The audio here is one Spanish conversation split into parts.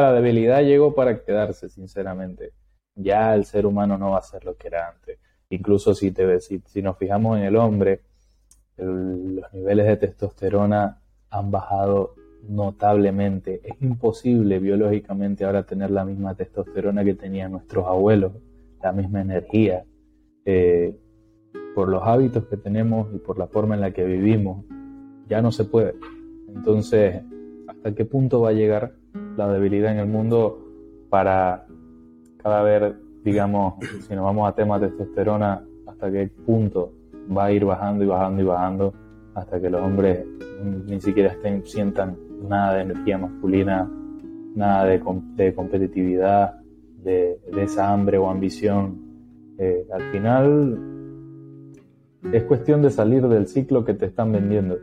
la debilidad llegó para quedarse, sinceramente. Ya el ser humano no va a ser lo que era antes. Incluso si, te, si, si nos fijamos en el hombre, los niveles de testosterona han bajado notablemente. Es imposible biológicamente ahora tener la misma testosterona que tenían nuestros abuelos, la misma energía. Eh, por los hábitos que tenemos y por la forma en la que vivimos, ya no se puede. Entonces, ¿hasta qué punto va a llegar la debilidad en el mundo para cada vez, digamos, si nos vamos a temas de testosterona, hasta qué punto va a ir bajando y bajando y bajando hasta que los hombres ni siquiera estén, sientan nada de energía masculina, nada de, de competitividad, de, esa hambre o ambición. Eh, al final es cuestión de salir del ciclo que te están vendiendo.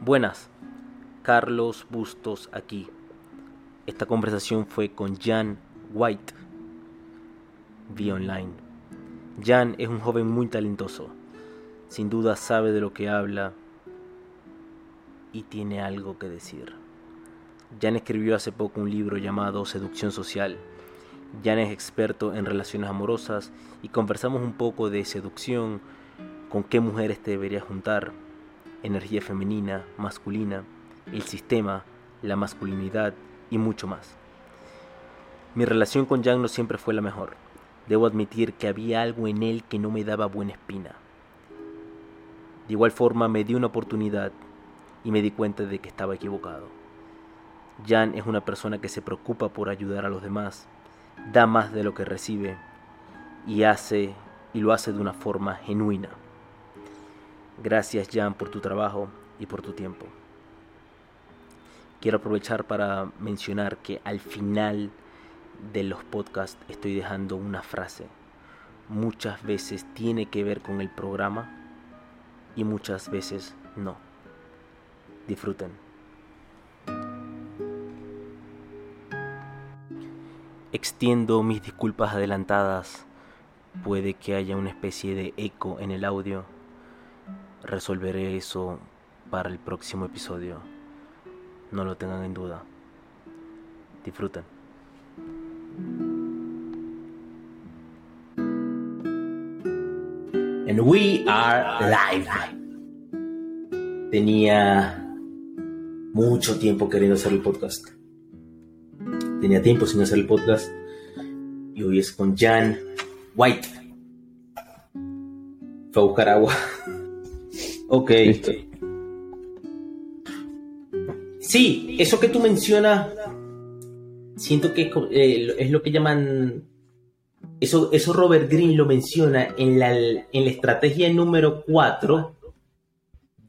Buenas, Carlos Bustos aquí. Esta conversación fue con Jan White, vía online. Jan es un joven muy talentoso, sin duda sabe de lo que habla y tiene algo que decir. Jan escribió hace poco un libro llamado Seducción Social. Jan es experto en relaciones amorosas y conversamos un poco de seducción, con qué mujeres te deberías juntar, energía femenina, masculina, el sistema, la masculinidad y mucho más. Mi relación con Jan no siempre fue la mejor. Debo admitir que había algo en él que no me daba buena espina. De igual forma me di una oportunidad y me di cuenta de que estaba equivocado. Jan es una persona que se preocupa por ayudar a los demás, da más de lo que recibe y hace y lo hace de una forma genuina. Gracias Jan por tu trabajo y por tu tiempo. Quiero aprovechar para mencionar que al final de los podcasts estoy dejando una frase. Muchas veces tiene que ver con el programa y muchas veces no. Disfruten. Extiendo mis disculpas adelantadas. Puede que haya una especie de eco en el audio resolveré eso para el próximo episodio. No lo tengan en duda. Disfruten. And we are live. Tenía mucho tiempo queriendo hacer el podcast. Tenía tiempo sin hacer el podcast. Y hoy es con Jan White. Fue a buscar agua. Ok. Sí, eso que tú mencionas, siento que eh, es lo que llaman, eso, eso Robert Greene lo menciona en la, en la estrategia número 4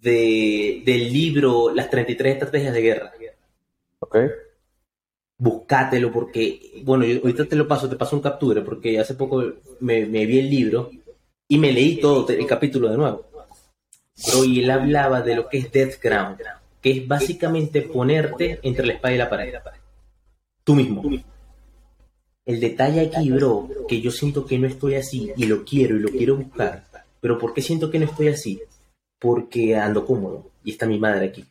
de, del libro Las 33 estrategias de guerra. Ok. Búscatelo porque, bueno, yo ahorita te lo paso, te paso un capture porque hace poco me, me vi el libro y me leí todo el capítulo de nuevo. Bro, y él hablaba de lo que es Death Ground, que es básicamente ponerte entre la espada y la pared. Tú mismo. El detalle aquí, bro, que yo siento que no estoy así y lo quiero y lo quiero buscar. Pero ¿por qué siento que no estoy así? Porque ando cómodo y está mi madre aquí.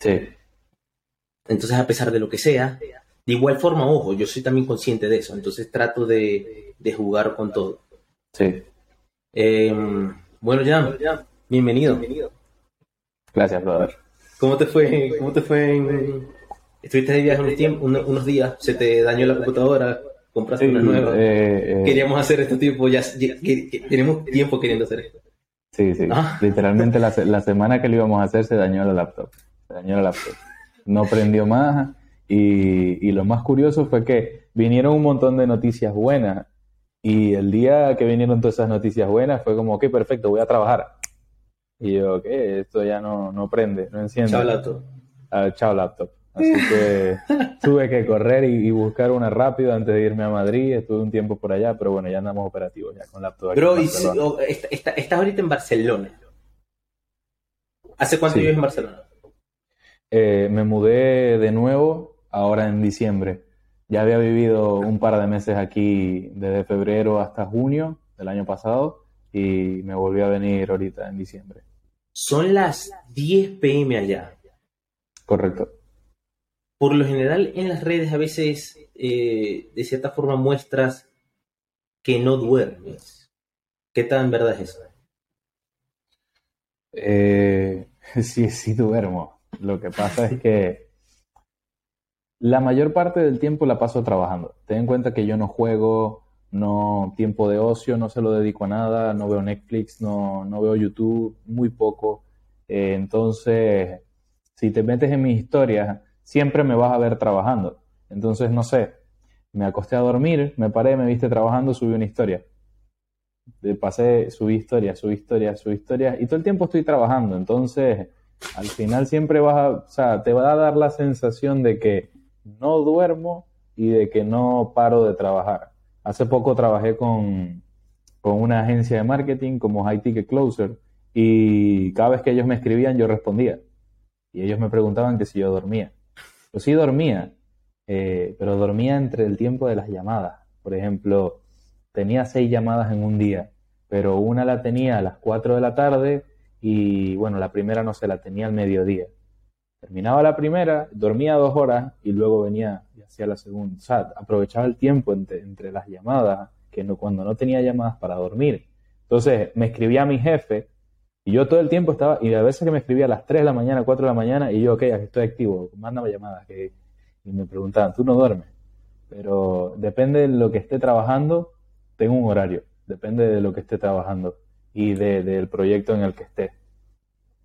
Sí. Entonces, a pesar de lo que sea, de igual forma, ojo, yo soy también consciente de eso. Entonces trato de, jugar con todo. Sí. Em, bueno, ya. Bienvenido. Gracias, brother. ¿Cómo te fue? ¿Cómo te fue Estuviste de viaje unos, unos, días, se te dañó la computadora, compraste una nueva. Eh, eh. Queríamos hacer esto tipo, ya, tenemos tiempo queriendo hacer esto. Sí, sí. Ah. Literalmente la, la, semana que lo íbamos a hacer se dañó la laptop. Se dañó la laptop. No prendió más y, y lo más curioso fue que vinieron un montón de noticias buenas y el día que vinieron todas esas noticias buenas fue como, ok, perfecto, voy a trabajar y yo, ¿qué? Esto ya no, no prende, no enciende. Chao laptop. Ah, chao laptop. Así que tuve que correr y, buscar una rápido antes de irme a Madrid. Estuve un tiempo por allá, pero bueno, ya andamos operativos ya con laptop. Bro, oh, estás ahorita en Barcelona. ¿Hace cuánto vives en Barcelona? Eh, me mudé de nuevo ahora en diciembre. Ya había vivido un par de meses aquí desde febrero hasta junio del año pasado y me volví a venir ahorita en diciembre. Son las 10 pm allá. Correcto. Por lo general en las redes a veces eh, de cierta forma muestras que no duermes. ¿Qué tan verdad es eso? Eh, sí, sí duermo. Lo que pasa es que la mayor parte del tiempo la paso trabajando. Ten en cuenta que yo no juego, no tiempo de ocio, no se lo dedico a nada, no veo Netflix, no, no veo YouTube, muy poco. Eh, entonces, si te metes en mis historias, siempre me vas a ver trabajando. Entonces, no sé, me acosté a dormir, me paré, me viste trabajando, subí una historia. Pasé, subí historia, subí historia, subí historia, y todo el tiempo estoy trabajando. Entonces, al final siempre vas a, o sea, te va a dar la sensación de que no duermo y de que no paro de trabajar. Hace poco trabajé con, con una agencia de marketing como High Ticket Closer y cada vez que ellos me escribían yo respondía. Y ellos me preguntaban que si yo dormía. Yo sí dormía, eh, pero dormía entre el tiempo de las llamadas. Por ejemplo, tenía seis llamadas en un día, pero una la tenía a las 4 de la tarde y bueno, la primera no se la tenía al mediodía. Terminaba la primera, dormía dos horas y luego venía hacía la segunda. O sea, aprovechaba el tiempo entre, las llamadas, que no, cuando no tenía llamadas para dormir. Entonces me escribía a mi jefe y yo todo el tiempo estaba, y a veces que me escribía a las 3 de la mañana, 4 de la mañana, y yo, ok, aquí estoy activo, mándame llamadas. Que, y me preguntaban, ¿tú no duermes? Pero depende de lo que esté trabajando, tengo un horario. Depende de lo que esté trabajando y del proyecto en el que esté.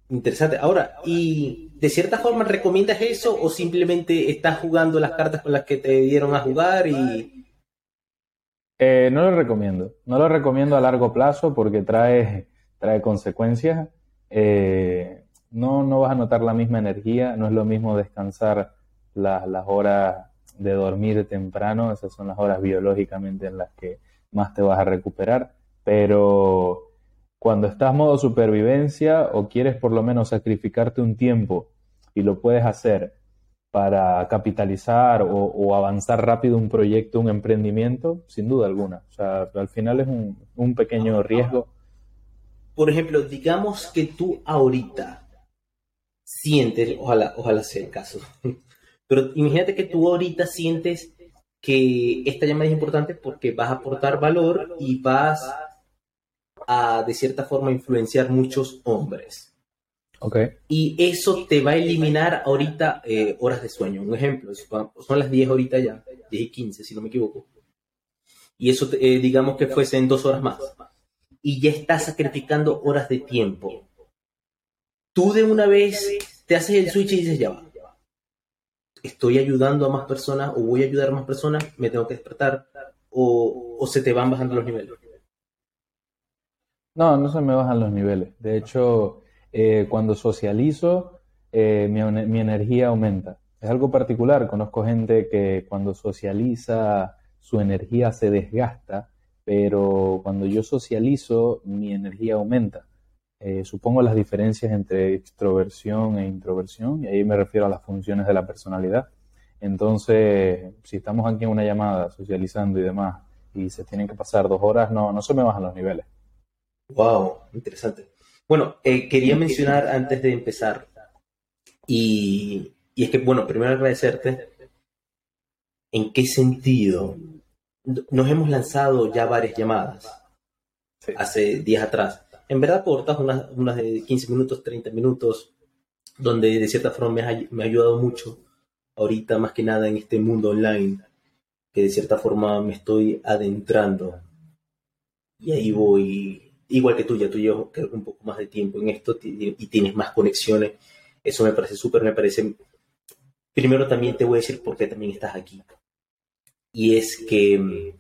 Interesante. Ahora, ¿y de cierta forma recomiendas eso o simplemente estás jugando las cartas con las que te dieron a jugar y... Eh, no lo recomiendo. No lo recomiendo a largo plazo porque trae, trae consecuencias. Eh, no, no vas a notar la misma energía. No es lo mismo descansar las, las horas de dormir temprano. Esas son las horas biológicamente en las que más te vas a recuperar. Pero cuando estás modo supervivencia o quieres por lo menos sacrificarte un tiempo y lo puedes hacer para capitalizar o, avanzar rápido un proyecto, un emprendimiento, sin duda alguna. O sea, al final es un, pequeño riesgo. Por ejemplo, digamos que tú ahorita sientes, ojalá, ojalá sea el caso, pero imagínate que tú ahorita sientes que esta llamada es importante porque vas a aportar valor y vas a, de cierta forma, influenciar muchos hombres. Okay. Y eso te va a eliminar ahorita eh, horas de sueño. Un ejemplo, son las 10 ahorita ya, 10 y 15, si no me equivoco. Y eso, eh, digamos que fuesen dos horas más. Y ya estás sacrificando horas de tiempo. Tú de una vez te haces el switch y dices, ya va. Estoy ayudando a más personas o voy a ayudar a más personas, me tengo que despertar o, o se te van bajando los niveles. No, no se me bajan los niveles. De hecho, eh, cuando socializo, eh, mi, energía aumenta. Es algo particular. Conozco gente que cuando socializa, su energía se desgasta, pero cuando yo socializo, mi energía aumenta. Eh, supongo las diferencias entre extroversión e introversión, y ahí me refiero a las funciones de la personalidad. Entonces, si estamos aquí en una llamada, socializando y demás, y se tienen que pasar dos horas, no, no se me bajan los niveles. Wow, interesante. Bueno, eh, quería mencionar antes de empezar, y, es que, bueno, primero agradecerte. ¿En qué sentido? Nos hemos lanzado ya varias llamadas hace días atrás. En verdad cortas, unas, unas de 15 minutos, 30 minutos, donde de cierta forma me ha, me ha ayudado mucho ahorita más que nada en este mundo online, que de cierta forma me estoy adentrando. Y ahí voy igual que tú, ya tú llevas un poco más de tiempo en esto y tienes más conexiones. Eso me parece súper, me parece... Primero también te voy a decir por qué también estás aquí. Y es que mm,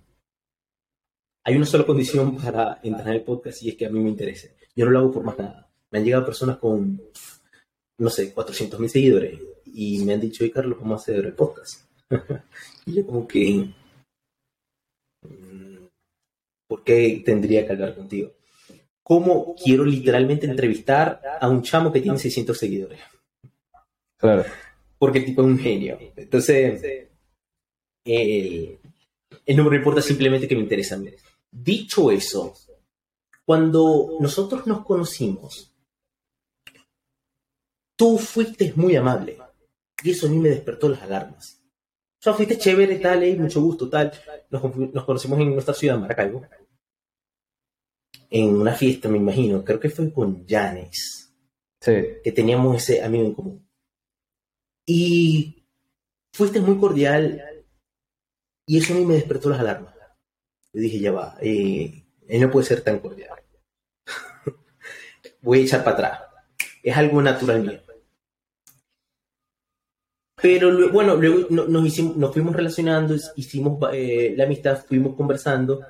hay una sola condición para entrar en el podcast y es que a mí me interesa. Yo no lo hago por más nada. Me han llegado personas con, no sé, 400 mil seguidores y me han dicho, oye Carlos, a hacer el podcast. y yo como que, mm, ¿por qué tendría que hablar contigo? Cómo quiero literalmente entrevistar a un chamo que tiene 600 seguidores. Claro. Porque el tipo es un genio. Entonces, el, número importa simplemente que me interesa. Dicho eso, cuando nosotros nos conocimos, tú fuiste muy amable. Y eso a mí me despertó las alarmas. O sea, fuiste chévere, tal, y mucho gusto, tal. Nos, nos conocimos en nuestra ciudad, Maracaibo. En una fiesta, me imagino. Creo que fue con Janes. Sí. Que teníamos ese amigo en común. Y fuiste muy cordial. Y eso a mí me despertó las alarmas. Yo dije, ya va, eh, él no puede ser tan cordial. Voy a echar para atrás. Es algo natural mío. Pero bueno, luego nos, hicimos, nos fuimos relacionando, hicimos eh, la amistad, fuimos conversando.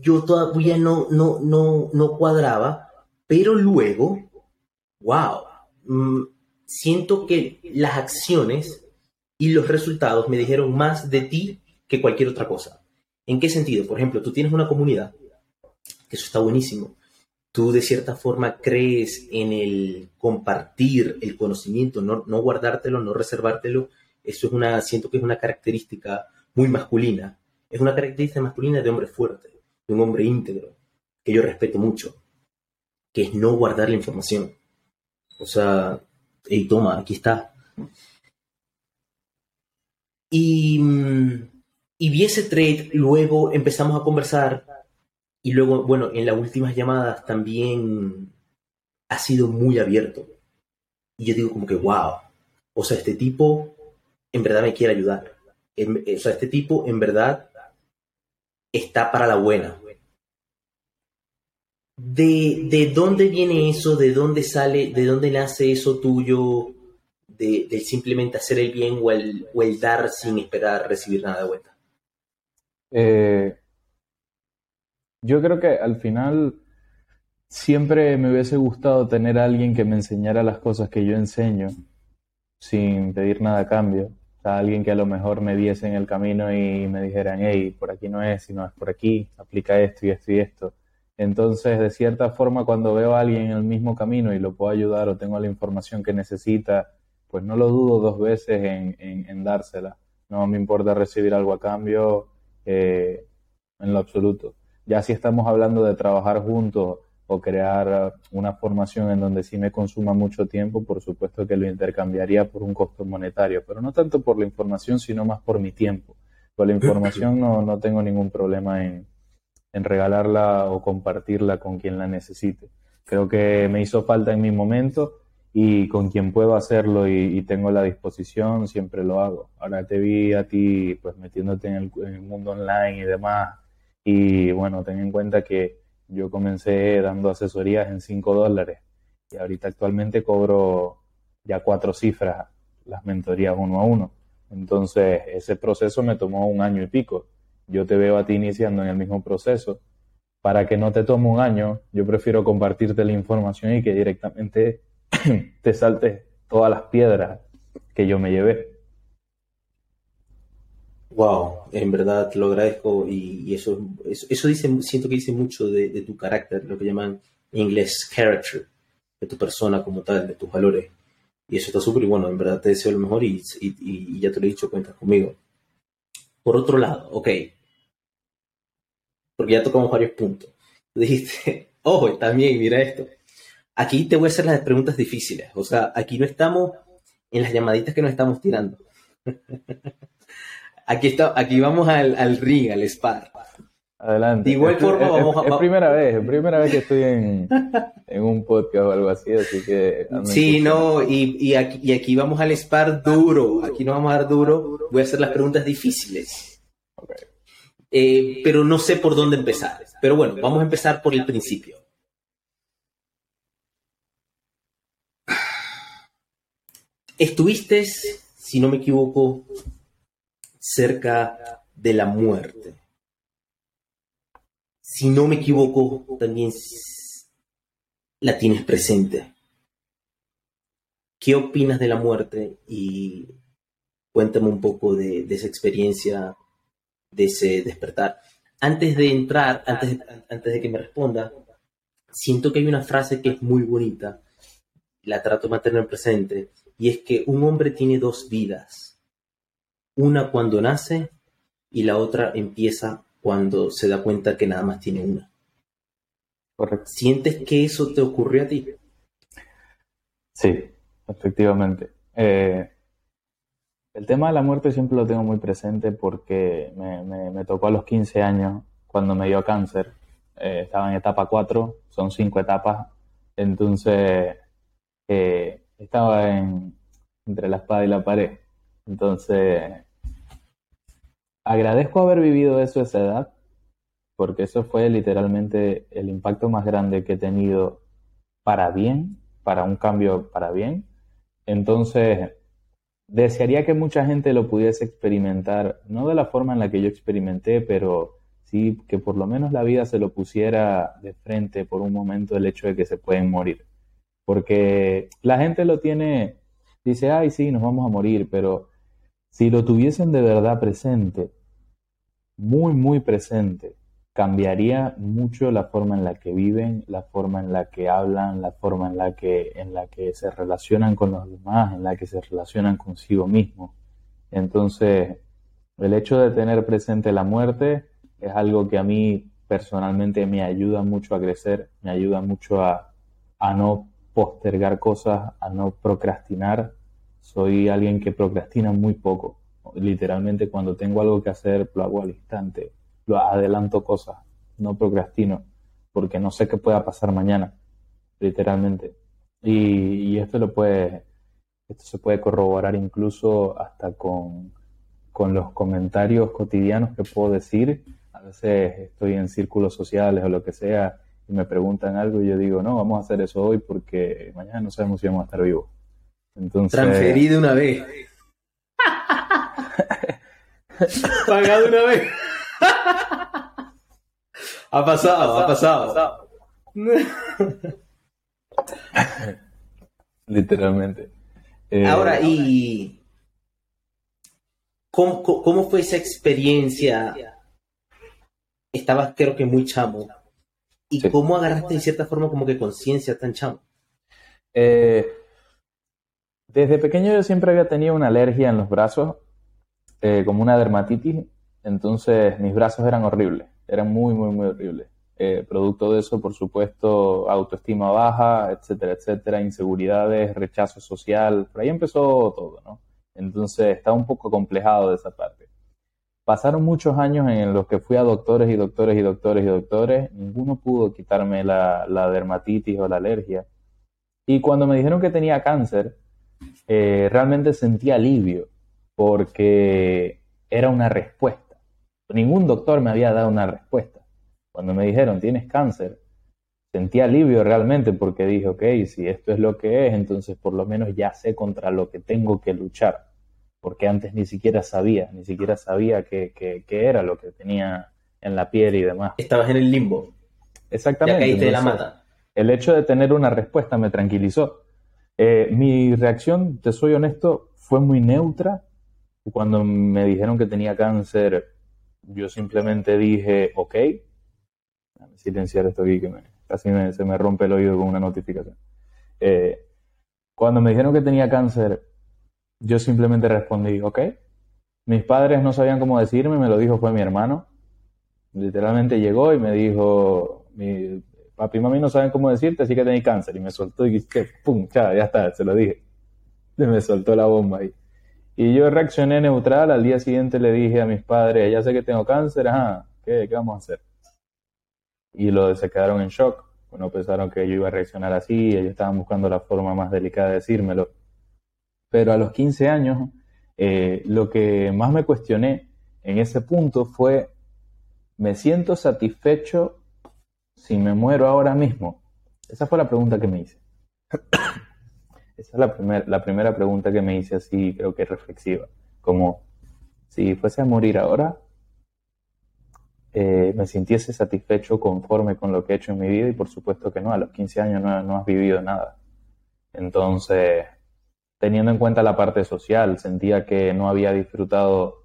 Yo todavía no, no, no, no cuadraba, pero luego, wow, mm, siento que las acciones y los resultados me dijeron más de ti que cualquier otra cosa. ¿En qué sentido? Por ejemplo, tú tienes una comunidad, que eso está buenísimo, tú de cierta forma crees en el compartir el conocimiento, no, no guardártelo, no reservártelo, eso es una, siento que es una característica muy masculina, es una característica masculina de hombre fuerte, un hombre íntegro, que yo respeto mucho, que es no guardar la información. O sea, hey, toma, aquí está. Y, mm, y vi ese trade, luego empezamos a conversar y luego, bueno, en las últimas llamadas también ha sido muy abierto. Y yo digo como que, wow, o sea, este tipo en verdad me quiere ayudar. O sea, este tipo en verdad está para la buena. ¿De, de dónde viene eso? ¿De dónde sale? ¿De dónde nace eso tuyo? De, de simplemente hacer el bien o el, o el dar sin esperar recibir nada de vuelta. Eh, yo creo que al final siempre me hubiese gustado tener a alguien que me enseñara las cosas que yo enseño sin pedir nada a cambio. O alguien que a lo mejor me viese en el camino y me dijeran, hey, por aquí no es, sino es por aquí, aplica esto y esto y esto. Entonces, de cierta forma, cuando veo a alguien en el mismo camino y lo puedo ayudar o tengo la información que necesita, pues no lo dudo dos veces en, en, dársela. No me importa recibir algo a cambio eh, en lo absoluto. Ya si estamos hablando de trabajar juntos o crear una formación en donde sí me consuma mucho tiempo, por supuesto que lo intercambiaría por un costo monetario, pero no tanto por la información, sino más por mi tiempo. Con la información no, no tengo ningún problema en, en regalarla o compartirla con quien la necesite. Creo que me hizo falta en mi momento y con quien puedo hacerlo y, tengo la disposición, siempre lo hago. Ahora te vi a ti pues metiéndote en el, en el mundo online y demás, y bueno, ten en cuenta que yo comencé dando asesorías en 5 dólares y ahorita actualmente cobro ya cuatro cifras las mentorías uno a uno. Entonces, ese proceso me tomó un año y pico. Yo te veo a ti iniciando en el mismo proceso. Para que no te tome un año, yo prefiero compartirte la información y que directamente te saltes todas las piedras que yo me llevé. Wow, en verdad lo agradezco y, eso, eso, dice, siento que dice mucho de, tu carácter, lo que llaman en inglés character, de tu persona como tal, de tus valores. Y eso está súper y bueno, en verdad te deseo lo mejor y, y, ya te lo he dicho, cuentas conmigo. Por otro lado, ok, porque ya tocamos varios puntos. Dijiste, ojo, también, mira esto. Aquí te voy a hacer las preguntas difíciles. O sea, aquí no estamos en las llamaditas que nos estamos tirando. Aquí, está, aquí vamos al, al ring, al spar. Adelante. De igual forma, vamos a. Es primera vez, es primera vez que estoy en, en, un podcast o algo así, así que. Sí, no, y, y, aquí, y aquí vamos al spar duro. Aquí nos vamos a dar duro. Voy a hacer las preguntas difíciles. Okay. Eh, pero no sé por dónde empezar. Pero bueno, vamos a empezar por el principio. Estuviste, si no me equivoco, cerca de la muerte. Si no me equivoco, también la tienes presente. ¿Qué opinas de la muerte? Y cuéntame un poco de, esa experiencia, de ese despertar. Antes de entrar, antes antes de que me responda, siento que hay una frase que es muy bonita, la trato de mantener presente, y es que un hombre tiene dos vidas una cuando nace y la otra empieza cuando se da cuenta que nada más tiene una. ¿Sientes que eso te ocurrió a ti? Sí, efectivamente. Eh, el tema de la muerte siempre lo tengo muy presente porque me, tocó a los 15 años cuando me dio cáncer. Eh, estaba en etapa 4, son 5 etapas. Entonces, eh, estaba entre la espada y la pared. Entonces, agradezco haber vivido eso esa edad, porque eso fue literalmente el impacto más grande que he tenido para bien, para un cambio para bien. Entonces, desearía que mucha gente lo pudiese experimentar, no de la forma en la que yo experimenté, pero sí que por lo menos la vida se lo pusiera de frente por un momento el hecho de que se pueden morir. Porque la gente lo tiene, dice, ay, sí, nos vamos a morir, pero si lo tuviesen de verdad presente, muy, muy presente, cambiaría mucho la forma en la que viven, la forma en la que hablan, la forma en la que, se relacionan con los demás, en la que se relacionan consigo mismo. Entonces, el hecho de tener presente la muerte es algo que a mí personalmente me ayuda mucho a crecer, me ayuda mucho a no postergar cosas, a no procrastinar. Soy alguien que procrastina muy poco. Literalmente cuando tengo algo que hacer lo hago al instante adelanto cosas, no procrastino, porque no sé qué pueda pasar mañana, literalmente. Y, esto lo puede, esto se puede corroborar incluso hasta con, con los comentarios cotidianos que puedo decir. A veces estoy en círculos sociales o lo que sea y me preguntan algo y yo digo, no, vamos a hacer eso hoy porque mañana no sabemos si vamos a estar vivos. Entonces... Transferí de una vez. Pagado una vez. ha pasado, ha pasado. Literalmente. Eh, Ahora, ¿y cómo, fue esa experiencia? Estabas creo que muy chamo. ¿Y cómo agarraste en cierta forma como que conciencia tan chamo? Eh, desde pequeño yo siempre había tenido una alergia en los brazos, eh, como una dermatitis, entonces mis brazos eran horribles, eran muy, muy, muy horribles. Eh, producto de eso, por supuesto, autoestima baja, etcétera, etcétera, inseguridades, rechazo social, por ahí empezó todo, ¿no? Entonces estaba un poco complejado de esa parte. Pasaron muchos años en los que fui a doctores y doctores y doctores y doctores, ninguno pudo quitarme la, dermatitis o la alergia. Y cuando me dijeron que tenía cáncer, eh, realmente sentí alivio, porque era una respuesta Ningún doctor me había dado una respuesta. Cuando me dijeron, tienes cáncer, sentí alivio realmente porque dije, ok, si esto es lo que es, entonces por lo menos ya sé contra lo que tengo que luchar. Porque antes ni siquiera sabía, ni siquiera sabía qué, era lo que tenía en la piel y demás. Estabas en el limbo. Exactamente. Ya caíste de la mata. El hecho de tener una respuesta me tranquilizó. Eh, mi reacción, te soy honesto, fue muy neutra. Cuando me dijeron que tenía cáncer, yo simplemente dije, ok, silenciar esto aquí que casi se me rompe el oído con una notificación. Eh, cuando me dijeron que tenía cáncer, yo simplemente respondí, ok. Mis padres no sabían cómo decirme, me lo dijo fue mi hermano. Literalmente llegó y me dijo, mi, papi y mami no saben cómo decirte, así que tenéis cáncer. Y me soltó y dije, pum, ya, ya está, se lo dije. Me soltó la bomba ahí. Y yo reaccioné neutral, al día siguiente le dije a mis padres, ya sé que tengo cáncer, ajá, ¿qué, qué vamos a hacer? Y lo, se quedaron en shock, bueno, pensaron que yo iba a reaccionar así, ellos estaban buscando la forma más delicada de decírmelo. Pero a los 15 años, eh, lo que más me cuestioné en ese punto fue, ¿me siento satisfecho si me muero ahora mismo? Esa fue la pregunta que me hice. Esa es la, la primera pregunta que me hice así, creo que reflexiva. Como si fuese a morir ahora, eh, me sintiese satisfecho conforme con lo que he hecho en mi vida y por supuesto que no, a los 15 años no, has vivido nada. Entonces, teniendo en cuenta la parte social, sentía que no había disfrutado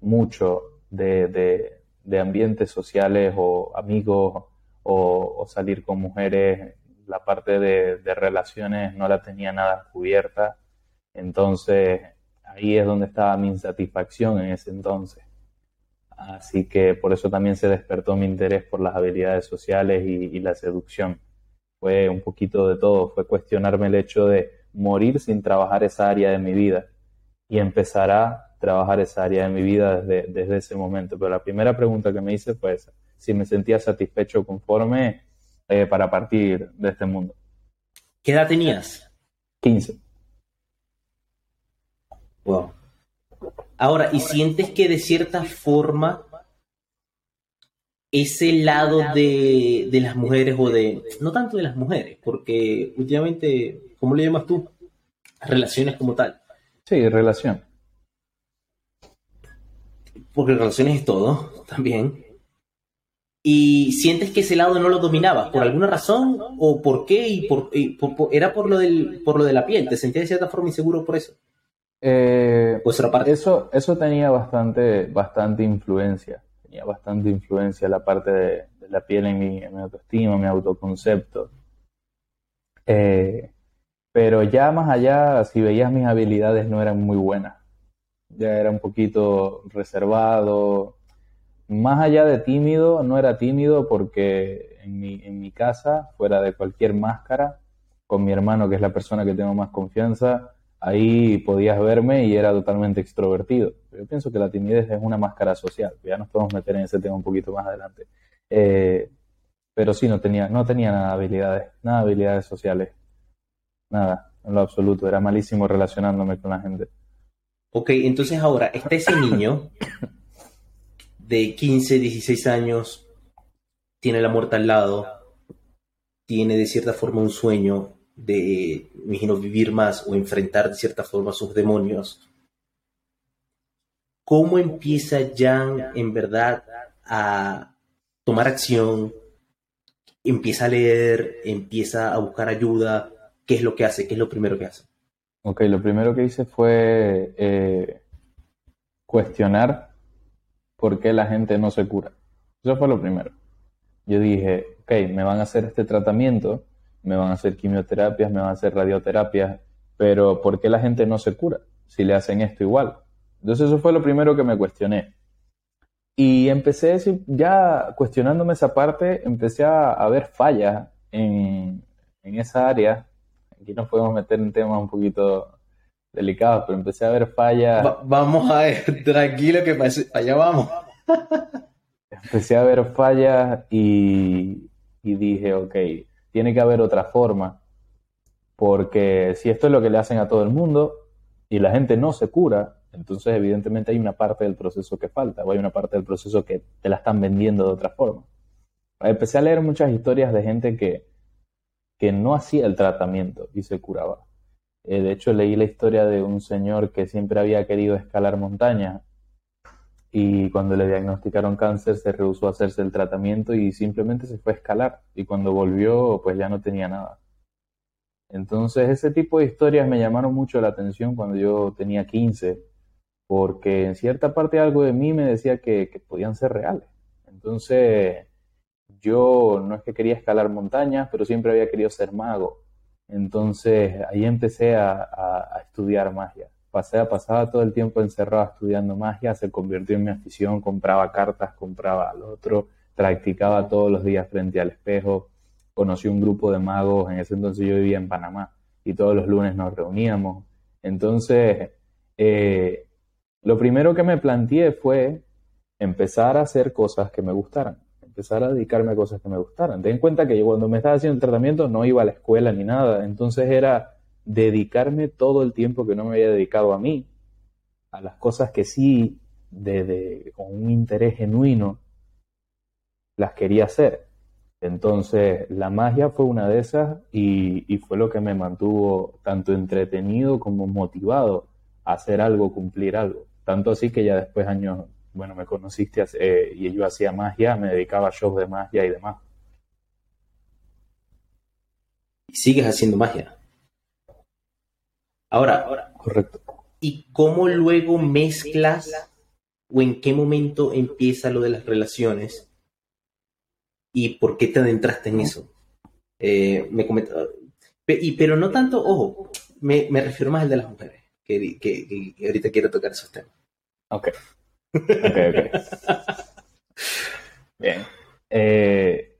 mucho de, ambientes sociales o amigos o, salir con mujeres la parte de, relaciones no la tenía nada cubierta. Entonces, ahí es donde estaba mi insatisfacción en ese entonces. Así que por eso también se despertó mi interés por las habilidades sociales y, la seducción. Fue un poquito de todo, fue cuestionarme el hecho de, morir sin trabajar esa área de mi vida y empezará a trabajar esa área de mi vida desde, desde ese momento. Pero la primera pregunta que me hice fue esa, si me sentía satisfecho conforme eh, para partir de este mundo. ¿Qué edad tenías? 15. Wow. Ahora, ¿y sientes que de cierta forma ese lado de, de, las mujeres o de, no tanto de las mujeres, porque últimamente, ¿cómo le llamas tú? Relaciones como tal. Sí, relación. Porque relaciones es todo, también. Y sientes que ese lado no lo dominabas, por alguna razón, o por qué, y por, era por lo, del, por lo de la piel, te sentías de cierta forma inseguro por eso. Eh, pues eso, eso tenía bastante, bastante influencia bastante influencia la parte de, la piel en mi, autoestima, mi autoconcepto. Eh, pero ya más allá, si veías mis habilidades no eran muy buenas. Ya era un poquito reservado. Más allá de tímido, no era tímido porque en mi, en mi casa, fuera de cualquier máscara, con mi hermano, que es la persona que tengo más confianza, ahí podías verme y era totalmente extrovertido. Yo pienso que la timidez es una máscara social, ya nos podemos meter en ese tema un poquito más adelante. Eh, pero sí, no tenía, no tenía nada de habilidades, nada de habilidades sociales, nada, en lo absoluto, era malísimo relacionándome con la gente. Ok, entonces ahora, está ese niño de 15, 16 años, tiene la muerte al lado, tiene de cierta forma un sueño, de, imagino, vivir más o enfrentar de cierta forma sus demonios, ¿cómo empieza Jan en verdad a tomar acción? Empieza a leer, empieza a buscar ayuda. ¿Qué es lo que hace? ¿Qué es lo primero que hace? Ok, lo primero que hice fue eh, cuestionar por qué la gente no se cura. Eso fue lo primero. Yo dije, ok, me van a hacer este tratamiento me van a hacer quimioterapias, me van a hacer radioterapias, pero ¿por qué la gente no se cura si le hacen esto igual? Entonces eso fue lo primero que me cuestioné. Y empecé, ya cuestionándome esa parte, empecé a, ver fallas en, esa área. Aquí nos podemos meter en temas un poquito delicados, pero empecé a ver fallas. vamos a ver, tranquilo que allá vamos. empecé a ver fallas y, y dije, ok, tiene que haber otra forma, porque si esto es lo que le hacen a todo el mundo y la gente no se cura, entonces evidentemente hay una parte del proceso que falta, o hay una parte del proceso que te la están vendiendo de otra forma. Empecé a leer muchas historias de gente que, que no hacía el tratamiento y se curaba. Eh, de hecho, leí la historia de un señor que siempre había querido escalar montañas y cuando le diagnosticaron cáncer se rehusó a hacerse el tratamiento y simplemente se fue a escalar y cuando volvió pues ya no tenía nada. Entonces ese tipo de historias me llamaron mucho la atención cuando yo tenía 15 porque en cierta parte algo de mí me decía que, podían ser reales. Entonces yo no es que quería escalar montañas, pero siempre había querido ser mago. Entonces ahí empecé a estudiar magia pasaba todo el tiempo encerrado estudiando magia, se convirtió en mi afición, compraba cartas, compraba al otro, practicaba todos los días frente al espejo, conocí un grupo de magos, en ese entonces yo vivía en Panamá y todos los lunes nos reuníamos. Entonces, eh, lo primero que me planteé fue empezar a hacer cosas que me gustaran, empezar a dedicarme a cosas que me gustaran. Ten en cuenta que yo cuando me estaba haciendo el tratamiento no iba a la escuela ni nada, entonces era dedicarme todo el tiempo que no me había dedicado a mí, a las cosas que sí, de, con un interés genuino, las quería hacer. Entonces, la magia fue una de esas y, y, fue lo que me mantuvo tanto entretenido como motivado a hacer algo, cumplir algo. Tanto así que ya después años, bueno, me conociste eh, y yo hacía magia, me dedicaba a shows de magia y demás. ¿Sigues haciendo magia? Ahora, correcto. ¿Y cómo luego mezclas o en qué momento empieza lo de las relaciones? ¿Y por qué te adentraste en eso? Eh, me comentaba, y, pero no tanto, ojo, me, refiero más al de las mujeres, que, ahorita quiero tocar esos temas. Ok. Ok, ok. Bien. Eh,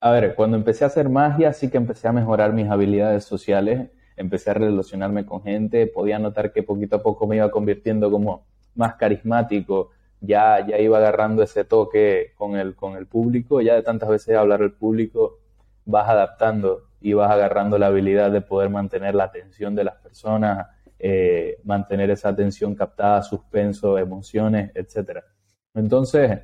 a ver, cuando empecé a hacer magia, sí que empecé a mejorar mis habilidades sociales. Empecé a relacionarme con gente, podía notar que poquito a poco me iba convirtiendo como más carismático, ya, ya iba agarrando ese toque con el, con el público, ya de tantas veces hablar al público vas adaptando y vas agarrando la habilidad de poder mantener la atención de las personas, eh, mantener esa atención captada, suspenso, emociones, etc. Entonces,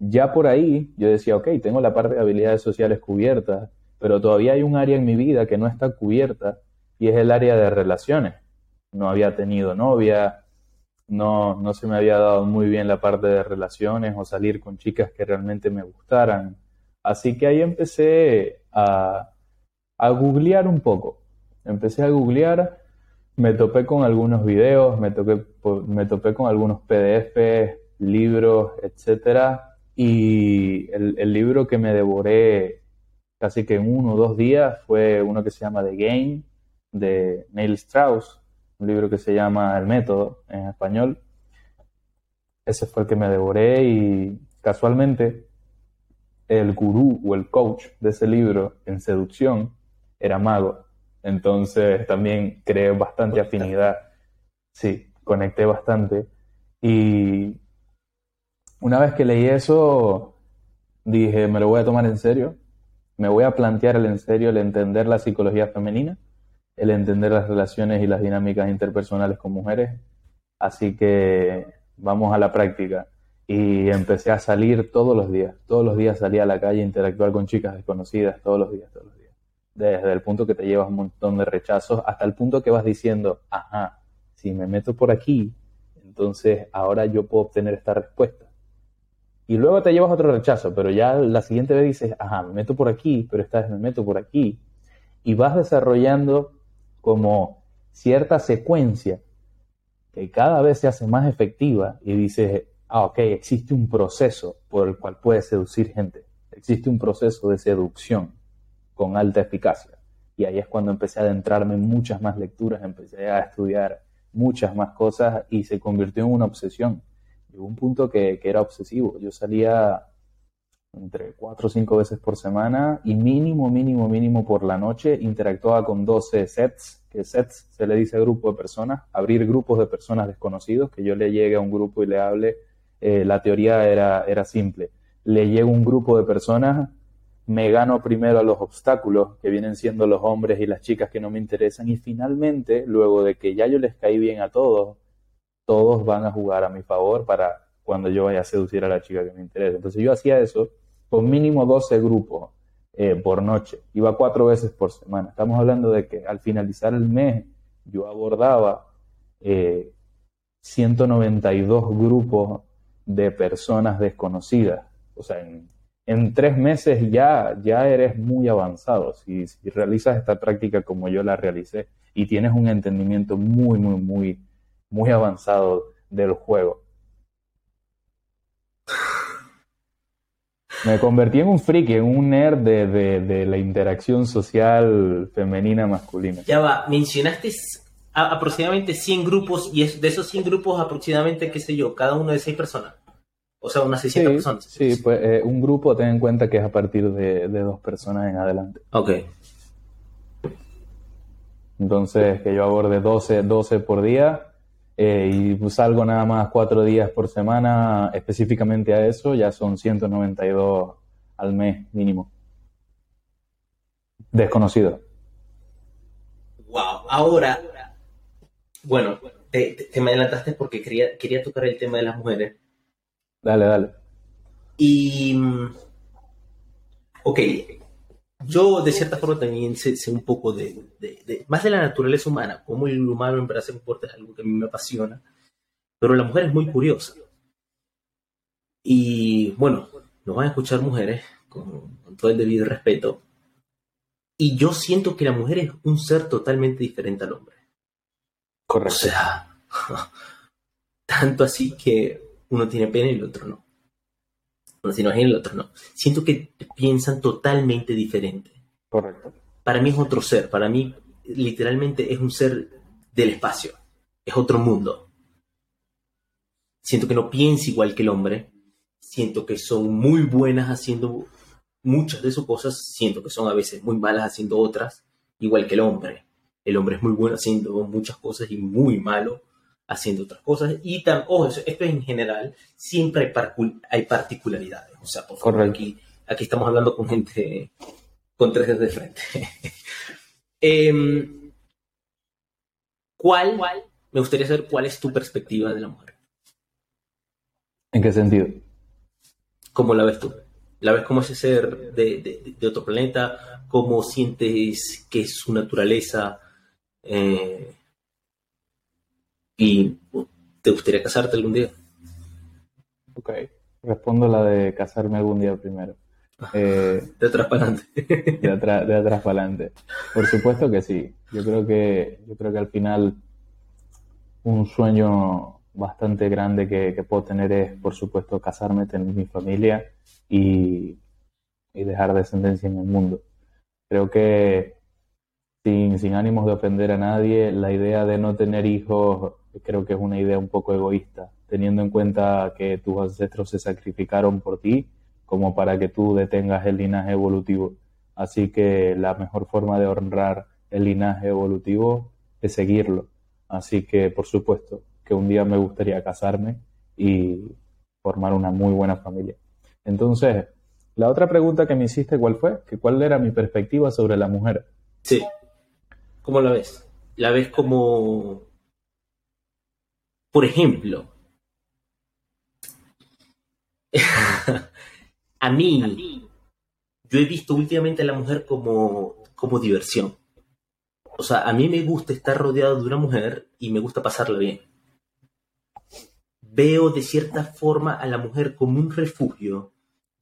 ya por ahí yo decía, ok, tengo la parte de habilidades sociales cubiertas, pero todavía hay un área en mi vida que no está cubierta y es el área de relaciones. No había tenido novia, no, no se me había dado muy bien la parte de relaciones o salir con chicas que realmente me gustaran. Así que ahí empecé a, a googlear un poco. Empecé a googlear, me topé con algunos videos, me, toqué, me topé con algunos PDFs, libros, etcétera. Y el, el libro que me devoré casi que en uno o dos días fue uno que se llama The Game, de Neil Strauss, un libro que se llama El Método en español. Ese fue el que me devoré y casualmente el gurú o el coach de ese libro en seducción era mago. Entonces también creé bastante afinidad. Sí, conecté bastante. Y una vez que leí eso, dije, me lo voy a tomar en serio. Me voy a plantear el en serio el entender la psicología femenina el entender las relaciones y las dinámicas interpersonales con mujeres. Así que vamos a la práctica. Y empecé a salir todos los días. Todos los días salía a la calle a interactuar con chicas desconocidas, todos los días, todos los días. Desde el punto que te llevas un montón de rechazos hasta el punto que vas diciendo, ajá, si me meto por aquí, entonces ahora yo puedo obtener esta respuesta. Y luego te llevas otro rechazo, pero ya la siguiente vez dices, ajá, me meto por aquí, pero esta vez me meto por aquí. Y vas desarrollando como cierta secuencia que cada vez se hace más efectiva y dices, ah, ok, existe un proceso por el cual puedes seducir gente. Existe un proceso de seducción con alta eficacia. Y ahí es cuando empecé a adentrarme en muchas más lecturas, empecé a estudiar muchas más cosas y se convirtió en una obsesión. Llegó un punto que, que era obsesivo. Yo salía entre cuatro o cinco veces por semana y mínimo, mínimo, mínimo por la noche interactuaba con 12 sets, que sets se le dice grupo de personas, abrir grupos de personas desconocidos, que yo le llegue a un grupo y le hable. Eh, la teoría era, era simple. Le llego a un grupo de personas, me gano primero a los obstáculos, que vienen siendo los hombres y las chicas que no me interesan, y finalmente, luego de que ya yo les caí bien a todos, todos van a jugar a mi favor para cuando yo vaya a seducir a la chica que me interesa. Entonces yo hacía eso con mínimo 12 grupos eh, por noche. Iba cuatro veces por semana. Estamos hablando de que al finalizar el mes yo abordaba 192 eh, grupos de personas desconocidas. O sea, en, tres meses ya, ya eres muy avanzado. Si, realizas esta práctica como yo la realicé y tienes un entendimiento muy, muy, muy, muy avanzado del juego. Me convertí en un friki, en un nerd de, la interacción social femenina masculina. Ya va, mencionaste aproximadamente 100 grupos y de esos 100 grupos aproximadamente, qué sé yo, cada uno de 6 personas. O sea, unas 600 personas. Sí, pues eh, un grupo ten en cuenta que es a partir de, de dos personas en adelante. Ok. Entonces, que yo aborde 12, 12 por día eh, y salgo nada más cuatro días por semana específicamente a eso, ya son 192 al mes mínimo. Desconocido. Wow, ahora, bueno, te, me adelantaste porque quería, quería tocar el tema de las mujeres. Dale, dale. Y, mm, ok, yo de cierta forma también sé, un poco de, más de la naturaleza humana, cómo el humano en verdad se comporta, es algo que a mí me apasiona, pero la mujer es muy curiosa. Y bueno, nos van a escuchar mujeres con, todo el debido respeto. Y yo siento que la mujer es un ser totalmente diferente al hombre. Correcto. O sea, tanto así que uno tiene pena y el otro no si no es el otro no. Siento que piensan totalmente diferente. Correcto. Para mí es otro ser, para mí literalmente es un ser del espacio, es otro mundo. Siento que no piensa igual que el hombre, siento que son muy buenas haciendo muchas de sus cosas, siento que son a veces muy malas haciendo otras, igual que el hombre. El hombre es muy bueno haciendo muchas cosas y muy malo haciendo otras cosas. Y tan, ojo, esto es en general, siempre hay, hay particularidades. O sea, por favor, aquí, aquí estamos hablando con gente con tres de frente. Em, ¿Cuál, me gustaría saber cuál es tu perspectiva de la mujer? ¿En qué sentido? ¿Cómo la ves tú? ¿La ves como ese ser de, otro planeta? ¿Cómo sientes que es su naturaleza? Eh, ¿Y te gustaría casarte algún día? Ok, respondo la de casarme algún día primero. Eh, de atrás para adelante. de, atrás, de atrás para adelante. Por supuesto que sí. Yo creo que, yo creo que al final un sueño bastante grande que, puedo tener es, por supuesto, casarme, tener mi familia y, dejar descendencia en el mundo. Creo que sin, sin ánimos de ofender a nadie, la idea de no tener hijos creo que es una idea un poco egoísta, teniendo en cuenta que tus ancestros se sacrificaron por ti como para que tú detengas el linaje evolutivo. Así que la mejor forma de honrar el linaje evolutivo es seguirlo. Así que, por supuesto, que un día me gustaría casarme y formar una muy buena familia. Entonces, la otra pregunta que me hiciste, ¿cuál fue? ¿Que ¿Cuál era mi perspectiva sobre la mujer? Sí. ¿Cómo la ves? ¿La ves como, por ejemplo, a mí, yo he visto últimamente a la mujer como, como diversión. O sea, a mí me gusta estar rodeado de una mujer y me gusta pasarla bien. Veo de cierta forma a la mujer como un refugio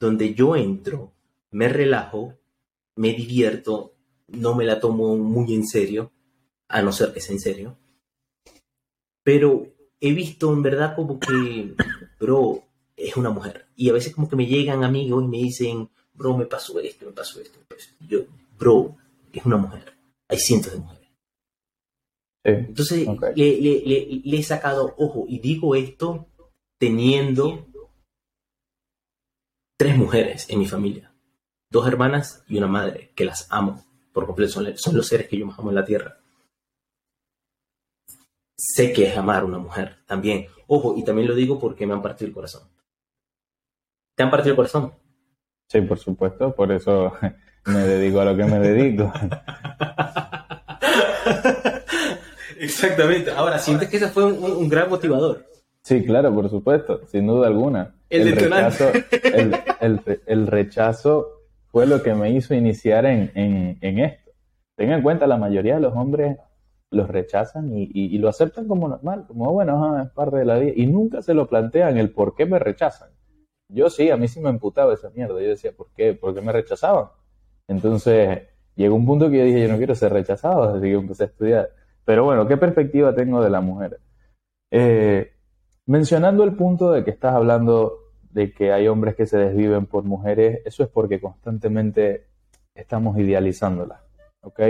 donde yo entro, me relajo, me divierto, no me la tomo muy en serio, a no ser que sea en serio. Pero he visto en verdad como que, bro, es una mujer. Y a veces como que me llegan amigos y me dicen, bro, me pasó esto, me pasó esto. yo, bro, es una mujer. Hay cientos de mujeres. Entonces le, he sacado ojo y digo esto teniendo tres mujeres en mi familia. Dos hermanas y una madre, que las amo por completo. Son, son los seres que yo más amo en la tierra. Sé que es amar a una mujer también. Ojo, y también lo digo porque me han partido el corazón. ¿Te han partido el corazón? Sí, por supuesto, por eso me dedico a lo que me dedico. Exactamente. Ahora, ¿sientes que ese fue un, gran motivador? Sí, claro, por supuesto, sin duda alguna. El, rechazo, el, rechazo fue lo que me hizo iniciar en, esto. Tenga en cuenta, la mayoría de los hombres los rechazan y, lo aceptan como normal, como bueno, es parte de la vida, y nunca se lo plantean el por qué me rechazan. Yo sí, a mí sí me emputaba esa mierda. Yo decía, ¿por qué? ¿Por qué me rechazaban? Entonces, llegó un punto que yo dije, yo no quiero ser rechazado, así que empecé a estudiar. Pero bueno, ¿qué perspectiva tengo de la mujer? Eh, mencionando el punto de que estás hablando de que hay hombres que se desviven por mujeres, eso es porque constantemente estamos idealizándolas, ¿ok?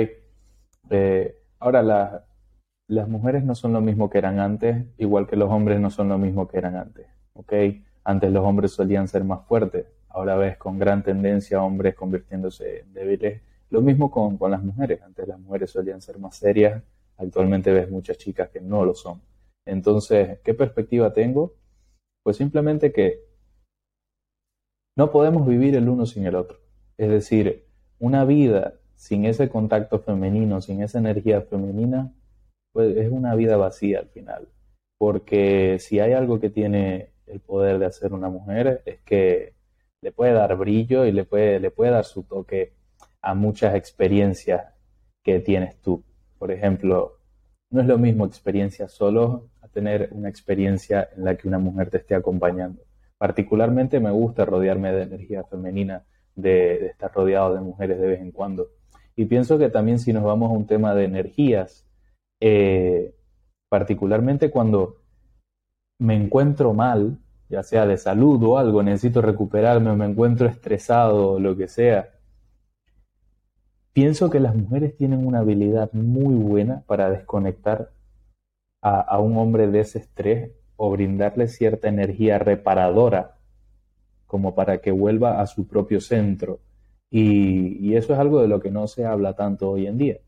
Eh, ahora, las mujeres no son lo mismo que eran antes, igual que los hombres no son lo mismo que eran antes, ¿ok? Antes los hombres solían ser más fuertes, ahora ves con gran tendencia hombres convirtiéndose en débiles. Lo mismo con, las mujeres, antes las mujeres solían ser más serias, actualmente ves muchas chicas que no lo son. Entonces, ¿qué perspectiva tengo? Pues simplemente que no podemos vivir el uno sin el otro. Es decir, una vida sin ese contacto femenino, sin esa energía femenina, pues es una vida vacía al final. Porque si hay algo que tiene el poder de hacer una mujer es que le puede dar brillo y le puede, le puede dar su toque a muchas experiencias que tienes tú. Por ejemplo, no es lo mismo experiencia solo a tener una experiencia en la que una mujer te esté acompañando. Particularmente me gusta rodearme de energía femenina, de, estar rodeado de mujeres de vez en cuando. Y pienso que también si nos vamos a un tema de energías, eh, particularmente cuando me encuentro mal, ya sea de salud o algo, necesito recuperarme, me encuentro estresado o lo que sea, pienso que las mujeres tienen una habilidad muy buena para desconectar a, un hombre de ese estrés o brindarle cierta energía reparadora como para que vuelva a su propio centro. Y, eso es algo de lo que no se habla tanto hoy en día.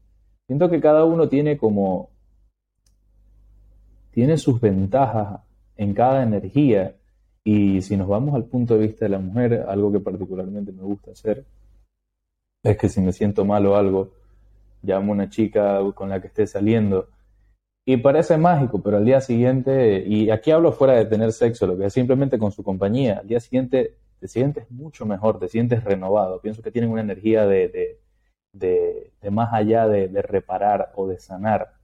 Siento que cada uno tiene como, tiene sus ventajas en cada energía y si nos vamos al punto de vista de la mujer, algo que particularmente me gusta hacer es que si me siento mal o algo, llamo a una chica con la que esté saliendo y parece mágico, pero al día siguiente, y aquí hablo fuera de tener sexo, lo que simplemente con su compañía, al día siguiente te sientes mucho mejor, te sientes renovado. Pienso que tienen una energía de, de, de, más allá de, de, reparar o de sanar.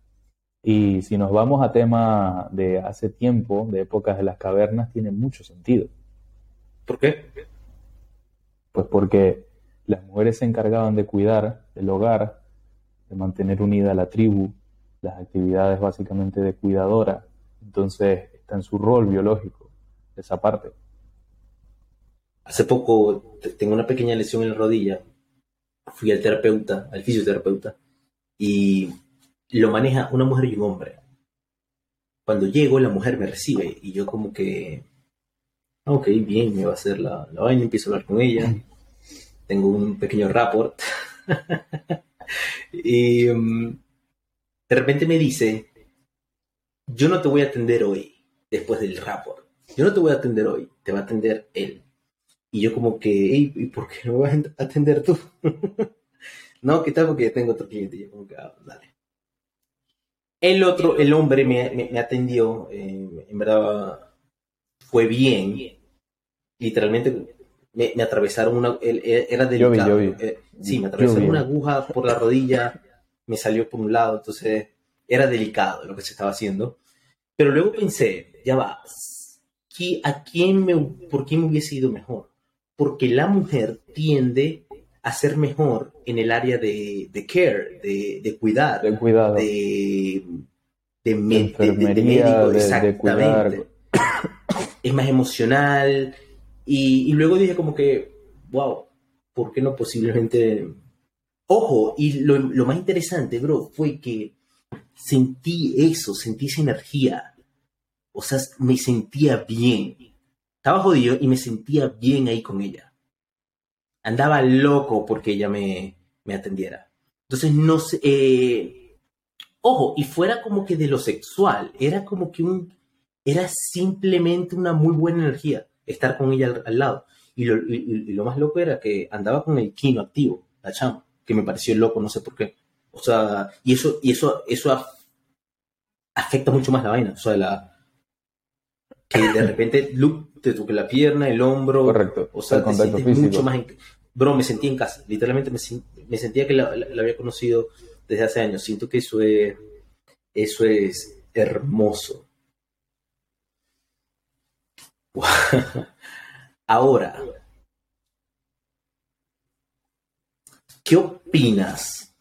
Y si nos vamos a tema de hace tiempo, de épocas de las cavernas, tiene mucho sentido. ¿Por qué? Pues porque las mujeres se encargaban de cuidar del hogar, de mantener unida a la tribu, las actividades básicamente de cuidadora. Entonces está en su rol biológico, esa parte. Hace poco tengo una pequeña lesión en la rodilla. Fui al terapeuta, al fisioterapeuta, y lo maneja una mujer y un hombre. Cuando llego, la mujer me recibe y yo como que, ah, ok, bien, me va a hacer la, la vaina, empiezo a hablar con ella. Tengo un pequeño rapport. y um, de repente me dice, yo no te voy a atender hoy, después del rapport. Yo no te voy a atender hoy, te va a atender él. Y yo como que, ¿y por qué no me vas a atender tú? no, ¿qué tal? Porque ya tengo otro cliente. Y yo como que, ah, dale. El otro, el hombre me, me, me atendió, eh, en verdad fue bien. Literalmente me, me atravesaron una, era delicado. Yo vi, yo vi. Eh, sí, me atravesaron una aguja por la rodilla me salió por un lado, entonces era delicado lo que se estaba haciendo. Pero luego pensé, ya va, ¿a quién me, ¿por qué me hubiese ido mejor? Porque la mujer tiende a ser mejor en el área de, de care, de, de, cuidar, de cuidado, de, de, me, médico, exactamente. es más emocional. Y, y luego dije como que, wow, ¿por qué no posiblemente Ojo, y lo, lo, más interesante, bro, fue que sentí eso, sentí esa energía. O sea, me sentía bien. Estaba jodido y me sentía bien ahí con ella. Andaba loco porque ella me, me atendiera. Entonces, no sé. Eh, ojo, y fuera como que de lo sexual, era como que un. Era simplemente una muy buena energía estar con ella al, al lado. Y lo, y, y lo, más loco era que andaba con el kino activo, la chama que me pareció loco, no sé por qué. O sea, y eso, y eso, eso afecta mucho más la vaina. O sea, la, que de repente Luke te toque la pierna, el hombro. Correcto. O sea, te sientes físico. mucho más. En, bro, me sentí en casa. Literalmente me, me sentía que la, la, la, había conocido desde hace años. Siento que eso es, eso es hermoso. Ahora, ¿Qué opinas?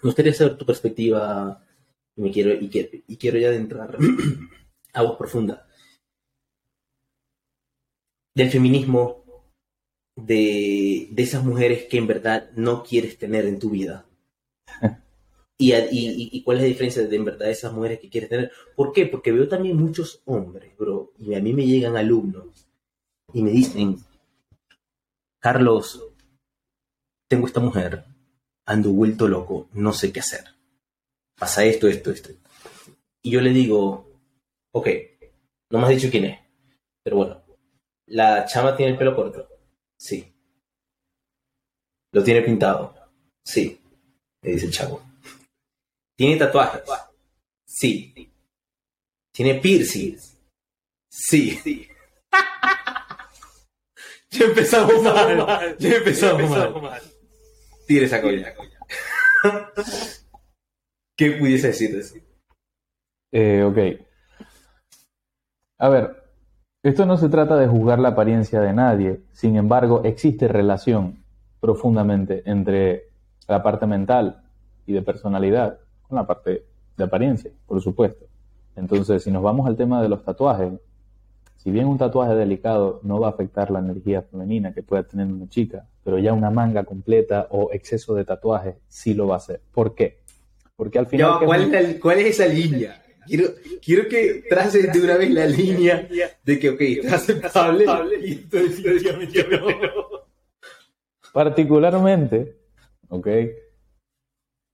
Me gustaría saber tu perspectiva y, me quiero, y, quiero, y quiero ya adentrar agua profunda del feminismo, de, de, esas mujeres que en verdad no quieres tener en tu vida. y, y, y, cuál es la diferencia de en verdad esas mujeres que quieres tener? ¿Por qué? Porque veo también muchos hombres, bro, y a mí me llegan alumnos y me dicen, Carlos, tengo esta mujer, ando vuelto loco, no sé qué hacer. Pasa esto, esto, esto. Y yo le digo, ok, no me has dicho quién es, pero bueno, la chama tiene el pelo corto, sí. Lo tiene pintado, sí, le dice el chavo. ¿Tiene tatuajes? Sí. ¿Tiene piercings? Sí. ya empezamos mal. Ya empezamos mal tire esa coña. ¿Qué pudiese decir de eso? Eh, ok. A ver, esto no se trata de juzgar la apariencia de nadie, sin embargo, existe relación profundamente entre la parte mental y de personalidad con la parte de apariencia, por supuesto. Entonces, si nos vamos al tema de los tatuajes, si bien un tatuaje delicado no va a afectar la energía femenina que pueda tener una chica, pero ya una manga completa o exceso de tatuajes sí lo va a hacer. ¿Por qué? Porque al final... No, ¿cuál, es ¿cuál, es esa línea? Quiero, quiero que traces de una vez la línea de que, ok, es aceptable y esto definitivamente no. Particularmente, ok,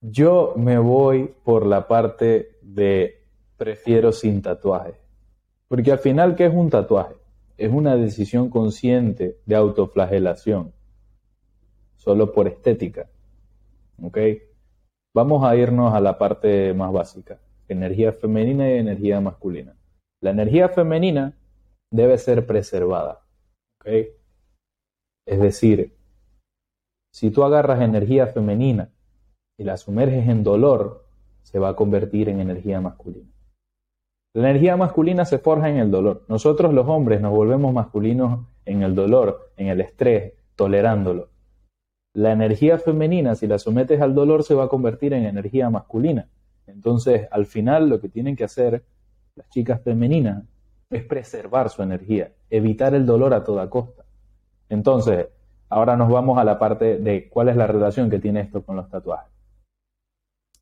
Yo me voy por la parte de prefiero sin tatuaje. Porque al final, ¿qué es un tatuaje? Es una decisión consciente de autoflagelación, solo por estética. ¿Ok? Vamos a irnos a la parte más básica, energía femenina y energía masculina. La energía femenina debe ser preservada. Es decir, si tú agarras energía femenina y la sumerges en dolor, se va a convertir en energía masculina. La energía masculina se forja en el dolor. Nosotros los hombres nos volvemos masculinos en el dolor, en el estrés, tolerándolo. La energía femenina, si la sometes al dolor, se va a convertir en energía masculina. Entonces, al final, lo que tienen que hacer las chicas femeninas es preservar su energía, evitar el dolor a toda costa. Entonces, ahora nos vamos a la parte de cuál es la relación que tiene esto con los tatuajes.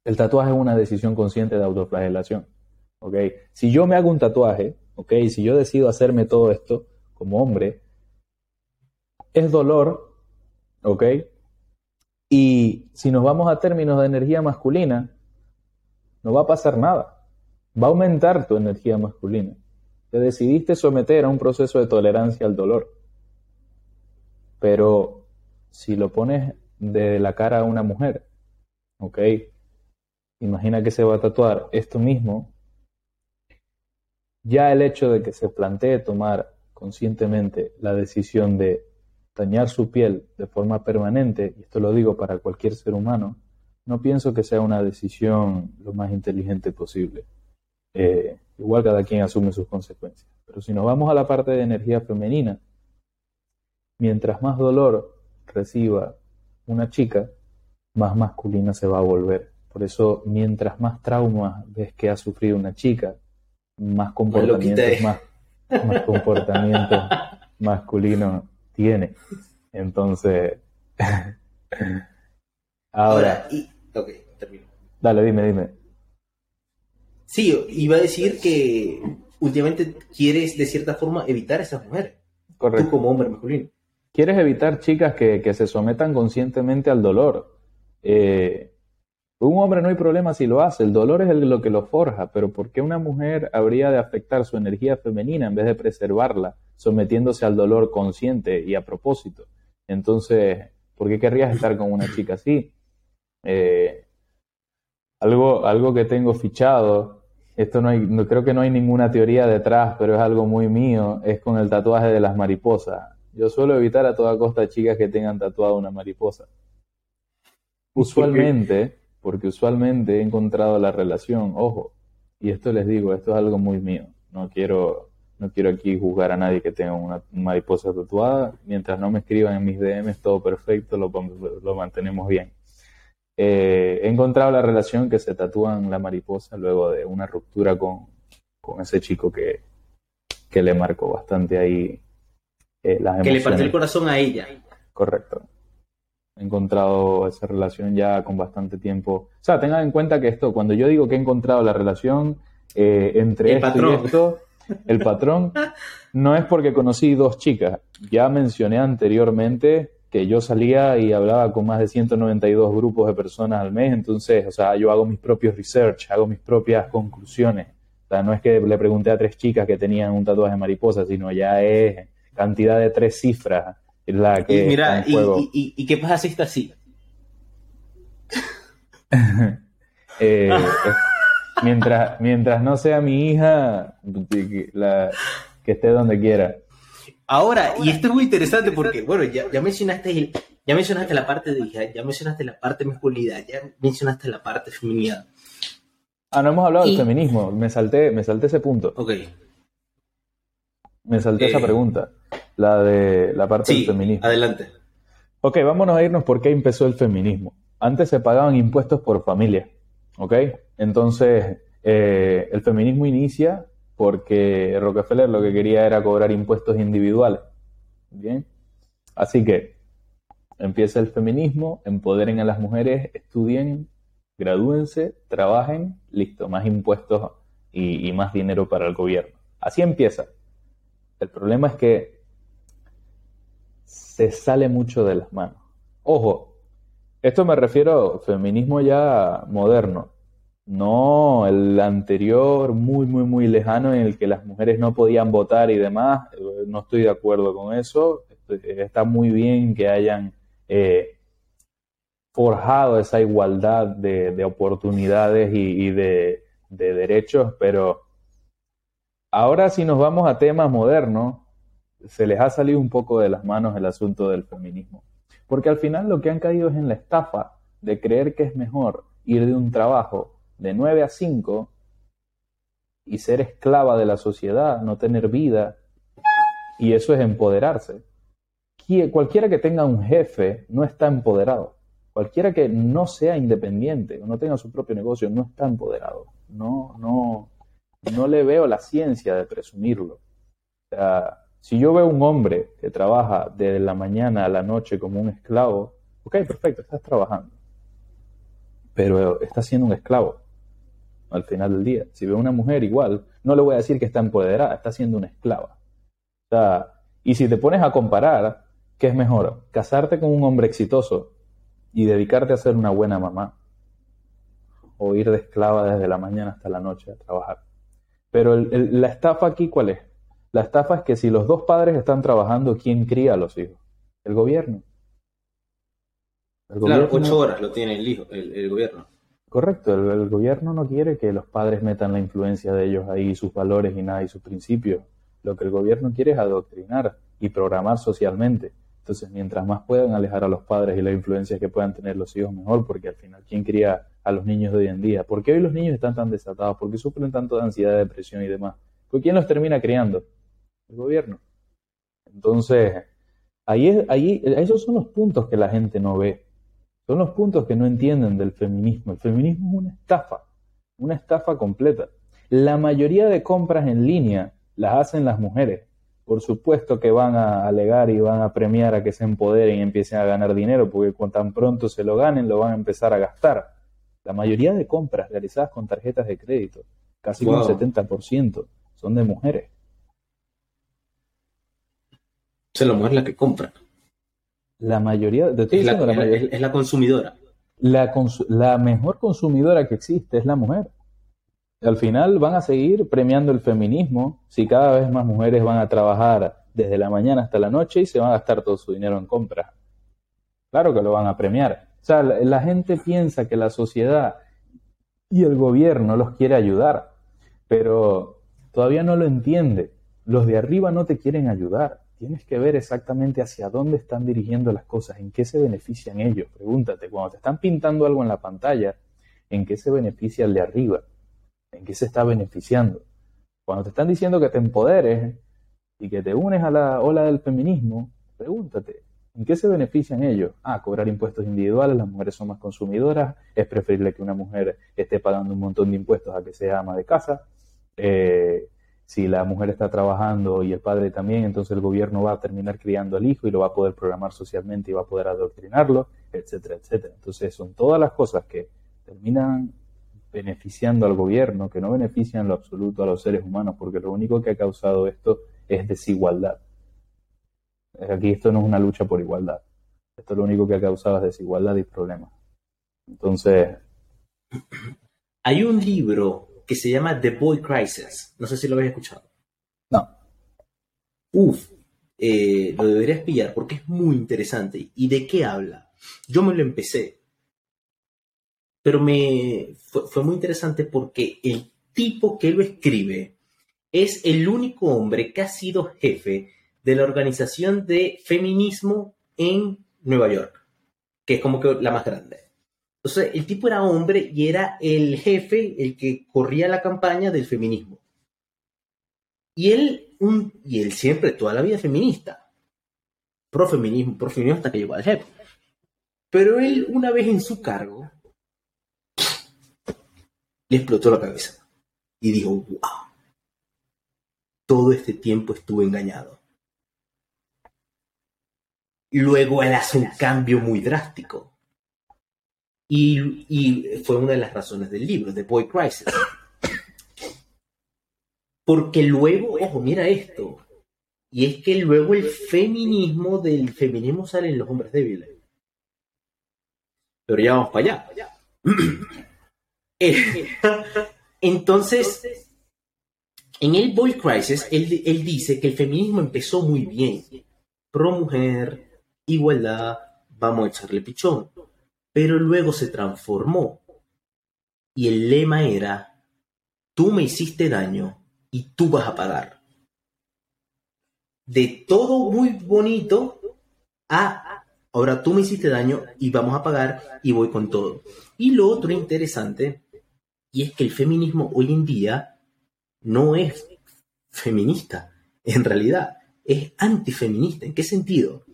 El tatuaje es una decisión consciente de autoflagelación. ¿okay? Si yo me hago un tatuaje, ¿okay? si yo decido hacerme todo esto como hombre, es dolor, ¿ok? Y si nos vamos a términos de energía masculina, no va a pasar nada. Va a aumentar tu energía masculina. Te decidiste someter a un proceso de tolerancia al dolor. Pero si lo pones de la cara a una mujer, ¿ok? imagina que se va a tatuar esto mismo, ya el hecho de que se plantee tomar conscientemente la decisión de dañar su piel de forma permanente, y esto lo digo para cualquier ser humano, no pienso que sea una decisión lo más inteligente posible. Eh, igual cada quien asume sus consecuencias. Pero si nos vamos a la parte de energía femenina, mientras más dolor reciba una chica, más masculina se va a volver. Por eso, mientras más trauma ves que ha sufrido una chica, más comportamientos, más, más comportamientos masculinos tiene. Entonces, ahora... y, ok, termino. Dale, dime, dime. Sí, iba a decir que últimamente quieres de cierta forma evitar a esas mujeres. Correcto. Tú como hombre masculino. Quieres evitar chicas que, que se sometan conscientemente al dolor. Eh, un hombre no hay problema si lo hace, el dolor es lo que lo forja, pero ¿por qué una mujer habría de afectar su energía femenina en vez de preservarla, sometiéndose al dolor consciente y a propósito? Entonces, ¿por qué querrías estar con una chica así? Eh, algo, algo que tengo fichado, esto no hay, no, creo que no hay ninguna teoría detrás, pero es algo muy mío, es con el tatuaje de las mariposas. Yo suelo evitar a toda costa chicas que tengan tatuado una mariposa. Usualmente porque usualmente he encontrado la relación, ojo, y esto les digo, esto es algo muy mío, no quiero, no quiero aquí juzgar a nadie que tenga una mariposa tatuada, mientras no me escriban en mis DMs, todo perfecto, lo, lo mantenemos bien. Eh, he encontrado la relación que se tatúan la mariposa luego de una ruptura con, con ese chico que, que le marcó bastante ahí eh, las Que le partió el corazón a ella. Correcto he encontrado esa relación ya con bastante tiempo. O sea, tengan en cuenta que esto, cuando yo digo que he encontrado la relación eh, entre esto y esto, el patrón, no es porque conocí dos chicas. Ya mencioné anteriormente que yo salía y hablaba con más de 192 grupos de personas al mes, entonces, o sea, yo hago mis propios research, hago mis propias conclusiones. O sea, no es que le pregunté a tres chicas que tenían un tatuaje de mariposa, sino ya es cantidad de tres cifras la que y mira, y, y, qué pasa si está así? Eh, mientras, mientras no sea mi hija, la, que esté donde quiera. Ahora, y esto es muy interesante porque, bueno, ya, ya mencionaste ya mencionaste la parte de hija, ya mencionaste la parte masculinidad, ya mencionaste la parte feminidad. Ah, no hemos hablado del feminismo, me salté, me salté ese punto. Ok. Me salté esa eh, pregunta la de la parte del feminismo. Adelante. Ok, vámonos a irnos por qué empezó el feminismo. Antes se pagaban impuestos por familia, ¿ok? Entonces, eh, el feminismo inicia porque Rockefeller lo que quería era cobrar impuestos individuales. Bien. Así que empieza el feminismo, empoderen a las mujeres, estudien, gradúense, trabajen, listo, más impuestos y más dinero para el gobierno. Así empieza. El problema es que se sale mucho de las manos. Ojo, Esto me refiero a feminismo ya moderno, no el anterior, muy, muy, muy lejano, en el que las mujeres no podían votar y demás. No estoy de acuerdo con eso. Está muy bien que hayan eh, forjado esa igualdad de, oportunidades y, de, de derechos, pero ahora si nos vamos a temas modernos, se les ha salido un poco de las manos el asunto del feminismo. Porque al final lo que han caído es en la estafa de creer que es mejor ir de un trabajo de 9 a 5 y ser esclava de la sociedad, no tener vida, y eso es empoderarse. Cualquiera que tenga un jefe no está empoderado. Cualquiera que no sea independiente o no tenga su propio negocio no está empoderado. No, no, no le veo la ciencia de presumirlo. Si yo veo un hombre que trabaja desde la mañana a la noche como un esclavo, ok, perfecto, estás trabajando. Pero está siendo un esclavo al final del día. Si veo una mujer igual, no le voy a decir que está empoderada, está siendo una esclava. O sea, y si te pones a comparar, ¿qué es mejor? ¿Casarte con un hombre exitoso y dedicarte a ser una buena mamá? ¿O ir de esclava desde la mañana hasta la noche a trabajar? Pero la estafa aquí, ¿cuál es? La estafa es que si los dos padres están trabajando, ¿quién cría a los hijos? El gobierno. claro, ocho horas lo tiene el, hijo, el gobierno. Correcto, el, gobierno no quiere que los padres metan la influencia de ellos ahí, sus valores y nada, y sus principios. Lo que el gobierno quiere es adoctrinar y programar socialmente. Entonces, mientras más puedan alejar a los padres y la influencia que puedan tener los hijos, mejor, porque al final, ¿quién cría a los niños de hoy en día? ¿Por qué hoy los niños están tan desatados? ¿Por qué sufren tanto de ansiedad, depresión y demás? ¿Por quién los termina criando? El gobierno. Entonces, ahí, es, ahí, esos son los puntos que la gente no ve. Son los puntos que no entienden del feminismo. El feminismo es una estafa, una estafa completa. La mayoría de compras en línea las hacen las mujeres. Por supuesto que van a alegar y van a premiar a que se empoderen y empiecen a ganar dinero, porque cuando tan pronto se lo ganen, lo van a empezar a gastar. La mayoría de compras realizadas con tarjetas de crédito, casi un 70%, son de mujeres. O sea, la mujer la que compra. La mayoría, de es, la, es, la consumidora. La, la mejor consumidora que existe es la mujer. Al final van a seguir premiando el feminismo si cada vez más mujeres van a trabajar desde la mañana hasta la noche y se van a gastar todo su dinero en compras. Claro que lo van a premiar. O sea, la, la gente piensa que la sociedad y el gobierno los quiere ayudar, pero todavía no lo entiende. Los de arriba no te quieren ayudar tienes que ver exactamente hacia dónde están dirigiendo las cosas, en qué se benefician ellos. Pregúntate, cuando te están pintando algo en la pantalla, ¿en qué se beneficia el de arriba? ¿En qué se está beneficiando? Cuando te están diciendo que te empoderes y que te unes a la ola del feminismo, pregúntate, ¿en qué se benefician ellos? Ah, cobrar impuestos individuales, las mujeres son más consumidoras, es preferible que una mujer esté pagando un montón de impuestos a que sea ama de casa. Eh, si la mujer está trabajando y el padre también, entonces el gobierno va a terminar criando al hijo y lo va a poder programar socialmente y va a poder adoctrinarlo, etcétera, etcétera. Entonces son todas las cosas que terminan beneficiando al gobierno, que no benefician en lo absoluto a los seres humanos, porque lo único que ha causado esto es desigualdad. Aquí esto no es una lucha por igualdad. Esto lo único que ha causado es desigualdad y problemas. Entonces... Hay un libro que se llama The Boy Crisis. No sé si lo habéis escuchado. No. Uf, eh, lo deberías pillar porque es muy interesante. ¿Y de qué habla? Yo me lo empecé. Pero me fue, muy interesante porque el tipo que lo escribe es el único hombre que ha sido jefe de la organización de feminismo en Nueva York, que es como que la más grande. Entonces, el tipo era hombre y era el jefe, el que corría la campaña del feminismo. Y él, y él siempre, toda la vida feminista. Pro-feminismo, pro-feminismo hasta que llegó al jefe. Pero él, una vez en su cargo, le explotó la cabeza. Y dijo, wow, todo este tiempo estuve engañado. Luego él hace un cambio muy drástico y, fue una de las razones del libro, The Boy Crisis. Porque luego, ojo, mira esto. Y es que luego el feminismo, del feminismo salen los hombres débiles. Pero ya vamos para allá. Eh, entonces, en el Boy Crisis, él, él dice que el feminismo empezó muy bien. Pro mujer, igualdad, vamos a echarle pichón. Pero luego se transformó. Y el lema era, tú me hiciste daño y tú vas a pagar. De todo muy bonito a, ahora tú me hiciste daño y vamos a pagar y voy con todo. Y lo otro interesante, y es que el feminismo hoy en día no es feminista, en realidad es antifeminista. ¿En qué sentido?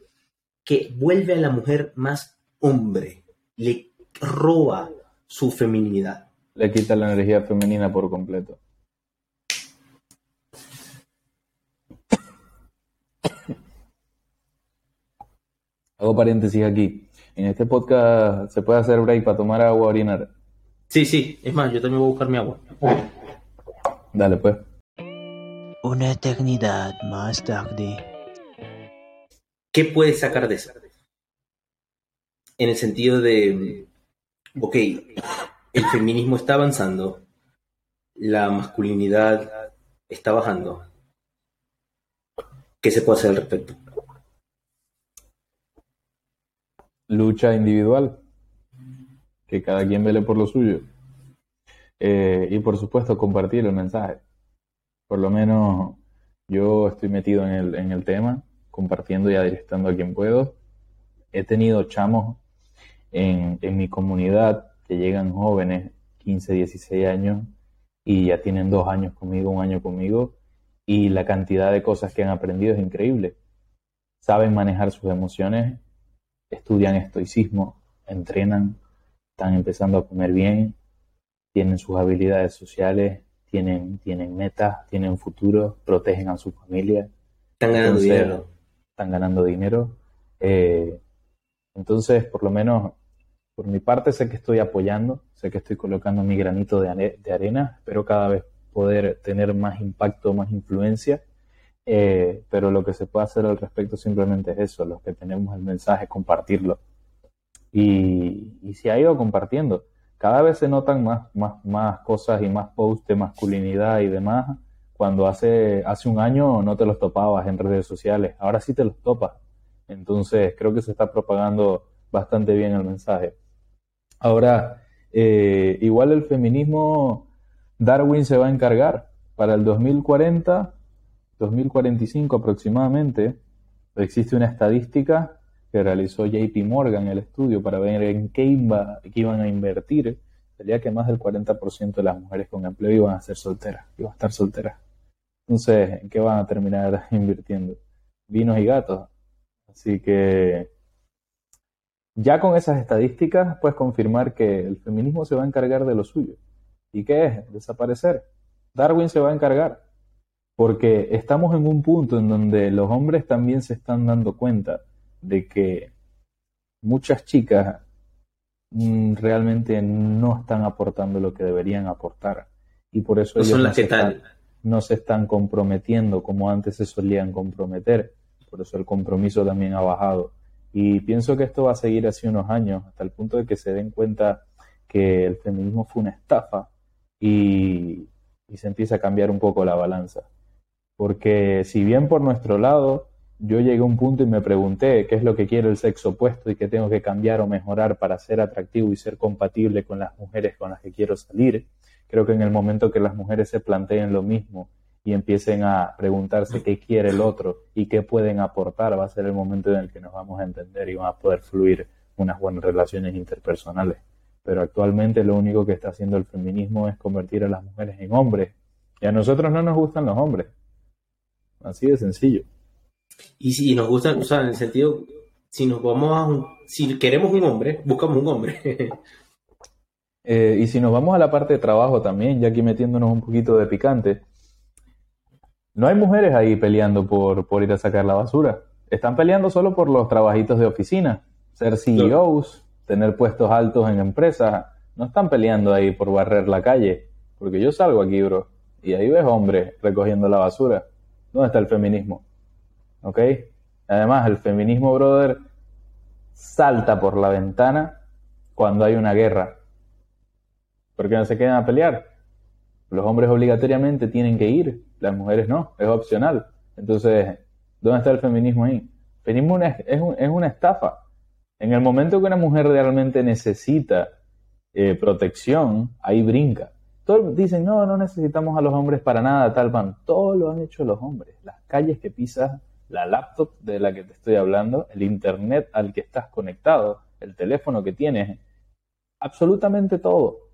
Que vuelve a la mujer más hombre, le roba su feminidad. Le quita la energía femenina por completo. Hago paréntesis aquí. En este podcast se puede hacer break para tomar agua o orinar. Sí, sí, es más, yo también voy a buscar mi agua. Dale, pues. Una eternidad más tarde. ¿Qué puedes sacar de eso? En el sentido de, ok, el feminismo está avanzando, la masculinidad está bajando. ¿Qué se puede hacer al respecto? Lucha individual. Que cada quien vele por lo suyo. Eh, y por supuesto compartir el mensaje. Por lo menos yo estoy metido en el, en el tema, compartiendo y adiestrando a quien puedo. He tenido chamos en, en mi comunidad que llegan jóvenes, 15, 16 años, y ya tienen dos años conmigo, un año conmigo, y la cantidad de cosas que han aprendido es increíble. Saben manejar sus emociones, estudian estoicismo, entrenan, están empezando a comer bien, tienen sus habilidades sociales, tienen, tienen metas, tienen futuro, protegen a su familia. Están ganando Entonces, dinero. Están ganando dinero. Eh, entonces, por lo menos, por mi parte, sé que estoy apoyando, sé que estoy colocando mi granito de, de arena. Espero cada vez poder tener más impacto, más influencia. Eh, pero lo que se puede hacer al respecto simplemente es eso, los que tenemos el mensaje, compartirlo. Y, y se ha ido compartiendo. Cada vez se notan más, más, más cosas y más posts de masculinidad y demás. Cuando hace, hace un año no te los topabas en redes sociales, ahora sí te los topas. Entonces creo que se está propagando bastante bien el mensaje. Ahora, eh, igual el feminismo, Darwin se va a encargar para el 2040, 2045 aproximadamente. Existe una estadística que realizó JP Morgan el estudio para ver en qué, qué iban a invertir. Sería que más del 40% de las mujeres con empleo iban a ser solteras, iban a estar solteras. Entonces, ¿en qué van a terminar invirtiendo? Vinos y gatos. Así que ya con esas estadísticas puedes confirmar que el feminismo se va a encargar de lo suyo. ¿Y qué es? Desaparecer. Darwin se va a encargar. Porque estamos en un punto en donde los hombres también se están dando cuenta de que muchas chicas mm, realmente no están aportando lo que deberían aportar. Y por eso No ellos son no las se que tal. están- no se están comprometiendo como antes se solían comprometer. Por eso el compromiso también ha bajado. Y pienso que esto va a seguir así unos años, hasta el punto de que se den cuenta que el feminismo fue una estafa y, y se empieza a cambiar un poco la balanza. Porque si bien por nuestro lado yo llegué a un punto y me pregunté qué es lo que quiere el sexo opuesto y qué tengo que cambiar o mejorar para ser atractivo y ser compatible con las mujeres con las que quiero salir, creo que en el momento que las mujeres se planteen lo mismo y empiecen a preguntarse qué quiere el otro y qué pueden aportar, va a ser el momento en el que nos vamos a entender y van a poder fluir unas buenas relaciones interpersonales. Pero actualmente lo único que está haciendo el feminismo es convertir a las mujeres en hombres. Y a nosotros no nos gustan los hombres. Así de sencillo. Y si nos gusta, o sea, en el sentido, si nos vamos a un- si queremos un hombre, buscamos un hombre. Eh, y si nos vamos a la parte de trabajo también, ya aquí metiéndonos un poquito de picante, no hay mujeres ahí peleando por, por ir a sacar la basura. Están peleando solo por los trabajitos de oficina, ser CEOs, tener puestos altos en empresas. No están peleando ahí por barrer la calle, porque yo salgo aquí, bro, y ahí ves hombres recogiendo la basura. ¿Dónde está el feminismo? ¿Ok? Además, el feminismo, brother, salta por la ventana cuando hay una guerra. ¿Por qué no se quedan a pelear? Los hombres obligatoriamente tienen que ir, las mujeres no, es opcional. Entonces, ¿dónde está el feminismo ahí? El feminismo es, una estafa. En el momento que una mujer realmente necesita eh, protección, ahí brinca. Todos dicen, no, no necesitamos a los hombres para nada, tal pan. Todo lo han hecho los hombres. Las calles que pisas, la laptop de la que te estoy hablando, el internet al que estás conectado, el teléfono que tienes, absolutamente todo.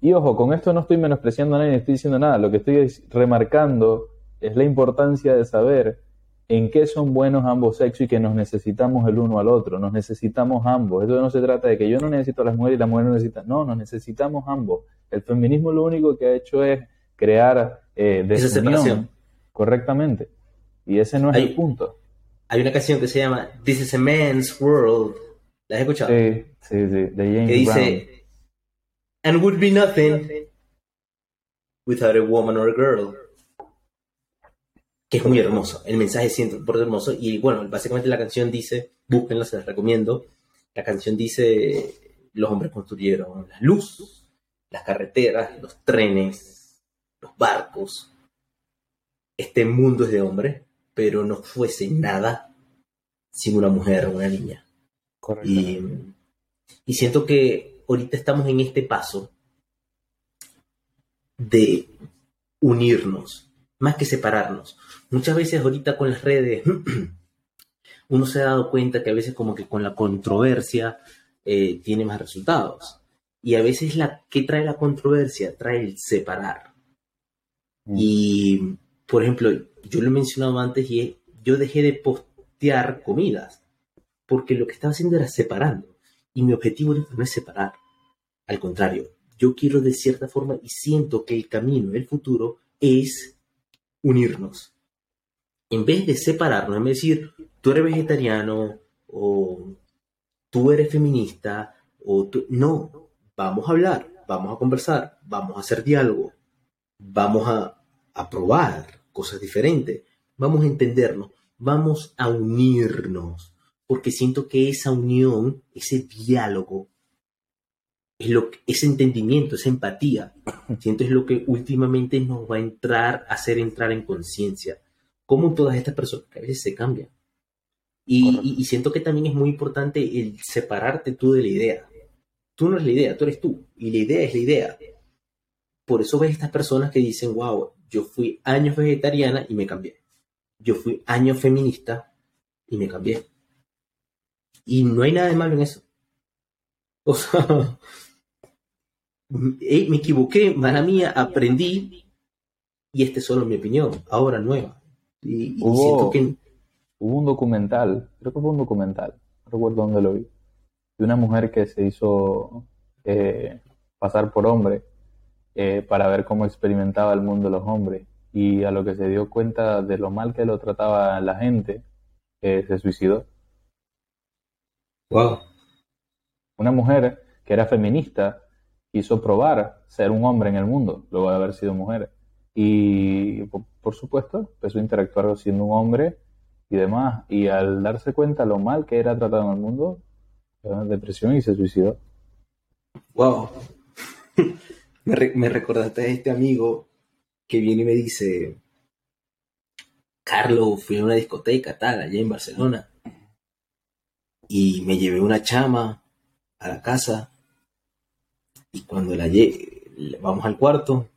Y ojo, con esto no estoy menospreciando a nadie, ni estoy diciendo nada. Lo que estoy remarcando es la importancia de saber en qué son buenos ambos sexos y que nos necesitamos el uno al otro, nos necesitamos ambos. Eso no se trata de que yo no necesito a las mujeres y las mujeres no necesitan. No, nos necesitamos ambos. El feminismo lo único que ha hecho es crear eh, desunión correctamente. Y ese no es el punto. Hay una canción que se llama This is a Man's World. ¿La has escuchado? Sí, sí, sí. De James que dice, And would be nothing without a woman or a girl que es muy hermoso. El mensaje siento por hermoso. Y bueno, básicamente la canción dice, búsquenla, se las recomiendo. La canción dice, los hombres construyeron la luz, las carreteras, los trenes, los barcos. Este mundo es de hombre, pero no fuese nada sin una mujer o una niña. Y, y siento que ahorita estamos en este paso de unirnos, más que separarnos Muchas veces ahorita con las redes uno se ha dado cuenta que a veces como que con la controversia eh, tiene más resultados. Y a veces la que trae la controversia trae el separar. Mm. Y, por ejemplo, yo lo he mencionado antes y yo dejé de postear comidas porque lo que estaba haciendo era separando. Y mi objetivo no es separar. Al contrario, yo quiero de cierta forma y siento que el camino, el futuro, es unirnos en vez de separarnos, de decir, tú eres vegetariano o tú eres feminista, o tú... no, vamos a hablar, vamos a conversar, vamos a hacer diálogo, vamos a, a probar cosas diferentes, vamos a entendernos, vamos a unirnos, porque siento que esa unión, ese diálogo, es lo ese entendimiento, esa empatía, siento es lo que últimamente nos va a entrar, a hacer entrar en conciencia cómo todas estas personas a veces se cambian. Y, siento que también es muy importante el separarte tú de la idea. Tú no eres la idea, tú eres tú. Y la idea es la idea. Por eso ves estas personas que dicen, wow, yo fui años vegetariana y me cambié. Yo fui años feminista y me cambié. Y no hay nada de malo en eso. O sea, me equivoqué, mala mía, aprendí y esta es solo mi opinión, ahora nueva. Y, hubo, hubo un documental, creo que fue un documental, no recuerdo dónde lo vi, de una mujer que se hizo eh, pasar por hombre eh, para ver cómo experimentaba el mundo los hombres y a lo que se dio cuenta de lo mal que lo trataba la gente, eh, se suicidó. Wow. Una mujer que era feminista quiso probar ser un hombre en el mundo, luego de haber sido mujer. Y por supuesto, empezó a interactuar siendo un hombre y demás. Y al darse cuenta lo mal que era tratado en el mundo, depresión y se suicidó. Wow. me, recordaste a este amigo que viene y me dice, Carlos, fui a una discoteca tal, allá en Barcelona. Y me llevé una chama a la casa. Y cuando la vamos al cuarto,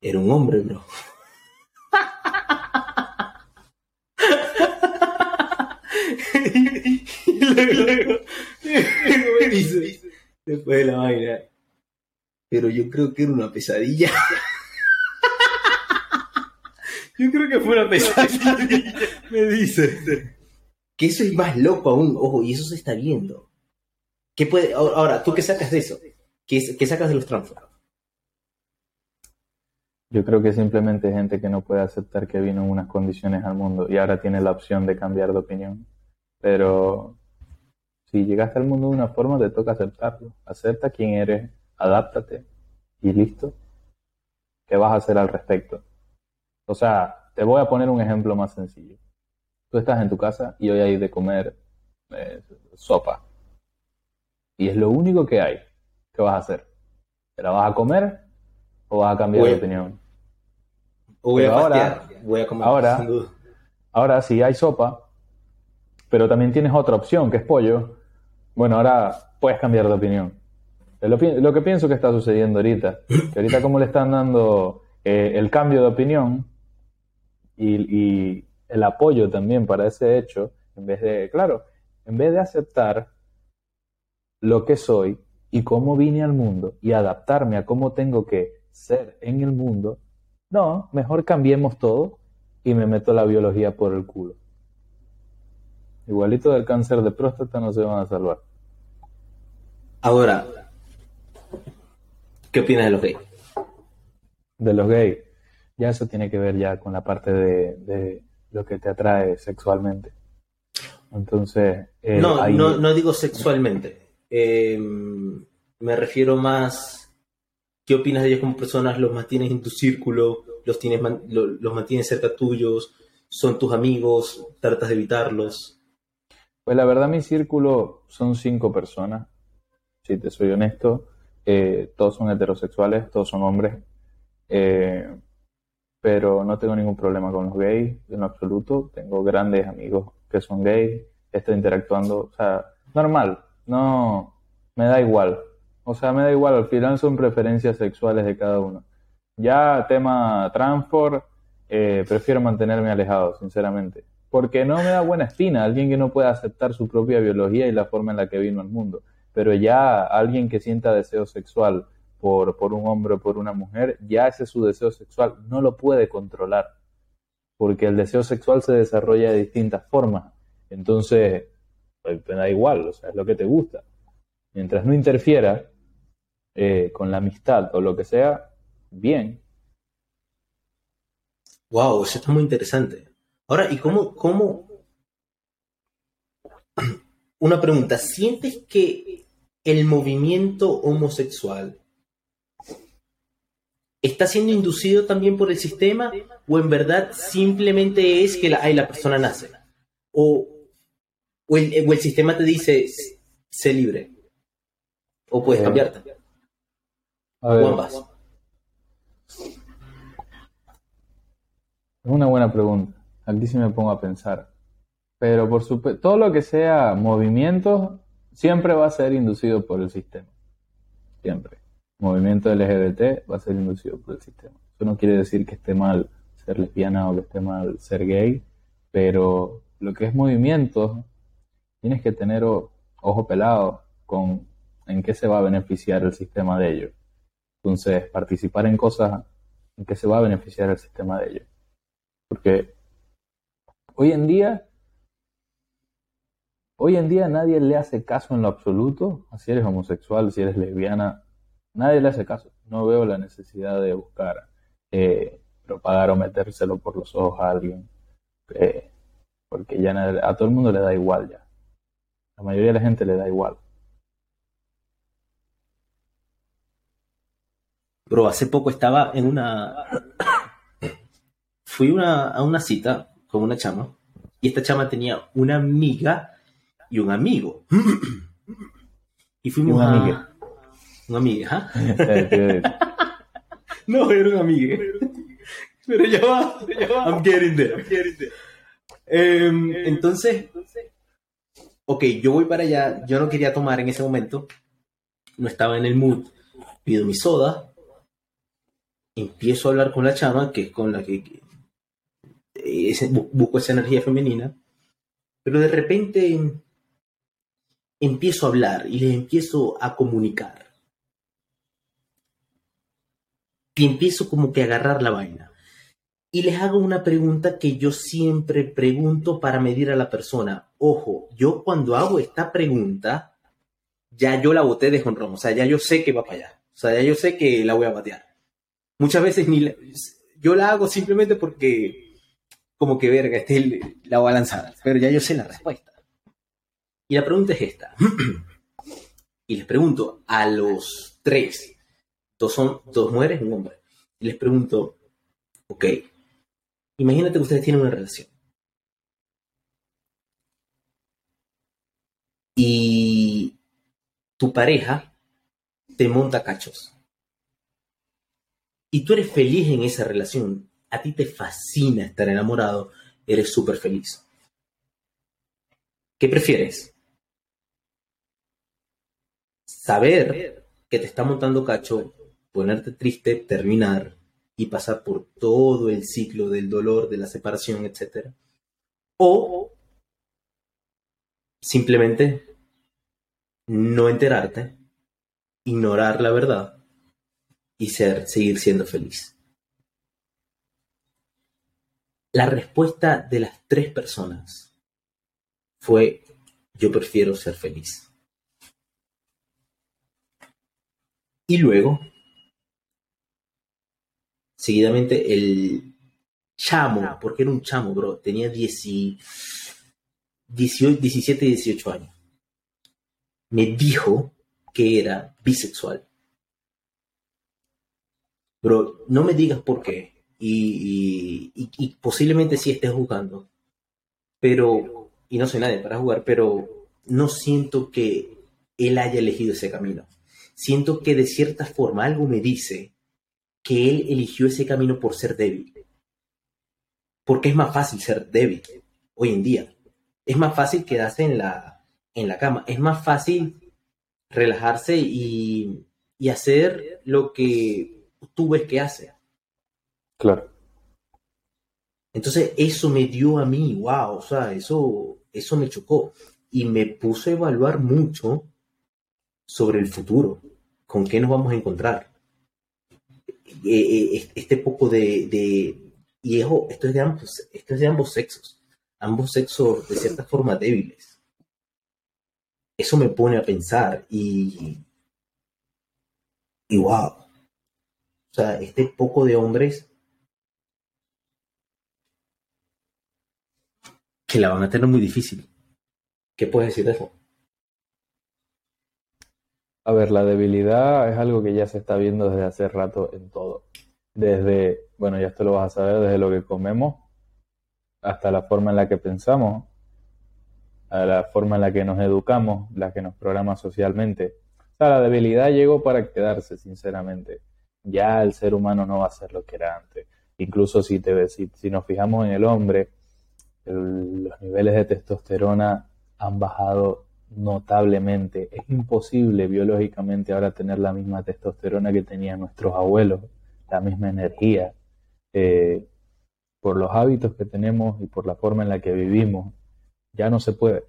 era un hombre, bro. y luego, me dice, después de la vaina, pero yo creo que era una pesadilla. yo creo que fue una pesadilla, me dice. Que eso es más loco aún, ojo, y eso se está viendo. ¿Qué puede, ahora, ¿tú qué sacas de eso? ¿Qué, sacas de los transformados? Yo creo que simplemente gente que no puede aceptar que vino en unas condiciones al mundo y ahora tiene la opción de cambiar de opinión. Pero si llegaste al mundo de una forma, te toca aceptarlo. Acepta quién eres, adáptate y listo. ¿Qué vas a hacer al respecto? O sea, te voy a poner un ejemplo más sencillo. Tú estás en tu casa y hoy hay de comer eh, sopa. y es lo único que hay. ¿Qué vas a hacer? ¿Te la vas a comer o vas a cambiar Voy- de opinión? Voy a ahora- voy a comer. ahora- sin duda. Ahora sí hay sopa, pero también tienes otra opción, que es pollo. Bueno, ahora puedes cambiar de opinión. Lo, que pienso que está sucediendo ahorita, que ahorita como le están dando eh, el cambio de opinión y, y el apoyo también para ese hecho, en vez de, claro, en vez de aceptar lo que soy y cómo vine al mundo y adaptarme a cómo tengo que ser en el mundo, no, mejor cambiemos todo y me meto la biología por el culo. Igualito del cáncer de próstata no se van a salvar. Ahora, ¿qué opinas de los gays? De los gays, ya eso tiene que ver ya con la parte de, de lo que te atrae sexualmente. Entonces, eh, no, no, no digo sexualmente. Eh, me refiero más. ¿Qué opinas de ellos como personas? ¿Los mantienes en tu círculo? ¿Los, tienes los mantienes cerca tuyos? ¿Son tus amigos? ¿Tratas de evitarlos? Pues la verdad, mi círculo son cinco personas. Si te soy honesto, eh, todos son heterosexuales, todos son hombres. Eh, pero no tengo ningún problema con los gays en absoluto. Tengo grandes amigos que son gays, estoy interactuando, o sea, normal, no me da igual. O sea, me da igual, al final son preferencias sexuales de cada uno. Ya tema transport, eh, prefiero mantenerme alejado, sinceramente. Porque no me da buena espina alguien que no pueda aceptar su propia biología y la forma en la que vino al mundo. Pero ya alguien que sienta deseo sexual por, por un hombre o por una mujer, ya ese es su deseo sexual, no lo puede controlar. Porque el deseo sexual se desarrolla de distintas formas. Entonces, pues, da igual, o sea, es lo que te gusta. Mientras no interfiera eh, con la amistad o lo que sea, bien. Wow, eso está muy interesante. Ahora, ¿y cómo, cómo? Una pregunta, ¿sientes que el movimiento homosexual está siendo inducido también por el sistema o en verdad simplemente es que la, ay, la persona nace? O, o, el, o el sistema te dice, sé libre. O puedes Eh, cambiarte. A ver, O ambas. Es una buena pregunta. Aquí sí me pongo a pensar. Pero por supuesto, todo lo que sea movimientos siempre va a ser inducido por el sistema. Siempre. Movimiento LGBT va a ser inducido por el sistema. Eso no quiere decir que esté mal ser lesbiana o que esté mal ser gay, pero lo que es movimientos, tienes que tener ojo pelado con en qué se va a beneficiar el sistema de ello. Entonces, participar en cosas en que se va a beneficiar el sistema de ello. Porque hoy en día, hoy en día nadie le hace caso en lo absoluto, si eres homosexual, si eres lesbiana, nadie le hace caso. No veo la necesidad de buscar eh, propagar o metérselo por los ojos a alguien, eh, porque ya a todo el mundo le da igual ya. La mayoría de la gente le da igual. Bro, hace poco estaba en una. Fui una- a una cita con una chama y esta chama tenía una amiga y un amigo. Y fuimos Un a. amigue. Un amigue, ¿ah? No, era un amigue. Pero ya va, ya va. I'm getting there. I'm getting there. Em, entonces, ok, yo voy para allá. Yo no quería tomar en ese momento. No estaba en el mood. Pido mi soda. Empiezo a hablar con la chama, que es con la que, que- ese- bu- busco esa energía femenina. Pero de repente em, empiezo a hablar y les empiezo a comunicar. Y empiezo como que a agarrar la vaina. Y les hago una pregunta que yo siempre pregunto para medir a la persona. Ojo, yo cuando hago esta pregunta, ya yo la boté de jonrón. O sea, ya yo sé que va para allá. O sea, ya yo sé que la voy a batear. Muchas veces ni yo la hago simplemente porque, como que verga, este la voy a lanzar. Pero ya yo sé la respuesta. Y la pregunta es esta. y les pregunto a los tres, dos son dos mujeres y un hombre. Y les pregunto, ok, imagínate que ustedes tienen una relación. Y tu pareja te monta cachos. Y tú eres feliz en esa relación. A ti te fascina estar enamorado. Eres súper feliz. ¿Qué prefieres? Saber que te está montando cacho, ponerte triste, terminar y pasar por todo el ciclo del dolor, de la separación, etc. O simplemente no enterarte, ignorar la verdad y ser, seguir siendo feliz. La respuesta de las tres personas fue yo prefiero ser feliz. Y luego, seguidamente, el chamo, porque era un chamo, bro, tenía 17, 17 y 18 años, me dijo que era bisexual. Bro, no me digas por qué. Y, y, posiblemente sí estés jugando. Pero, y no soy nadie para jugar, pero no siento que él haya elegido ese camino. Siento que de cierta forma algo me dice que él eligió ese camino por ser débil. Porque es más fácil ser débil hoy en día. Es más fácil quedarse en la, en la cama. Es más fácil relajarse y, y hacer lo que tú ves que hace. Claro. Entonces eso me dio a mí, wow, o sea, eso, eso me chocó y me puso a evaluar mucho sobre el futuro, con qué nos vamos a encontrar. Eh, eh, este poco de, de y esto es de ambos, esto es de ambos sexos, ambos sexos de cierta forma débiles. Eso me pone a pensar y, y wow, o sea, este poco de hombres que la van a tener muy difícil. ¿Qué puedes decir de eso? A ver, la debilidad es algo que ya se está viendo desde hace rato en todo. Desde, bueno, ya esto lo vas a saber, desde lo que comemos hasta la forma en la que pensamos, a la forma en la que nos educamos, la que nos programa socialmente. O sea, la debilidad llegó para quedarse, sinceramente ya el ser humano no va a ser lo que era antes. Incluso si, te, si, si nos fijamos en el hombre, los niveles de testosterona han bajado notablemente. Es imposible biológicamente ahora tener la misma testosterona que tenían nuestros abuelos, la misma energía. Eh, por los hábitos que tenemos y por la forma en la que vivimos, ya no se puede.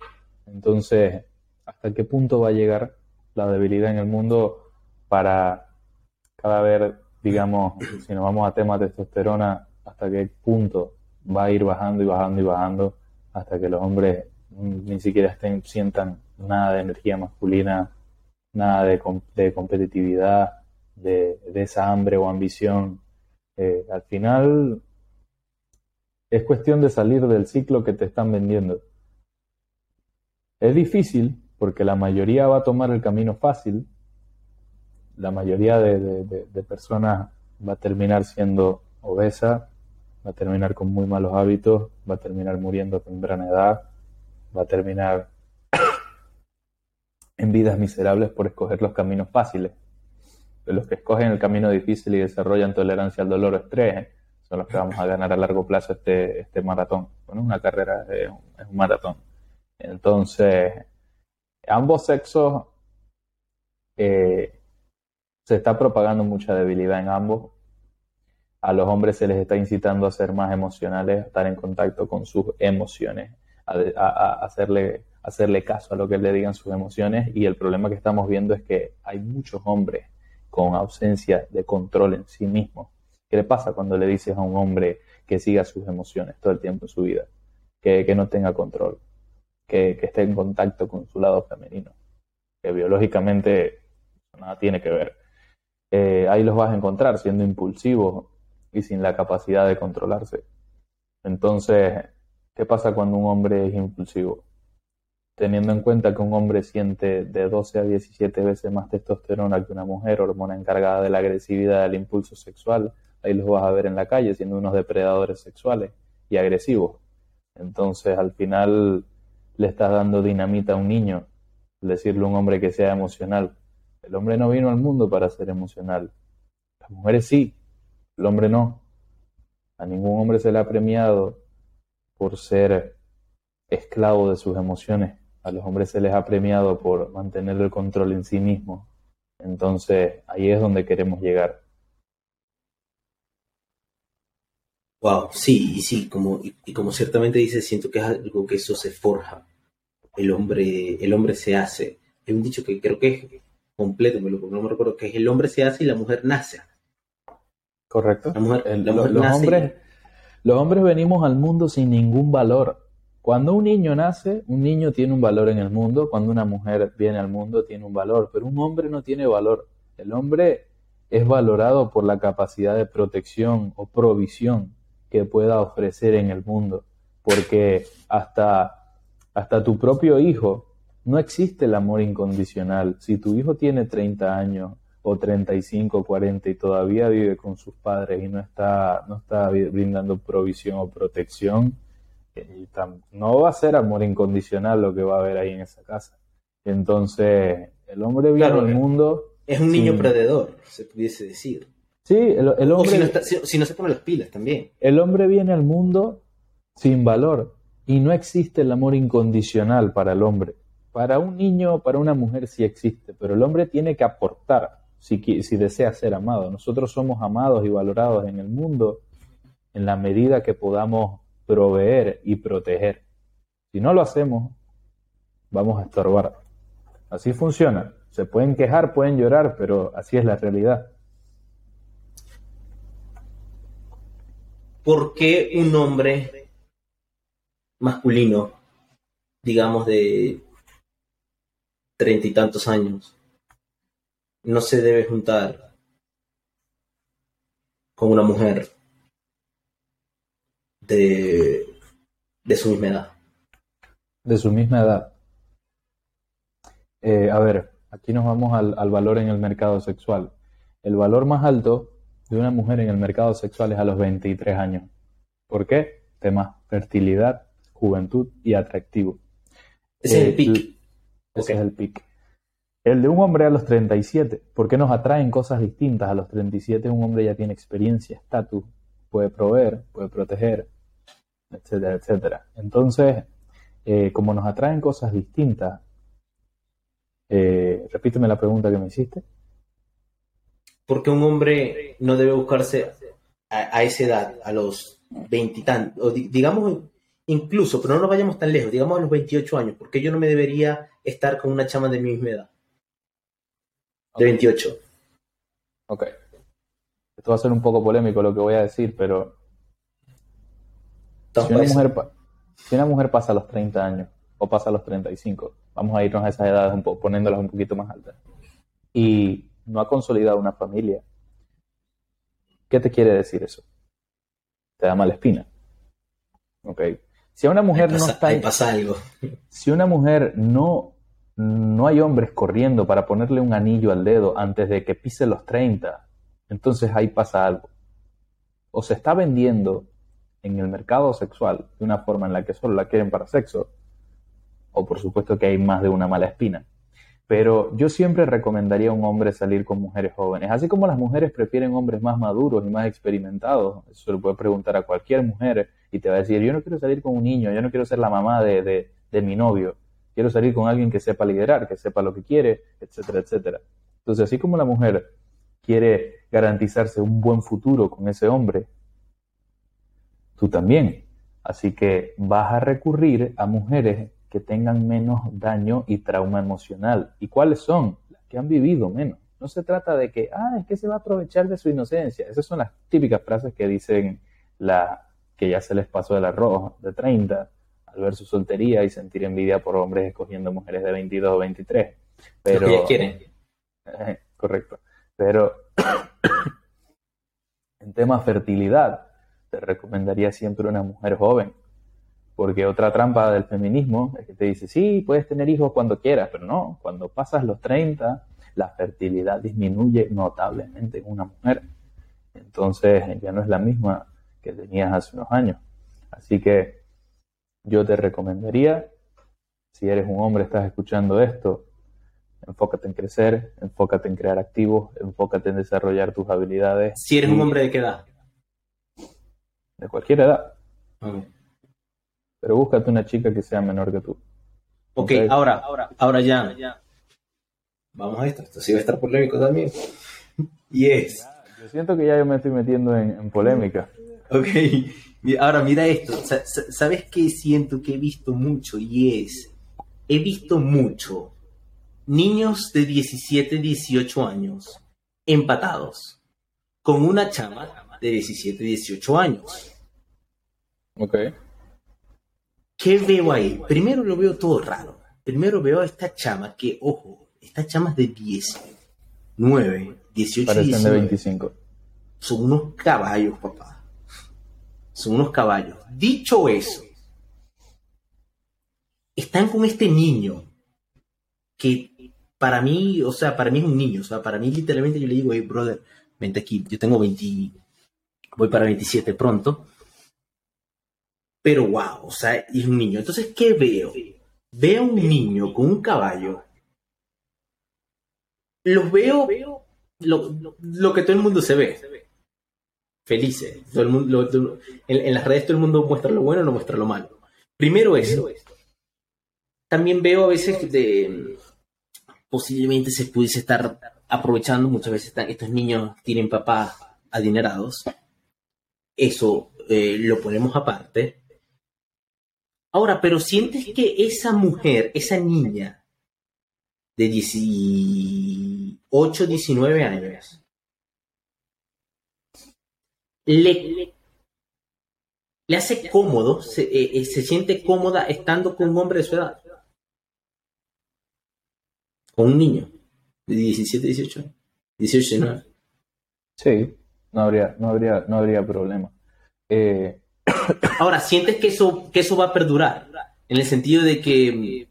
Entonces, ¿hasta qué punto va a llegar la debilidad en el mundo para cada vez, digamos, si nos vamos a temas de testosterona, hasta qué punto va a ir bajando y bajando y bajando hasta que los hombres ni siquiera estén, sientan nada de energía masculina, nada de, de competitividad, de, esa hambre o ambición. Eh, al final es cuestión de salir del ciclo que te están vendiendo. Es difícil porque la mayoría va a tomar el camino fácil, la mayoría de, personas va a terminar siendo obesa, va a terminar con muy malos hábitos, va a terminar muriendo a temprana edad, va a terminar en vidas miserables por escoger los caminos fáciles. los que escogen el camino difícil y desarrollan tolerancia al dolor o estrés son los que vamos a ganar a largo plazo este, este maratón. Bueno, una carrera es un, es un maratón. Entonces, ambos sexos eh, se está propagando mucha debilidad en ambos. A los hombres se les está incitando a ser más emocionales, a estar en contacto con sus emociones, a, hacerle, hacerle caso a lo que le digan sus emociones. Y el problema que estamos viendo es que hay muchos hombres con ausencia de control en sí mismos. ¿Qué le pasa cuando le dices a un hombre que siga sus emociones todo el tiempo en su vida? Que, no tenga control, que, esté en contacto con su lado femenino, que biológicamente nada tiene que ver. Eh, ahí los vas a encontrar siendo impulsivos y sin la capacidad de controlarse. Entonces, ¿qué pasa cuando un hombre es impulsivo? Teniendo en cuenta que un hombre siente de 12 a 17 veces más testosterona que una mujer, hormona encargada de la agresividad del impulso sexual, ahí los vas a ver en la calle siendo unos depredadores sexuales y agresivos. Entonces, al final le estás dando dinamita a un niño decirle a un hombre que sea emocional. El hombre no vino al mundo para ser emocional. Las mujeres sí, el hombre no. A ningún hombre se le ha premiado por ser esclavo de sus emociones. A los hombres se les ha premiado por mantener el control en sí mismos. Entonces, ahí es donde queremos llegar. Wow, sí, y sí, como, y, como ciertamente dice, siento que es algo que eso se forja. El hombre, el hombre se hace. Hay un dicho que creo que es completo, me lo, no me recuerdo, que es el hombre se hace y la mujer nace. Correcto. los, hombres, los hombres venimos al mundo sin ningún valor. Cuando un niño nace, un niño tiene un valor en el mundo. Cuando una mujer viene al mundo, tiene un valor. Pero un hombre no tiene valor. El hombre es valorado por la capacidad de protección o provisión que pueda ofrecer en el mundo. Porque hasta, hasta tu propio hijo no existe el amor incondicional. Si tu hijo tiene 30 años o 35, 40 y todavía vive con sus padres y no está, no está brindando provisión o protección, no va a ser amor incondicional lo que va a haber ahí en esa casa. Entonces, el hombre viene al mundo... Es un niño perdedor, se pudiese decir. Sí, el, hombre. si no, se pone las pilas también. El hombre viene al mundo sin valor y no existe el amor incondicional para el hombre. Para un niño o para una mujer sí existe, pero el hombre tiene que aportar si, si desea ser amado. Nosotros somos amados y valorados en el mundo en la medida que podamos proveer y proteger. Si no lo hacemos, vamos a estorbar. Así funciona. Se pueden quejar, pueden llorar, pero así es la realidad. ¿por qué un hombre masculino, digamos de treinta y tantos años, no se debe juntar con una mujer de, su misma edad? De su misma edad. Eh, a ver, aquí nos vamos al, al valor en el mercado sexual. El valor más alto de una mujer en el mercado sexual es a los 23 años. ¿Por qué? Temas fertilidad, juventud y atractivo. Ese es el pic. Ese es el pic. El de un hombre a los 37, ¿por qué nos atraen cosas distintas? A los 37 un hombre ya tiene experiencia, estatus, puede proveer, puede proteger, etcétera, etcétera. Entonces, eh, como nos atraen cosas distintas, eh, repíteme la pregunta que me hiciste porque un hombre no debe buscarse a, esa edad, a los veintitantos, digamos incluso, pero no nos vayamos tan lejos, digamos a los 28 años, porque yo no me debería estar con una chama de mi misma edad? De 28. Ok. Esto va a ser un poco polémico lo que voy a decir, pero si una, mujer, si una, mujer, pasa los 30 años o pasa los 35, vamos a irnos a esas edades un poniéndolas un poquito más altas, y no ha consolidado una familia. ¿Qué te quiere decir eso? Te da mala espina. ¿Ok? Si a una mujer no está... pasa algo. Si una mujer no... No hay hombres corriendo para ponerle un anillo al dedo antes de que pise los 30. Entonces ahí pasa algo. O se está vendiendo en el mercado sexual de una forma en la que solo la quieren para sexo, o por supuesto que hay más de una mala espina. Pero yo siempre recomendaría a un hombre salir con mujeres jóvenes. Así como las mujeres prefieren hombres más maduros y más experimentados. Eso lo puede preguntar a cualquier mujer y te va a decir, yo no quiero salir con un niño, yo no quiero ser la mamá de, de, mi novio. Quiero salir con alguien que sepa liderar, que sepa lo que quiere, etcétera, etcétera. Entonces, así como la mujer quiere garantizarse un buen futuro con ese hombre, tú también. Así que vas a recurrir a mujeres que tengan menos daño y trauma emocional. ¿Y cuáles son? Las que han vivido menos. No se trata de que, ah, es que se va a aprovechar de su inocencia. Esas son las típicas frases que dicen la que ya se les pasó el arroz de 30 al ver su soltería y sentir envidia por hombres escogiendo mujeres de 22 o 23. Pero, Lo que quieren. correcto. Pero en tema fertilidad, te recomendaría siempre una mujer joven porque otra trampa del feminismo es que te dice, sí, puedes tener hijos cuando quieras, pero no, cuando pasas los 30, la fertilidad disminuye notablemente en una mujer. Entonces ya no es la misma que tenías hace unos años. Así que yo te recomendaría, si eres un hombre, estás escuchando esto enfócate en crecer, enfócate en crear activos, enfócate en desarrollar tus habilidades. Si eres un hombre de qué edad? De cualquier edad. Pero búscate una chica que sea menor que tú. Ok, Ok. ahora, ahora ya. Vamos a esto, esto sí va a estar polémico también. Y es. Yo siento que ya yo me estoy metiendo en, en polémica. Ok, ahora mira esto. Sa- sa- ¿Sabes qué siento que he visto mucho? Y es, he visto mucho niños de 17, 18 años empatados con una chama de 17, 18 años. Ok. ¿Qué veo ahí? Primero lo veo todo raro. Primero veo a esta chama que, ojo, esta chama es de 19, 18, Parecen de 19. 25. son unos caballos, papá. Son unos caballos. Dicho eso, están con este niño que para mí, o sea, para mí es un niño. O sea, para mí literalmente yo le digo, hey, brother, vente aquí. Yo tengo 20, voy para 27 pronto. Pero wow, o sea, es un niño. Entonces, ¿qué veo? Veo un niño con un caballo. Los veo lo, lo que todo el mundo se ve felices. Todo el mundo, en, las redes todo el mundo muestra lo bueno, no muestra lo malo. Primero eso. También veo a veces de posiblemente se pudiese estar aprovechando, muchas veces estos niños tienen papás adinerados. Eso eh, lo ponemos aparte. Ahora, pero sientes que esa mujer, esa niña de 18, 19 años, le, le hace cómodo, se, eh, eh, se siente cómoda estando con un hombre de su edad. Con un niño de 17, 18, 18, 19. Sí, no habría, no habría, no habría problema. Eh, Ahora, ¿sientes que eso, que eso va a perdurar? En el sentido de que...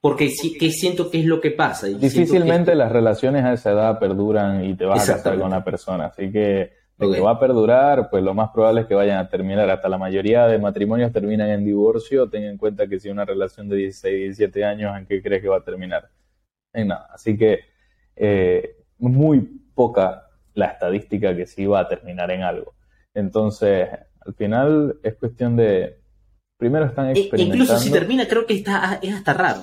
Porque sí, que siento que es lo que pasa. y que- difícilmente las relaciones a esa edad perduran y te vas a casar con la persona. Así que de que va a perdurar, pues lo más probable es que vayan a terminar. Hasta la mayoría de matrimonios terminan en divorcio. Ten en cuenta que si una relación de 16, 17 años, ¿en qué crees que va a terminar? En nada. Así que eh, muy poca la estadística que sí va a terminar en algo. Entonces, al final es cuestión de... Primero están E- experimentando. incluso si termina, creo que está, es hasta raro.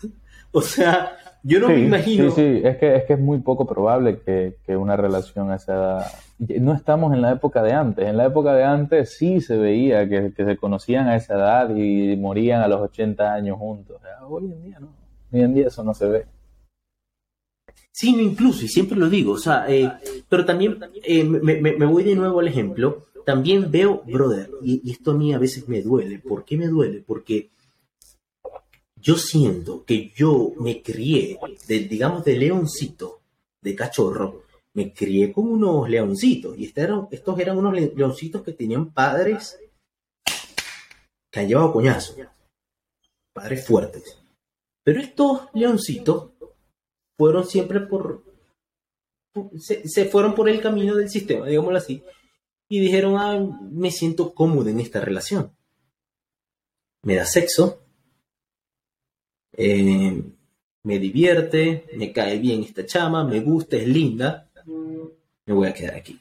o sea, yo no Sí, me imagino... Sí, sí, es que es, que es muy poco probable que, que una relación a esa edad... No estamos en la época de antes. En la época de antes sí se veía que, que se conocían a esa edad y morían a los 80 años juntos. Hoy en día no. Hoy en día eso no se ve. Sí, incluso, y siempre lo digo, o sea, eh, pero también eh, me, me- voy de nuevo al ejemplo, también veo, brother, y, esto a mí a veces me duele, ¿por qué me duele? Porque yo siento que yo me crié, de, digamos, de leoncito, de cachorro, me crié con unos leoncitos, y este era- estos eran unos le- leoncitos que tenían padres que han llevado coñazo, padres fuertes. Pero estos leoncitos fueron siempre por, se, fueron por el camino del sistema, digámoslo así, y dijeron, ah, me siento cómodo en esta relación. Me da sexo, eh, me divierte, me cae bien esta chama, me gusta, es linda, me voy a quedar aquí.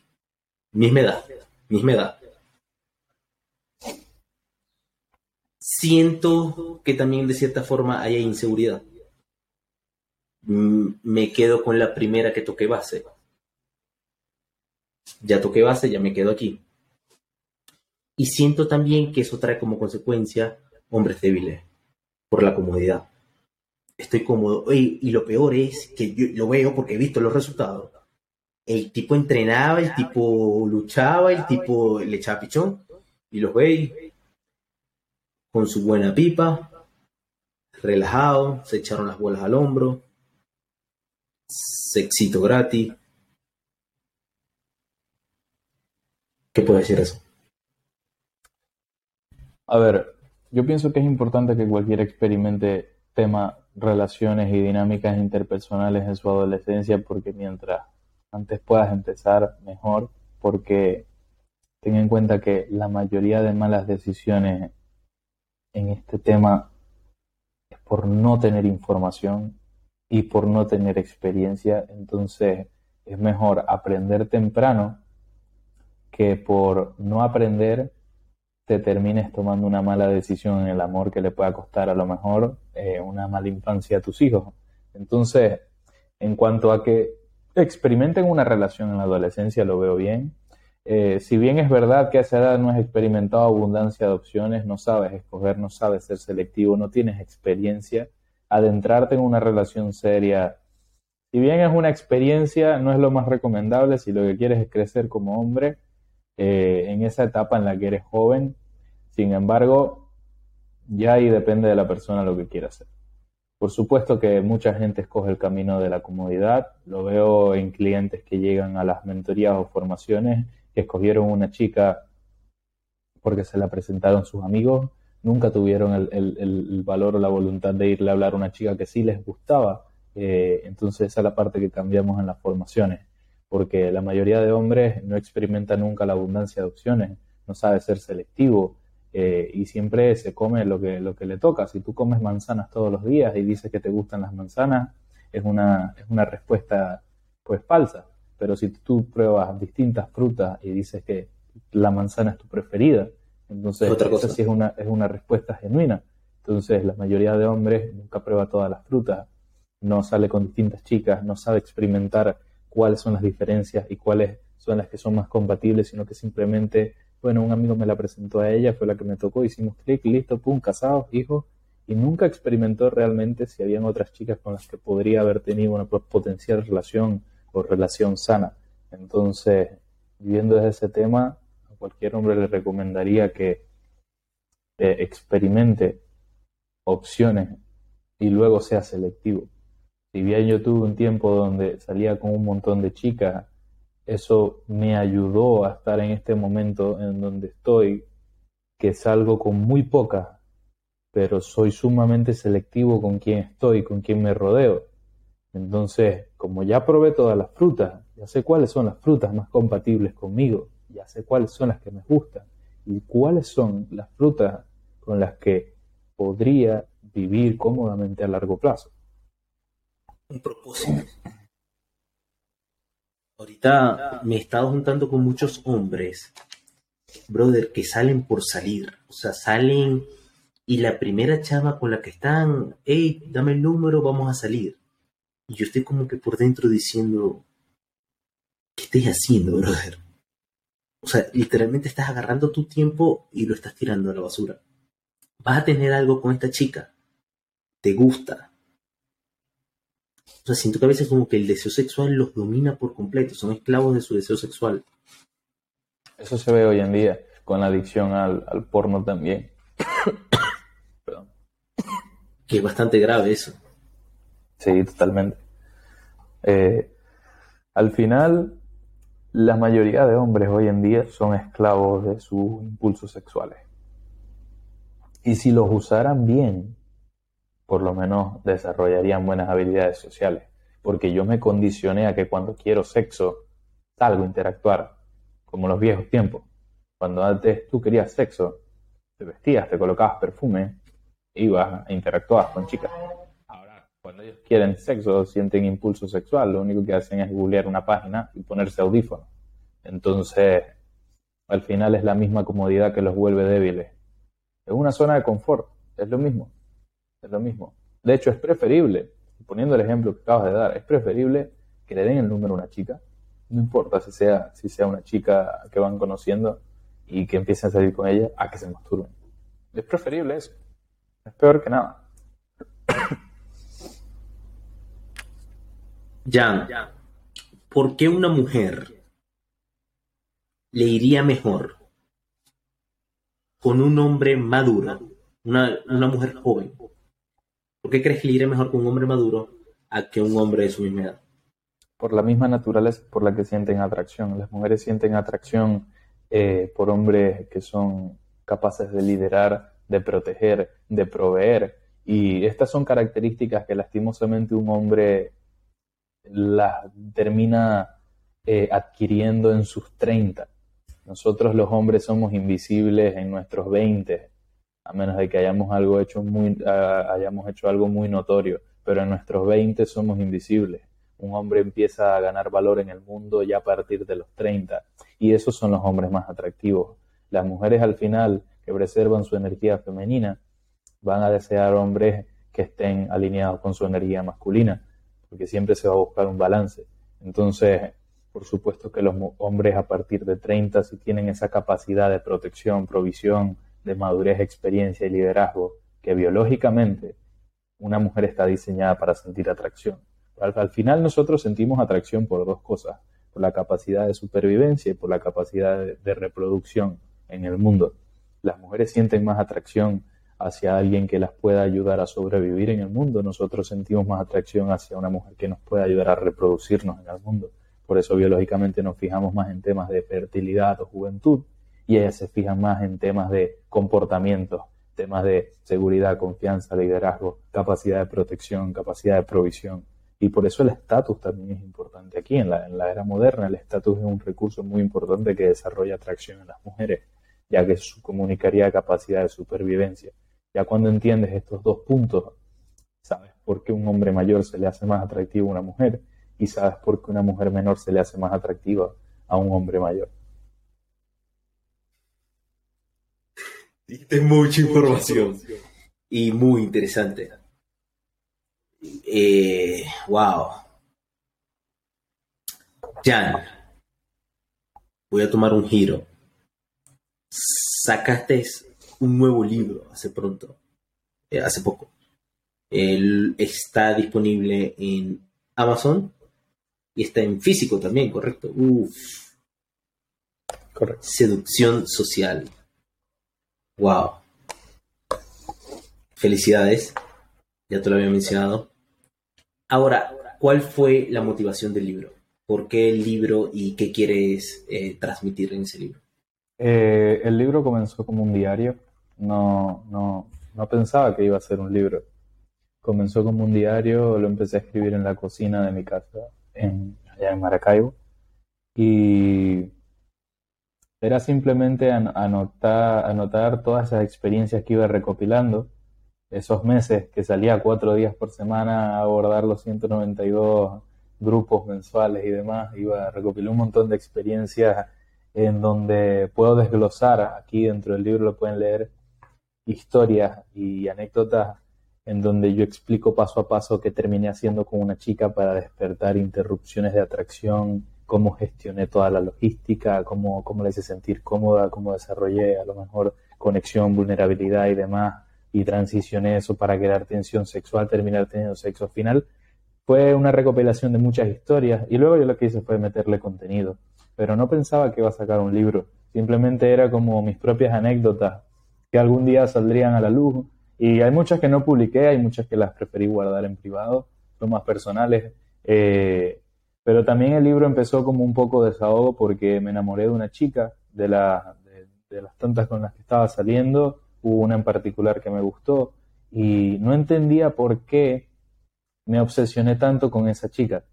Misma edad, misma edad. Siento que también de cierta forma hay inseguridad me quedo con la primera que toqué base. Ya toqué base, ya me quedo aquí. Y siento también que eso trae como consecuencia hombres débiles por la comodidad. Estoy cómodo. Y, y lo peor es que yo lo veo porque he visto los resultados. El tipo entrenaba, el tipo luchaba, el tipo le echaba pichón. Y los veis con su buena pipa, relajado, se echaron las bolas al hombro, sexito gratis. ¿Qué puede decir eso? A ver, yo pienso que es importante que cualquiera experimente tema relaciones y dinámicas interpersonales en su adolescencia porque mientras antes puedas empezar mejor porque ten en cuenta que la mayoría de malas decisiones en este tema es por no tener información y por no tener experiencia. Entonces es mejor aprender temprano que por no aprender te termines tomando una mala decisión en el amor que le pueda costar a lo mejor eh, una mala infancia a tus hijos. Entonces, en cuanto a que experimenten una relación en la adolescencia, lo veo bien. Eh, si bien es verdad que a esa edad no has experimentado abundancia de opciones, no sabes escoger, no sabes ser selectivo, no tienes experiencia, adentrarte en una relación seria, si bien es una experiencia, no es lo más recomendable si lo que quieres es crecer como hombre eh, en esa etapa en la que eres joven. Sin embargo, ya ahí depende de la persona lo que quiera hacer. Por supuesto que mucha gente escoge el camino de la comodidad. Lo veo en clientes que llegan a las mentorías o formaciones que escogieron una chica porque se la presentaron sus amigos. Nunca tuvieron el, valor o la voluntad de irle a hablar a una chica que sí les gustaba. Eh, entonces esa es la parte que cambiamos en las formaciones. Porque la mayoría de hombres no experimenta nunca la abundancia de opciones, no sabe ser selectivo, eh, y siempre se come lo que, lo que le toca. Si tú comes manzanas todos los días y dices que te gustan las manzanas, es una, es una respuesta pues falsa. Pero si tú pruebas distintas frutas y dices que la manzana es tu preferida, entonces esa sí es una, es una respuesta genuina. Entonces la mayoría de hombres nunca prueba todas las frutas, no sale con distintas chicas, no sabe experimentar cuáles son las diferencias y cuáles son las que son más compatibles, sino que simplemente bueno, un amigo me la presentó a ella, fue la que me tocó, hicimos clic, listo, pum, casados, hijos, y nunca experimentó realmente si habían otras chicas con las que podría haber tenido una potencial relación o relación sana. Entonces, viendo desde ese tema, cualquier hombre le recomendaría que eh, experimente opciones y luego sea selectivo. Si bien yo tuve un tiempo donde salía con un montón de chicas eso me ayudó a estar en este momento en donde estoy, que salgo con muy poca, pero soy sumamente selectivo con quién estoy, con quién me rodeo. Entonces, como ya probé todas las frutas, ya sé cuáles son las frutas más compatibles conmigo, ya sé cuáles son las que me gustan y cuáles son las frutas con las que podría vivir cómodamente a largo plazo. Un propósito. Ahorita me he estado juntando con muchos hombres, brother, que salen por salir. O sea, salen y la primera chava con la que están, hey, dame el número, vamos a salir. Y yo estoy como que por dentro diciendo, ¿qué estás haciendo, brother? O sea, literalmente estás agarrando tu tiempo y lo estás tirando a la basura. Vas a tener algo con esta chica. Te gusta. O sea, siento que a veces como que el deseo sexual los domina por completo, son esclavos de su deseo sexual. Eso se ve hoy en día, con la adicción al, porno también. Perdón. Que es bastante grave eso. Sí, totalmente. Eh, al final, la mayoría de hombres hoy en día son esclavos de sus impulsos sexuales. Y si los usaran bien, por lo menos desarrollarían buenas habilidades sociales. Porque yo me condicioné a que cuando quiero sexo, salgo a interactuar, como los viejos tiempos. Cuando antes tú querías sexo, te vestías, te colocabas perfume, ibas a interactuar con chicas. Cuando ellos quieren sexo, sienten impulso sexual, lo único que hacen es googlear una página y ponerse audífonos. Entonces, al final es la misma comodidad que los vuelve débiles. Es una zona de confort, es lo mismo es lo mismo. De hecho, es preferible, poniendo el ejemplo que acabas de dar, es preferible que le den el número a una chica, no importa si sea, si sea una chica que van conociendo y que empiecen a salir con ella, a que se masturben. Es preferible eso. Es peor que nada. Jan, ¿por qué una mujer le iría mejor con un hombre maduro, una, mujer joven, ¿Por qué crees que le irá mejor con un hombre maduro a que un hombre de su misma edad? Por la misma naturaleza por la que sienten atracción. Las mujeres sienten atracción eh, por hombres que son capaces de liderar, de proteger, de proveer. Y estas son características que lastimosamente un hombre las termina eh, adquiriendo en sus 30. Nosotros los hombres somos invisibles en nuestros 20, a menos de que hayamos algo hecho muy hayamos hecho algo muy notorio pero en nuestros 20 somos invisibles. Un hombre empieza a ganar valor en el mundo ya a partir de los 30 y esos son los hombres más atractivos. Las mujeres al final que preservan su energía femenina van a desear hombres que estén alineados con su energía masculina, porque siempre se va a buscar un balance. Entonces, por supuesto que los hombres a partir de 30, si tienen esa capacidad de protección, provisión, de madurez, experiencia y liderazgo, que biológicamente una mujer está diseñada para sentir atracción. Al, final nosotros sentimos atracción por dos cosas, por la capacidad de supervivencia y por la capacidad de reproducción en el mundo. Las mujeres sienten más atracción hacia alguien que las pueda ayudar a sobrevivir en el mundo. Nosotros sentimos más atracción hacia una mujer que nos pueda ayudar a reproducirnos en el mundo. Por eso biológicamente nos fijamos más en temas de fertilidad o juventud y ellas se fijan más en temas de comportamiento, temas de seguridad, confianza, liderazgo, capacidad de protección, capacidad de provisión. Y por eso el estatus también es importante aquí. En la, en la era moderna el estatus es un recurso muy importante que desarrolla atracción en las mujeres, ya que comunicaría capacidad de supervivencia. Ya cuando entiendes estos dos puntos, sabes por qué un hombre mayor se le hace más atractivo a una mujer y sabes por qué una mujer menor se le hace más atractiva a un hombre mayor. Diste mucha información y muy interesante. Eh, wow. Jan, voy a tomar un giro. Sacaste un nuevo libro hace pronto, eh, hace poco. Él está disponible en Amazon y está en físico también, ¿correcto? Uf. Correcto. Seducción social. Wow. Felicidades. Ya te lo había mencionado. Ahora, ¿cuál fue la motivación del libro? ¿Por qué el libro y qué quieres eh, transmitir en ese libro? Eh, el libro comenzó como un diario. No, no, no pensaba que iba a ser un libro. Comenzó como un diario, lo empecé a escribir en la cocina de mi casa en, allá en Maracaibo. Y era simplemente anotar, anotar todas esas experiencias que iba recopilando, esos meses que salía cuatro días por semana a abordar los 192 grupos mensuales y demás, iba a recopilar un montón de experiencias en donde puedo desglosar, aquí dentro del libro lo pueden leer, historias y anécdotas en donde yo explico paso a paso qué terminé haciendo con una chica para despertar interrupciones de atracción, cómo gestioné toda la logística, cómo, cómo la hice sentir cómoda, cómo desarrollé a lo mejor conexión, vulnerabilidad y demás, y transicioné eso para crear tensión sexual, terminar teniendo sexo. Al final fue una recopilación de muchas historias y luego yo lo que hice fue meterle contenido, pero no pensaba que iba a sacar un libro, simplemente era como mis propias anécdotas que algún día saldrían a la luz y hay muchas que no publiqué, hay muchas que las preferí guardar en privado, son más personales. Eh, pero también el libro empezó como un poco desahogo porque me enamoré de una chica, de, la, de, las tantas con las que estaba saliendo, hubo una en particular que me gustó y no entendía por qué me obsesioné tanto con esa chica.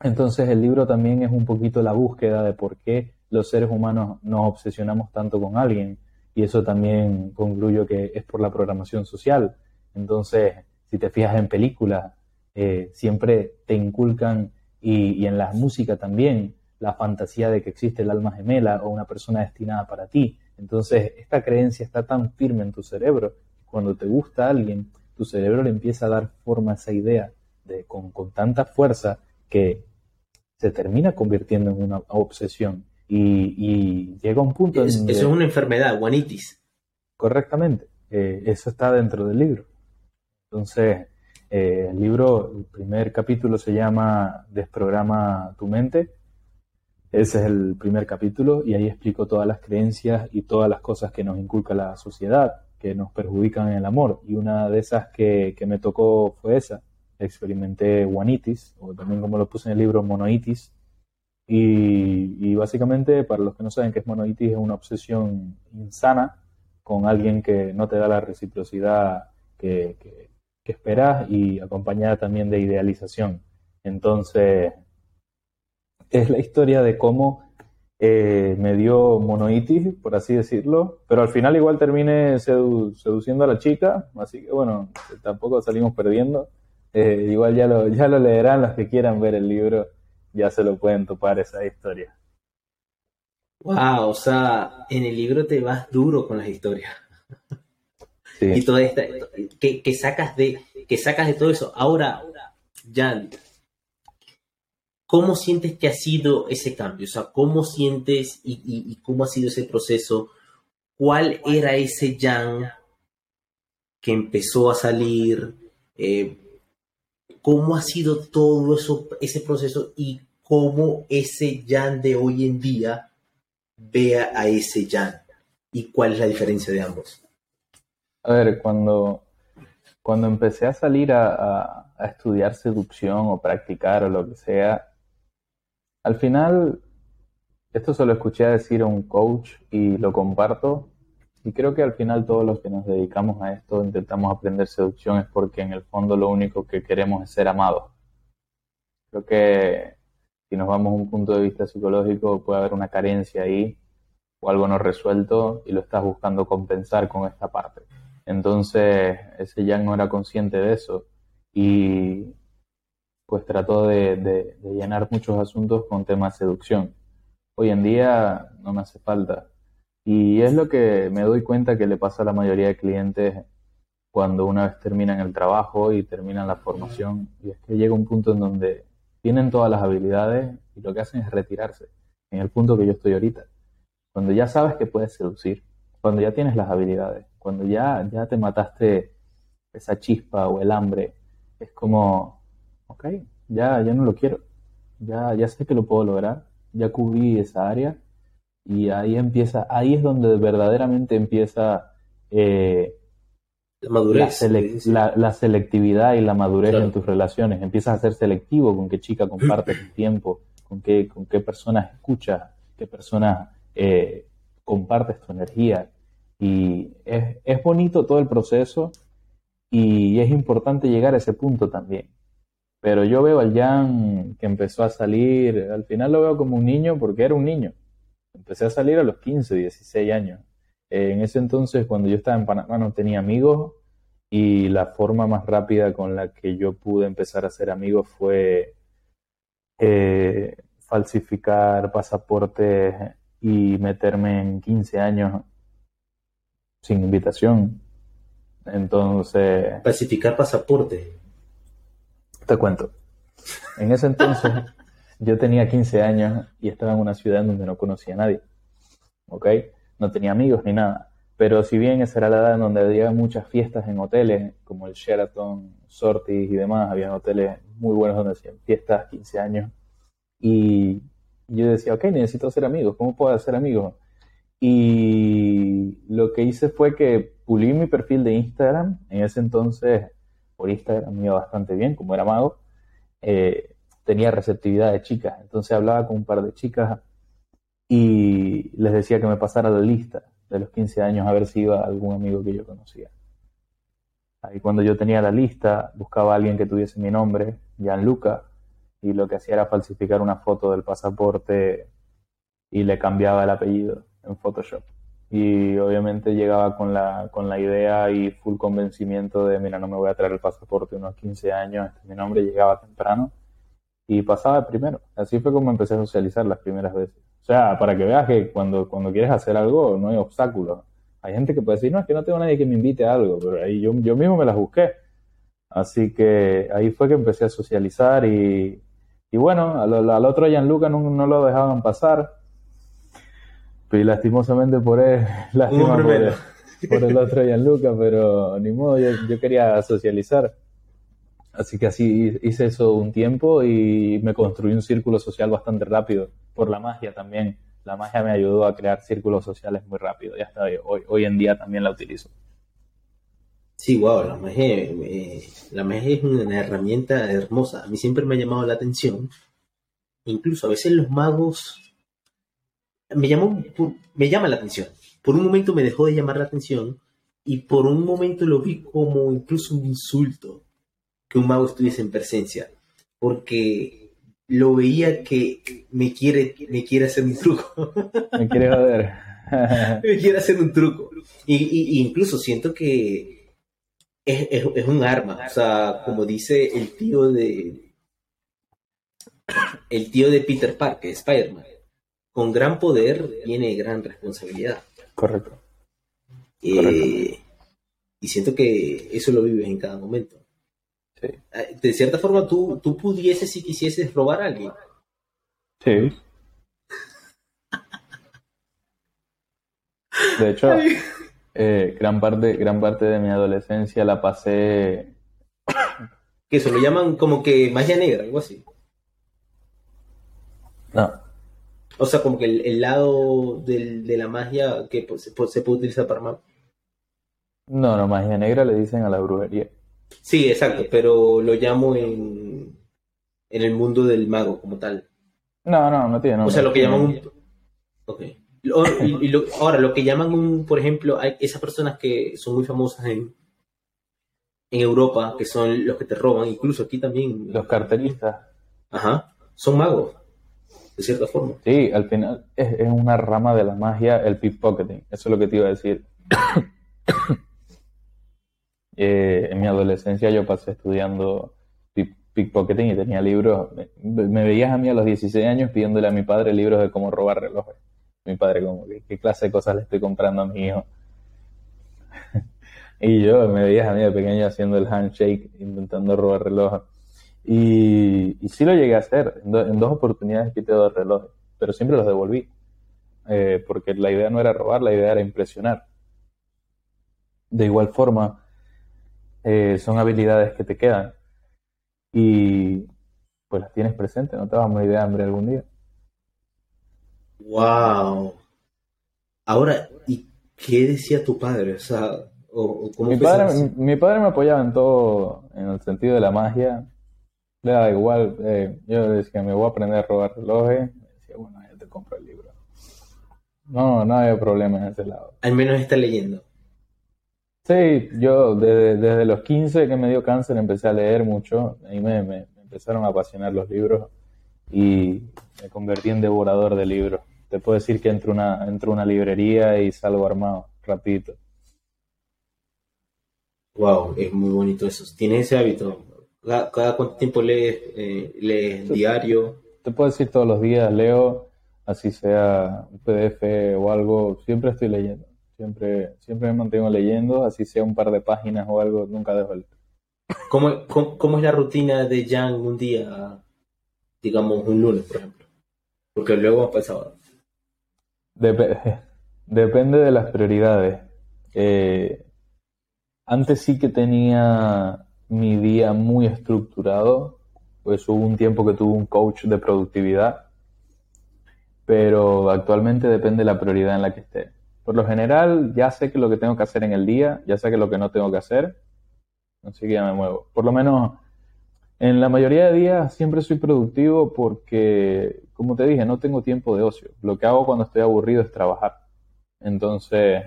Entonces el libro también es un poquito la búsqueda de por qué los seres humanos nos obsesionamos tanto con alguien y eso también concluyo que es por la programación social. Entonces, si te fijas en películas, eh, siempre te inculcan, y, en la música también, la fantasía de que existe el alma gemela o una persona destinada para ti. Entonces, esta creencia está tan firme en tu cerebro, cuando te gusta alguien, tu cerebro le empieza a dar forma a esa idea de, con, con tanta fuerza que se termina convirtiendo en una obsesión y, llega un punto... eso es una enfermedad, guanitis. Correctamente, eh, eso está dentro del libro. Entonces, eh, el libro, el primer capítulo se llama Desprograma tu mente. Ese es el primer capítulo y ahí explico todas las creencias y todas las cosas que nos inculca la sociedad, que nos perjudican en el amor. Y una de esas que, que me tocó fue esa. Experimenté guanitis, o también como lo puse en el libro, monoitis, y, básicamente, para los que no saben qué es monoitis, es una obsesión insana con alguien que no te da la reciprocidad que, esperas y acompañada también de idealización. Entonces, es la historia de cómo eh, me dio monoitis, por así decirlo, pero al final igual terminé seduciendo a la chica, así que bueno, tampoco salimos perdiendo, Eh, igual ya lo, ya lo leerán los que quieran ver el libro, ya se lo pueden topar esa historia. Wow, o sea, en el libro te vas duro con las historias. Y todo esta, que, que, sacas de, que sacas de todo eso. Ahora, Jan, ¿cómo sientes que ha sido ese cambio? O sea, ¿cómo sientes y, cómo ha sido ese proceso? ¿Cuál era ese Jan que empezó a salir? Eh, ¿Cómo ha sido todo eso, ese proceso y cómo ese Jan de hoy en día vea a ese Jan? ¿Y cuál es la diferencia de ambos? A ver, cuando, cuando empecé a salir a, estudiar seducción o practicar o lo que sea, al final, esto se lo escuché a decir a un coach y lo comparto. Y creo que al final todos los que nos dedicamos a esto intentamos aprender seducción es porque en el fondo lo único que queremos es ser amados. Creo que si nos vamos a un punto de vista psicológico puede haber una carencia ahí o algo no resuelto y lo estás buscando compensar con esta parte. Entonces, ese Yang no era consciente de eso y pues trató de, llenar muchos asuntos con temas de seducción. Hoy en día no me hace falta. Y es lo que me doy cuenta que le pasa a la mayoría de clientes cuando una vez terminan el trabajo y terminan la formación. Y es que llega un punto en donde tienen todas las habilidades y lo que hacen es retirarse. En el punto que yo estoy ahorita. Cuando ya sabes que puedes seducir, cuando ya tienes las habilidades, cuando ya, ya te mataste esa chispa o el hambre, es como, ok, ya, ya no lo quiero, ya, ya sé que lo puedo lograr, ya cubrí esa área y ahí empieza, ahí es donde verdaderamente empieza eh, la madurez. La, selectividad y la madurez en tus relaciones. Empiezas a ser selectivo con qué chica compartes tu tiempo, con qué, con qué personas escuchas, qué personas eh, compartes tu energía. Y es, es bonito todo el proceso y es importante llegar a ese punto también. Pero yo veo al Jan que empezó a salir, al final lo veo como un niño porque era un niño. Empecé a salir a los 15, 16 años. en ese entonces, cuando yo estaba en Panamá, no tenía amigos y la forma más rápida con la que yo pude empezar a ser amigos fue eh, falsificar pasaportes y meterme en 15 años sin invitación. Entonces... Pacificar pasaporte. Te cuento. En ese entonces yo tenía 15 años y estaba en una ciudad donde no conocía a nadie. ¿Ok? No tenía amigos ni nada. Pero si bien esa era la edad en donde había muchas fiestas en hoteles, como el Sheraton, Sortis y demás, había hoteles muy buenos donde hacían fiestas, 15 años. Y yo decía, ok, necesito hacer amigos. ¿Cómo puedo hacer amigos? Y lo que hice fue que pulí mi perfil de Instagram. En ese entonces, por Instagram me iba bastante bien, como era mago. Eh, tenía receptividad de chicas. Entonces hablaba con un par de chicas y les decía que me pasara la lista de los 15 años a ver si iba algún amigo que yo conocía. Ahí cuando yo tenía la lista, buscaba a alguien que tuviese mi nombre, Gianluca, y lo que hacía era falsificar una foto del pasaporte y le cambiaba el apellido en Photoshop. Y obviamente llegaba con la, con la idea y full convencimiento de, mira, no me voy a traer el pasaporte unos 15 años, este mi nombre, llegaba temprano y pasaba primero. Así fue como empecé a socializar las primeras veces. O sea, para que veas que cuando, cuando quieres hacer algo no hay obstáculos. Hay gente que puede decir, no, es que no tengo nadie que me invite a algo, pero ahí yo, yo mismo me las busqué. Así que ahí fue que empecé a socializar y, y bueno, al, al otro Gianluca no, no lo dejaban pasar y lastimosamente por él, lástima por, por el otro Gianluca, pero ni modo, yo, quería socializar. Así que así hice eso un tiempo y me construí un círculo social bastante rápido, por la magia también. La magia me ayudó a crear círculos sociales muy rápido, ya está, hoy, hoy en día también la utilizo. Sí, wow, la magia, eh, la magia es una herramienta hermosa. A mí siempre me ha llamado la atención. Incluso a veces los magos me llamó, me llama la atención. Por un momento me dejó de llamar la atención y por un momento lo vi como incluso un insulto que un mago estuviese en presencia, porque lo veía que me quiere, me quiere hacer un truco. Me quiere joder. me quiere hacer un truco. Y, incluso siento que es, es, es un arma. O sea, como dice el tío de. El tío de Peter Parker, Spider-Man. Con gran poder viene gran responsabilidad. Correcto. Eh, Correcto. y siento que eso lo vives en cada momento. Sí. Eh, De cierta forma, tú, tú pudieses, si quisieses, robar a alguien. Sí. De hecho, eh, gran parte, gran parte de mi adolescencia la pasé. Que eso lo llaman como que magia negra, algo así. No, O sea, como que el, el lado del- de la magia que pues, se, puede- se utilizar para más. no, no, magia negra le dicen a la brujería. Sí, exacto, pero lo llamo en, en el mundo del mago como tal. No, no, no tiene O nombre. sea, lo que llaman un... Ok. Lo- y- y lo- ahora, lo que llaman un, por ejemplo, hay esas personas que son muy famosas en, en Europa, que son los que te roban, incluso aquí también. Los carteristas. Ajá, son magos, de cierta forma. Sí, al final es, es una rama de la magia el pickpocketing. Eso es lo que te iba a decir. Eh, en mi adolescencia yo pasé estudiando pick- pickpocketing y tenía libros. Me, me veías a mí a los 16 años pidiéndole a mi padre libros de cómo robar relojes. Mi padre, como, ¿qué, qué clase de cosas le estoy comprando a mi hijo? y yo me veías a mí de pequeño haciendo el handshake, intentando robar relojes. Y, y sí lo llegué a hacer. En, do- en dos oportunidades quité dos relojes, pero siempre los devolví. Eh, porque la idea no era robar, la idea era impresionar. De igual forma, eh, son habilidades que te quedan y pues las tienes presentes, no te vas a morir de hambre algún día. Wow. Ahora, ¿y qué decía tu padre? O sea, o, cómo Mi padre, mi, mi padre me apoyaba en todo, en el sentido de la magia. Le da igual, eh, yo decía, me voy a aprender a robar relojes. Me decía, bueno, ya te compro el libro. No, no había problema en ese lado. Al menos está leyendo. Sí, yo desde, desde los 15 que me dio cáncer empecé a leer mucho, y me, me- me empezaron a apasionar los libros y me convertí en devorador de libros. Te puedo decir que entro a una, entro una librería y salgo armado, rapidito. Wow, es muy bonito eso. ¿Tienes ese hábito? ¿Cada, cada cuánto tiempo lees, eh, lees diario? Te puedo decir todos los días, leo, así sea un PDF o algo, siempre estoy leyendo. Siempre, siempre me mantengo leyendo, así sea un par de páginas o algo, nunca dejo el... ¿Cómo, cómo, cómo es la rutina de Jan un día, digamos un lunes, por ejemplo? Porque luego para el sábado. Dep- depende de las prioridades. Eh, antes sí que tenía mi día muy estructurado, pues hubo un tiempo que tuve un coach de productividad, pero actualmente depende de la prioridad en la que esté. Por lo general, ya sé que lo que tengo que hacer en el día, ya sé que lo que no tengo que hacer, así que ya me muevo. Por lo menos en la mayoría de días siempre soy productivo porque, como te dije, no tengo tiempo de ocio. Lo que hago cuando estoy aburrido es trabajar. Entonces,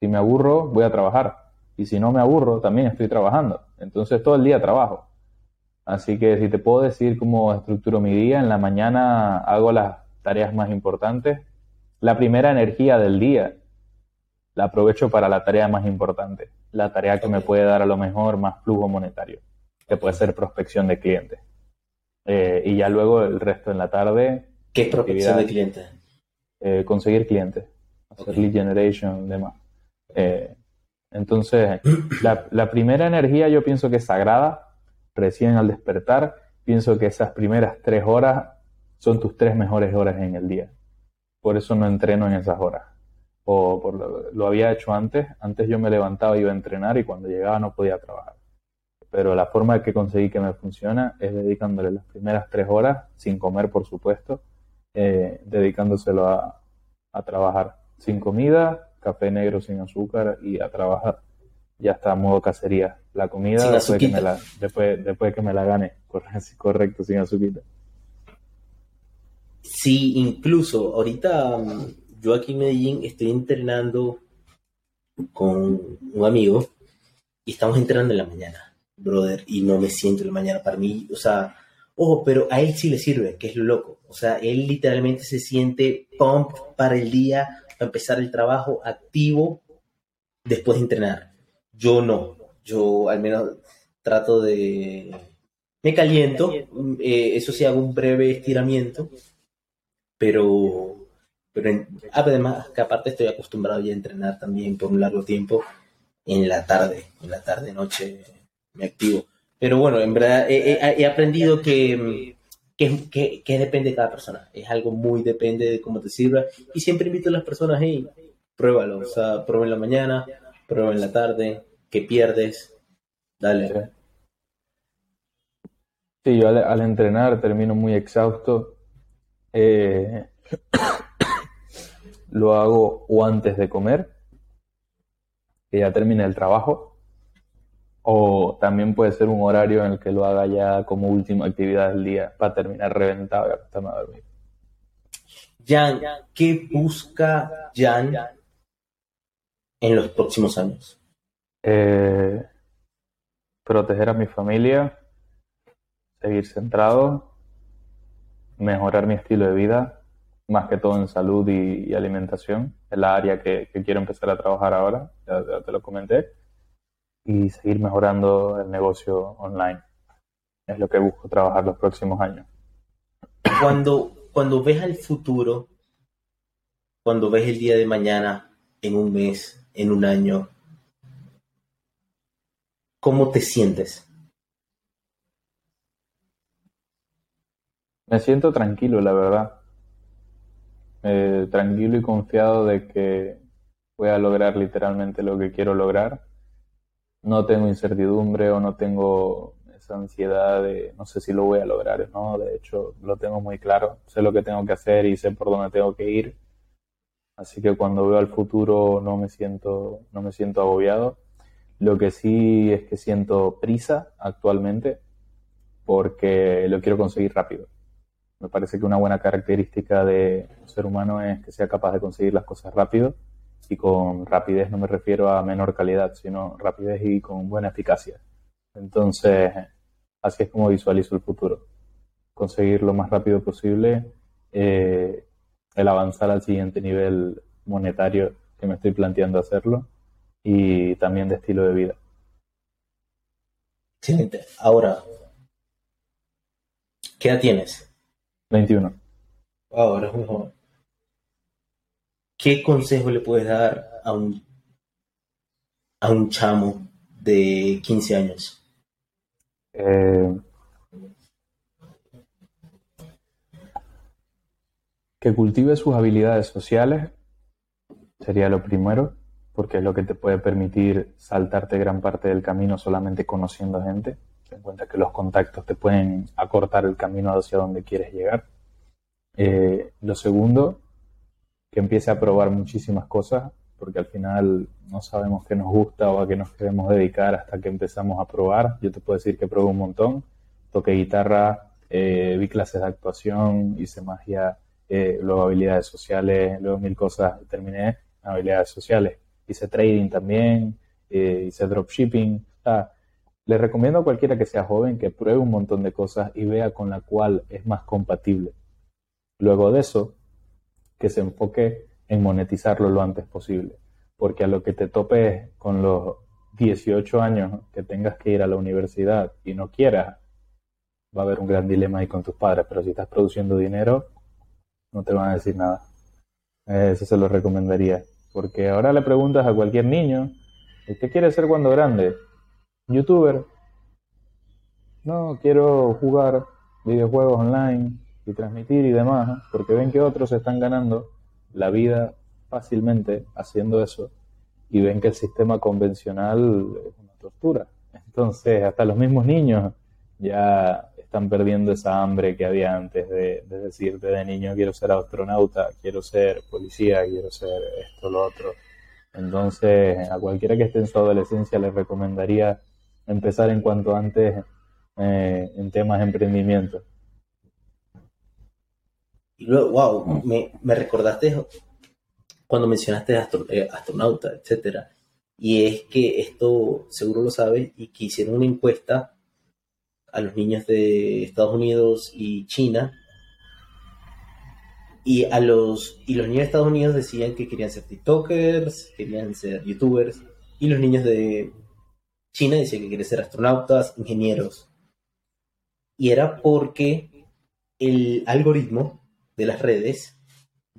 si me aburro, voy a trabajar. Y si no me aburro, también estoy trabajando. Entonces, todo el día trabajo. Así que si te puedo decir cómo estructuro mi día, en la mañana hago las tareas más importantes. La primera energía del día la aprovecho para la tarea más importante, la tarea que me puede dar a lo mejor más flujo monetario, que puede ser prospección de clientes. Eh, y ya luego el resto en la tarde, ¿Qué es prospección de clientes? eh, conseguir clientes, hacer lead generation, demás. Eh, entonces, la, la primera energía yo pienso que es sagrada, recién al despertar, pienso que esas primeras tres horas son tus tres mejores horas en el día. Por eso no entreno en esas horas. O por lo, lo había hecho antes, antes yo me levantaba y iba a entrenar y cuando llegaba no podía trabajar. Pero la forma que conseguí que me funciona es dedicándole las primeras tres horas, sin comer por supuesto, eh, dedicándoselo a, a trabajar sin comida, café negro sin azúcar y a trabajar. Ya está, modo cacería. La comida después que, me la, después, después que me la gane. Correcto, correcto sin azuquita. Sí, incluso ahorita mm, yo aquí en Medellín estoy entrenando con un amigo y estamos entrenando en la mañana, brother, y no me siento en la mañana. Para mí, o sea, ojo, pero a él sí le sirve, que es lo loco. O sea, él literalmente se siente pump para el día, para empezar el trabajo activo después de entrenar. Yo no. Yo al menos trato de... Me caliento, eh, eso sí hago un breve estiramiento, pero, pero además que aparte estoy acostumbrado ya a entrenar también por un largo tiempo en la tarde, en la tarde noche me activo. Pero bueno, en verdad he, aprendido que, que, que, depende de cada persona. Es algo muy depende de cómo te sirva. Y siempre invito a las personas, hey, pruébalo. O sea, prueba en la mañana, prueba en la tarde, que pierdes. Dale. Sí, yo al, entrenar termino muy exhausto. Eh, lo hago o antes de comer, que ya termine el trabajo, o también puede ser un horario en el que lo haga ya como última actividad del día para terminar reventado y acostarme a dormir. Jan, ¿qué busca Jan en los próximos años? Eh, proteger a mi familia, seguir centrado, mejorar mi estilo de vida, más que todo en salud y, alimentación, es la área que, quiero empezar a trabajar ahora, ya, te lo comenté, y seguir mejorando el negocio online. Es lo que busco trabajar los próximos años. Cuando, cuando ves al futuro, cuando ves el día de mañana, en un mes, en un año, ¿cómo te sientes? Me siento tranquilo, la verdad. Eh, tranquilo y confiado de que voy a lograr literalmente lo que quiero lograr. No tengo incertidumbre o no tengo esa ansiedad de no sé si lo voy a lograr, ¿no? De hecho, lo tengo muy claro. Sé lo que tengo que hacer y sé por dónde tengo que ir. Así que cuando veo al futuro no me siento, no me siento agobiado. Lo que sí es que siento prisa actualmente porque lo quiero conseguir rápido. Me parece que una buena característica de un ser humano es que sea capaz de conseguir las cosas rápido y con rapidez no me refiero a menor calidad, sino rapidez y con buena eficacia. Entonces, así es como visualizo el futuro. Conseguir lo más rápido posible eh, el avanzar al siguiente nivel monetario que me estoy planteando hacerlo y también de estilo de vida. Excelente. Ahora, ¿qué edad tienes? 21. Ahora es muy joven. ¿Qué consejo le puedes dar a un, a un chamo de 15 años? Eh, que cultive sus habilidades sociales sería lo primero, porque es lo que te puede permitir saltarte gran parte del camino solamente conociendo gente en cuenta que los contactos te pueden acortar el camino hacia donde quieres llegar. Eh, lo segundo, que empiece a probar muchísimas cosas, porque al final no sabemos qué nos gusta o a qué nos queremos dedicar hasta que empezamos a probar. Yo te puedo decir que probé un montón. Toqué guitarra, eh, vi clases de actuación, hice magia, eh, luego habilidades sociales, luego mil cosas terminé en habilidades sociales. Hice trading también, hice dropshipping. O le recomiendo a cualquiera que sea joven que pruebe un montón de cosas y vea con la cual es más compatible. Luego de eso, que se enfoque en monetizarlo lo antes posible. Porque a lo que te topes con los 18 años que tengas que ir a la universidad y no quieras, va a haber un gran dilema ahí con tus padres. Pero si estás produciendo dinero, no te van a decir nada. Eso se lo recomendaría. Porque ahora le preguntas a cualquier niño, ¿qué quiere ser cuando grande? Youtuber. No, quiero jugar videojuegos online y transmitir y demás, porque ven que otros están ganando la vida fácilmente haciendo eso y ven que el sistema convencional es una tortura. Entonces, hasta los mismos niños ya están perdiendo esa hambre que había antes de, de decirte de niño quiero ser astronauta, quiero ser policía, quiero ser esto, lo otro. Entonces, a cualquiera que esté en su adolescencia le recomendaría empezar en cuanto antes eh, en temas de emprendimiento. Y luego, wow, me, recordaste cuando mencionaste eh, astronauta, etcétera. Y es que esto seguro lo sabes y que hicieron una encuesta a los niños de Estados Unidos y China y a los y los niños de Estados Unidos decían que querían ser TikTokers, querían ser YouTubers y los niños de China decía que quiere ser astronautas, ingenieros. Y era porque el algoritmo de las redes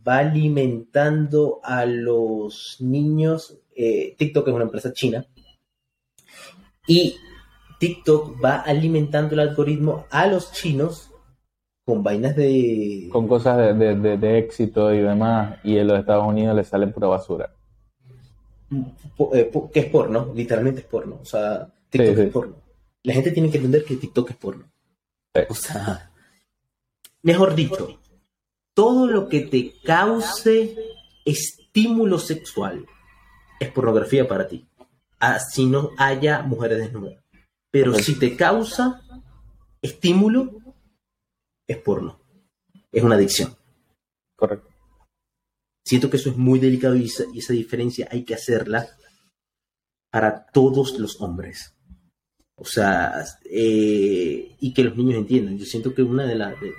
va alimentando a los niños. eh, TikTok es una empresa china. Y TikTok va alimentando el algoritmo a los chinos con vainas de... Con cosas de, de- de- de éxito y demás, y en los Estados Unidos le sale pura basura. Eh, que es porno, literalmente es porno. O sea, TikTok Sí, sí. es porno. La gente tiene que entender que TikTok es porno. O sea, mejor dicho, todo lo que te cause estímulo sexual es pornografía para ti. Así no haya mujeres desnudas. Pero si te causa estímulo, es porno. Es una adicción. Correcto. Siento que eso es muy delicado y esa, y diferencia hay que hacerla para todos los hombres. O sea, eh, y que los niños entiendan. Yo siento que una de, la- de,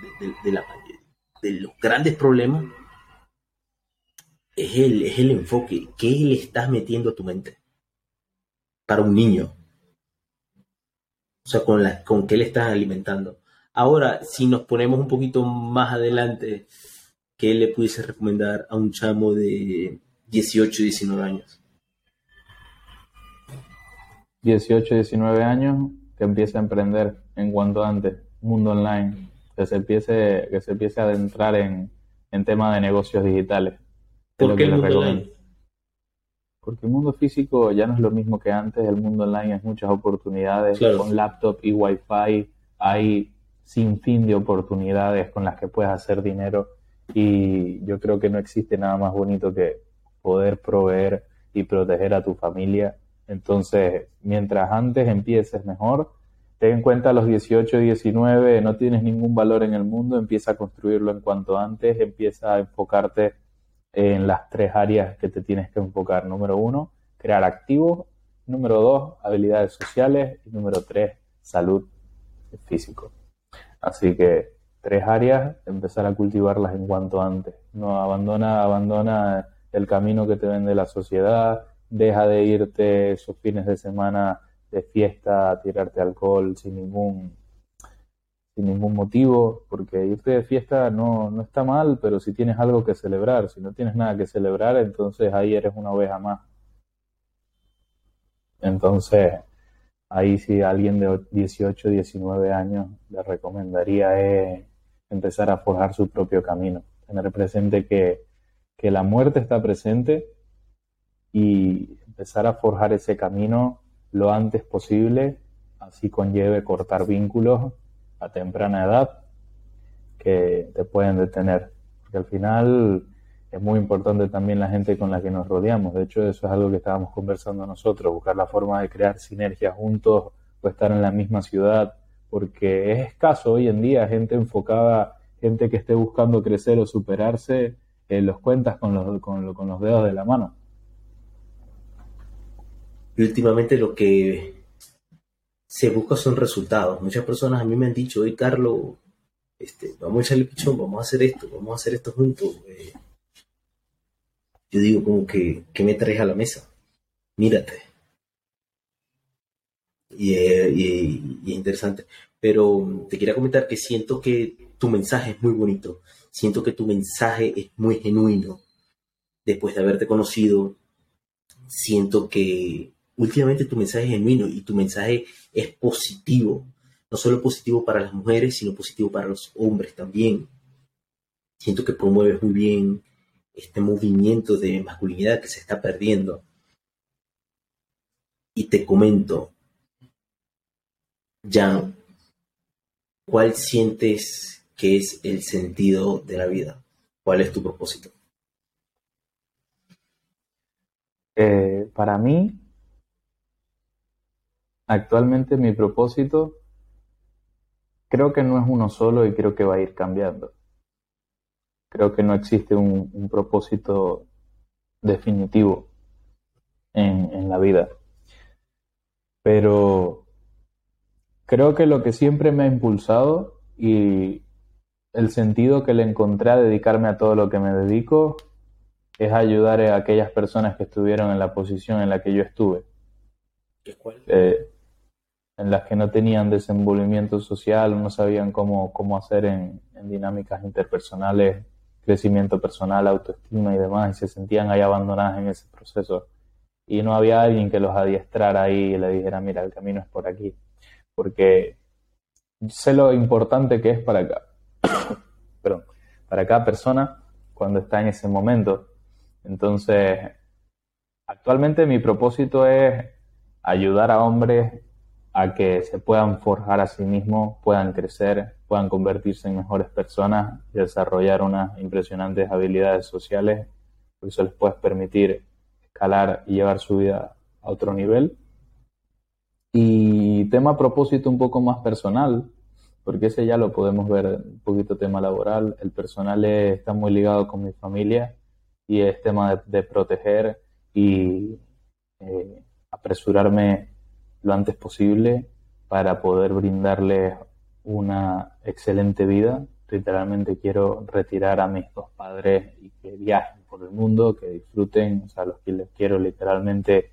de los grandes problemas es el, es el enfoque. ¿Qué le estás metiendo a tu mente? Para un niño. O sea, con, la, con qué le estás alimentando. Ahora, si nos ponemos un poquito más adelante, ¿qué le pudiese recomendar a un chamo de 18, 19 años? 18, 19 años, que empiece a emprender en cuanto antes, mundo online, que se empiece, que se empiece a adentrar en, en temas de negocios digitales. Es ¿Por qué que el mundo online? Porque el mundo físico ya no es lo mismo que antes, el mundo online es muchas oportunidades, Claro. con laptop y wifi hay sin fin de oportunidades con las que puedes hacer dinero y yo creo que no existe nada más bonito que poder proveer y proteger a tu familia. Entonces, mientras antes empieces mejor, ten en cuenta los 18, 19, no tienes ningún valor en el mundo, empieza a construirlo en cuanto antes, empieza a enfocarte en las tres áreas que te tienes que enfocar. Número uno, crear activos. Número dos, habilidades sociales. Y número tres, salud físico. Así que tres áreas, empezar a cultivarlas en cuanto antes. No abandona, abandona el camino que te vende la sociedad, deja de irte esos fines de semana de fiesta a tirarte alcohol sin ningún sin ningún motivo, porque irte de fiesta no, no está mal, pero si tienes algo que celebrar, si no tienes nada que celebrar, entonces ahí eres una oveja más. Entonces, ahí si alguien de 18, 19 años le recomendaría es empezar a forjar su propio camino, tener presente que, que la muerte está presente y empezar a forjar ese camino lo antes posible, así conlleve cortar vínculos a temprana edad que te pueden detener. Porque al final es muy importante también la gente con la que nos rodeamos. De hecho, eso es algo que estábamos conversando nosotros, buscar la forma de crear sinergias juntos o estar en la misma ciudad, porque es escaso hoy en día gente enfocada, gente que esté buscando crecer o superarse, eh, los cuentas con los, con, con los dedos de la mano. Y últimamente lo que se busca son resultados. Muchas personas a mí me han dicho, oye Carlos, este, vamos a echarle pichón, vamos a hacer esto, vamos a hacer esto juntos. Eh, yo digo como que, ¿qué me traes a la mesa? Mírate. Y, eh, y- y es interesante. Pero mm, te quería comentar que siento que tu mensaje es muy bonito. Siento que tu mensaje es muy genuino. Después de haberte conocido, siento que últimamente tu mensaje es genuino y tu mensaje es positivo. No solo positivo para las mujeres, sino positivo para los hombres también. Siento que promueves muy bien este movimiento de masculinidad que se está perdiendo. Y te comento, Jan, ¿cuál sientes que es el sentido de la vida? ¿Cuál es tu propósito? Eh, para mí, actualmente mi propósito creo que no es uno solo y creo que va a ir cambiando. Creo que no existe un, propósito definitivo en la vida. Pero creo que lo que siempre me ha impulsado y el sentido que le encontré a dedicarme a todo lo que me dedico es ayudar a aquellas personas que estuvieron en la posición en la que yo estuve. ¿Qué cuál? eh, en las que no tenían desenvolvimiento social, no sabían cómo, cómo hacer en, en dinámicas interpersonales, crecimiento personal, autoestima y demás, y se sentían ahí abandonadas en ese proceso. Y no había alguien que los adiestrara ahí y le dijera, mira, el camino es por aquí. Porque sé lo importante que es para cada, persona cuando está en ese momento. Entonces, actualmente mi propósito es ayudar a hombres a que se puedan forjar a sí mismos, puedan crecer, puedan convertirse en mejores personas y desarrollar unas impresionantes habilidades sociales, porque eso les puede permitir escalar y llevar su vida a otro nivel. Y tema propósito un poco más personal, porque ese ya lo podemos ver un poquito tema laboral. El personal es- está muy ligado con mi familia y es tema de, de proteger y eh, apresurarme lo antes posible para poder brindarles una excelente vida. Literalmente quiero retirar a mis dos padres y que viajen por el mundo, que disfruten, o sea, los que les quiero literalmente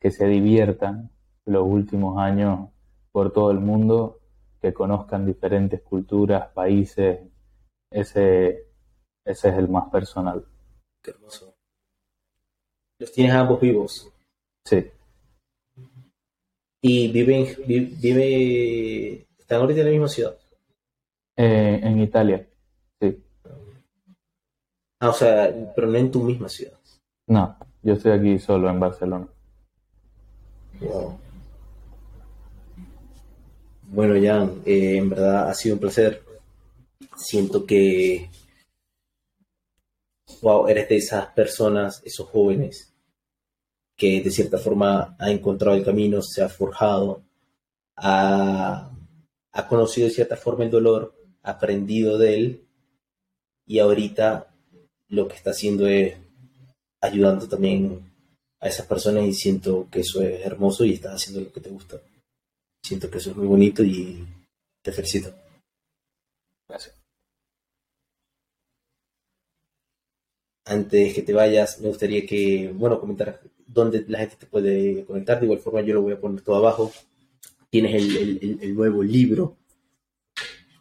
que se diviertan los últimos años por todo el mundo, que conozcan diferentes culturas, países. Ese, ese es el más personal. Qué hermoso. Los tienes ambos vivos. Sí, Y viven, vi- vive, están ahorita en la misma ciudad. Eh, en Italia. Sí. Ah, o sea, pero no en tu misma ciudad. No, yo estoy aquí solo en Barcelona. Wow. Bueno, Jan, eh, en verdad ha sido un placer. Siento que, wow, eres de esas personas, esos jóvenes, que de cierta forma ha encontrado el camino, se ha forjado, ha, ha conocido de cierta forma el dolor, ha aprendido de él y ahorita lo que está haciendo es ayudando también a esas personas y siento que eso es hermoso y estás haciendo lo que te gusta. Siento que eso es muy bonito y te felicito. Gracias. Antes que te vayas, me gustaría que, bueno, comentar dónde la gente te puede conectar. De igual forma, yo lo voy a poner todo abajo. Tienes el, el- el- nuevo libro,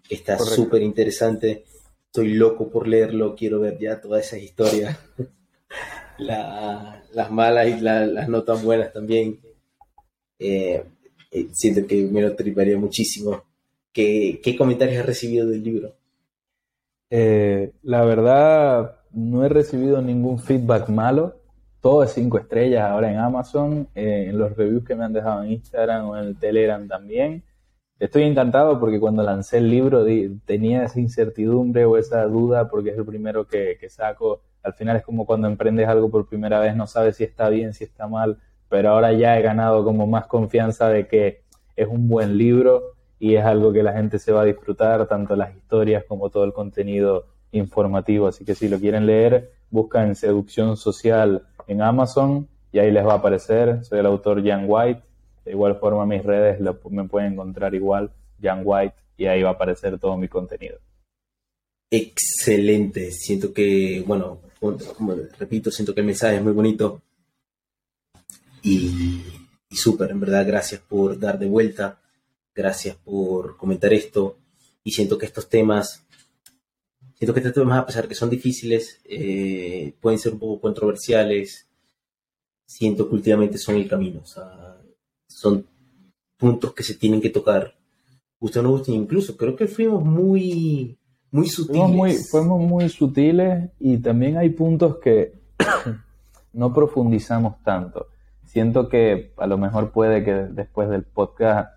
que está súper interesante. Estoy loco por leerlo, quiero ver ya todas esas historias. La- las malas y la- las no tan buenas también. Eh, eh, siento que me lo triparía muchísimo. ¿Qué, qué comentarios has recibido del libro? Eh, la verdad, no he recibido ningún feedback malo. Todo es cinco estrellas ahora en Amazon, eh, en los reviews que me han dejado en Instagram o en el Telegram también. Estoy encantado porque cuando lancé el libro tenía esa incertidumbre o esa duda porque es el primero que saco. Al final es como cuando emprendes algo por primera vez, no sabes si está bien, si está mal, pero ahora ya he ganado como más confianza de que es un buen libro y es algo que la gente se va a disfrutar, tanto las historias como todo el contenido informativo. Así que si lo quieren leer, buscan Seducción Social en Amazon y ahí les va a aparecer. Soy el autor Jan White. De igual forma, mis redes me pueden encontrar igual, Jan White, y ahí va a aparecer todo mi contenido. Excelente. Siento que, bueno, repito, siento que el mensaje es muy bonito. Y, y súper, en verdad, gracias por dar de vuelta. Gracias por comentar esto. Y siento que estos temas, siento que estos temas, a pesar que son difíciles, eh, pueden ser un poco controversiales. Siento que últimamente son el camino. O sea, son puntos que se tienen que tocar. Guste o no guste, incluso creo que fuimos muy, muy sutiles. Fuimos muy, fuimos muy sutiles y también hay puntos que no profundizamos tanto. Siento que a lo mejor puede que después del podcast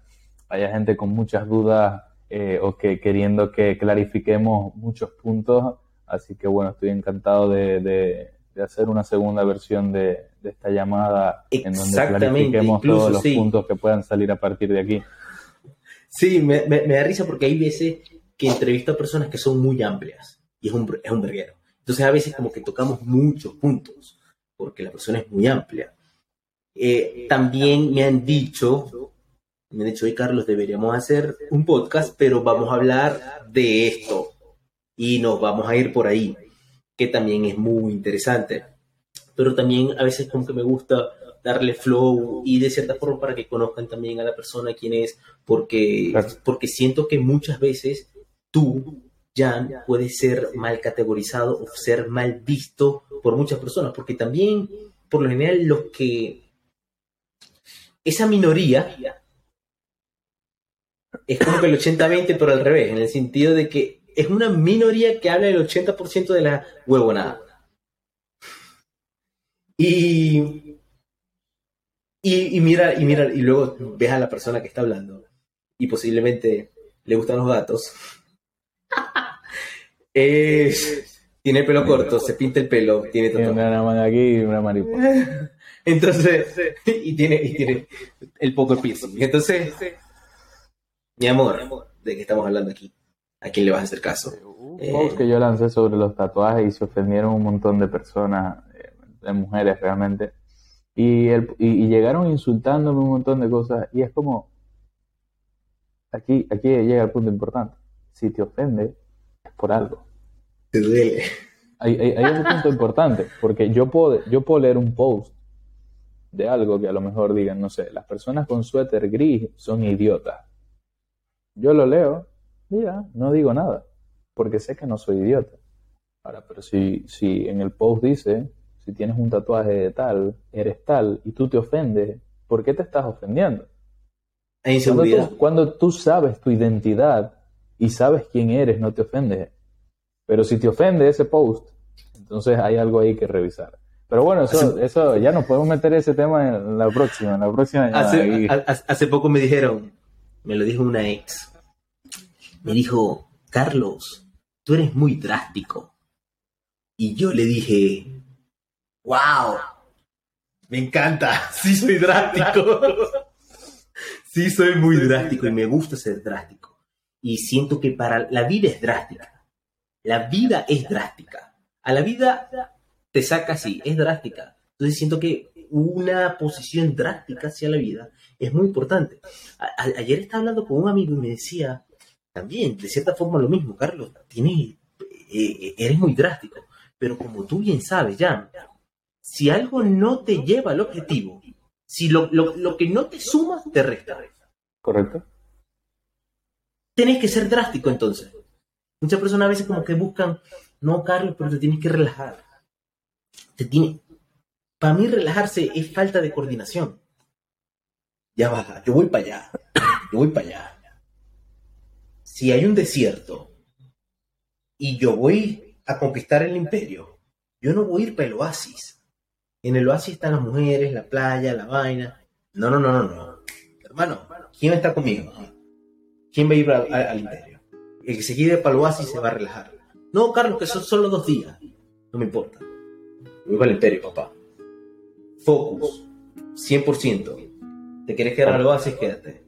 haya gente con muchas dudas eh, o que queriendo que clarifiquemos muchos puntos. Así que bueno, estoy encantado de, de- de hacer una segunda versión de, de esta llamada en donde clarifiquemos incluso todos los sí. puntos que puedan salir a partir de aquí. Sí, me, me- me da risa porque hay veces que entrevisto a personas que son muy amplias y es un, es un verguero. Entonces a veces como que tocamos muchos puntos porque la persona es muy amplia. Eh, también me han dicho, me han dicho, hoy Carlos, deberíamos hacer un podcast, pero vamos a hablar de esto y nos vamos a ir por ahí, que también es muy interesante. Pero también a veces como que me gusta darle flow y de cierta forma para que conozcan también a la persona quién es, porque, Claro. porque siento que muchas veces tú, Jan, puedes ser mal categorizado o ser mal visto por muchas personas, porque también, por lo general, los que... Esa minoría es como que el 80-20, pero al revés, en el sentido de que es una minoría que habla del 80% de la huevonada. Y, y, y mira, y mira, y luego ves a la persona que está hablando y posiblemente le gustan los gatos. Es, tiene el pelo corto, se pinta el pelo, tiene Tiene tatuaje. una aquí y una mariposa. Entonces, y tiene, y tiene el poco piercing. Entonces, mi amor, ¿de qué estamos hablando aquí? ¿A quién le vas a hacer caso? Un Eh. post que yo lancé sobre los tatuajes y se ofendieron un montón de personas, eh, de mujeres realmente, y, el- y, y llegaron insultándome un montón de cosas, y es como, aquí, aquí llega el punto importante, si te ofende, es por algo. Te duele. Hay, hay, hay un punto importante, porque yo puedo, yo puedo leer un post de algo que a lo mejor digan, no sé, las personas con suéter gris son idiotas. Yo lo leo ya, no digo nada, porque sé que no soy idiota. Ahora, pero si, si en el post dice, si tienes un tatuaje de tal, eres tal, y tú te ofendes, ¿por qué te estás ofendiendo? Cuando inseguridad. tú, cuando tú sabes tu identidad y sabes quién eres, no te ofendes. Pero si te ofende ese post, entonces hay algo ahí que revisar. Pero bueno, eso, Hace- eso ya nos podemos meter ese tema en la próxima, en la próxima. Hace, hace poco me dijeron, me lo dijo una ex, me dijo, Carlos, tú eres muy drástico. Y yo le dije, wow, me encanta, sí soy drástico. sí soy muy drástico y me gusta ser drástico. Y siento que para la vida es drástica. La vida es drástica. A la vida te saca así, es drástica. Entonces siento que una posición drástica hacia la vida es muy importante. A- a- ayer estaba hablando con un amigo y me decía, también, de cierta forma lo mismo, Carlos, tienes, eh, eres muy drástico, pero como tú bien sabes, ya, si algo no te lleva al objetivo, si lo, lo- lo que no te suma, te resta. ¿Correcto? Tienes que ser drástico entonces. Muchas personas a veces como que buscan, no, Carlos, pero te tienes que relajar. Te tiene... Para mí relajarse es falta de coordinación. Ya va, yo voy para allá. Yo voy para allá. Si hay un desierto y yo voy a conquistar el imperio, yo no voy a ir para el oasis. En el oasis están las mujeres, la playa, la vaina. No, no, no, no, no. Hermano, ¿quién está conmigo? ¿Quién va a ir al, imperio? El que se quiere para el oasis se va a relajar. No, Carlos, que son solo dos días. No me importa. Para el imperio, papá. Focus. 100%. ¿Te quieres quedar al oasis? Quédate.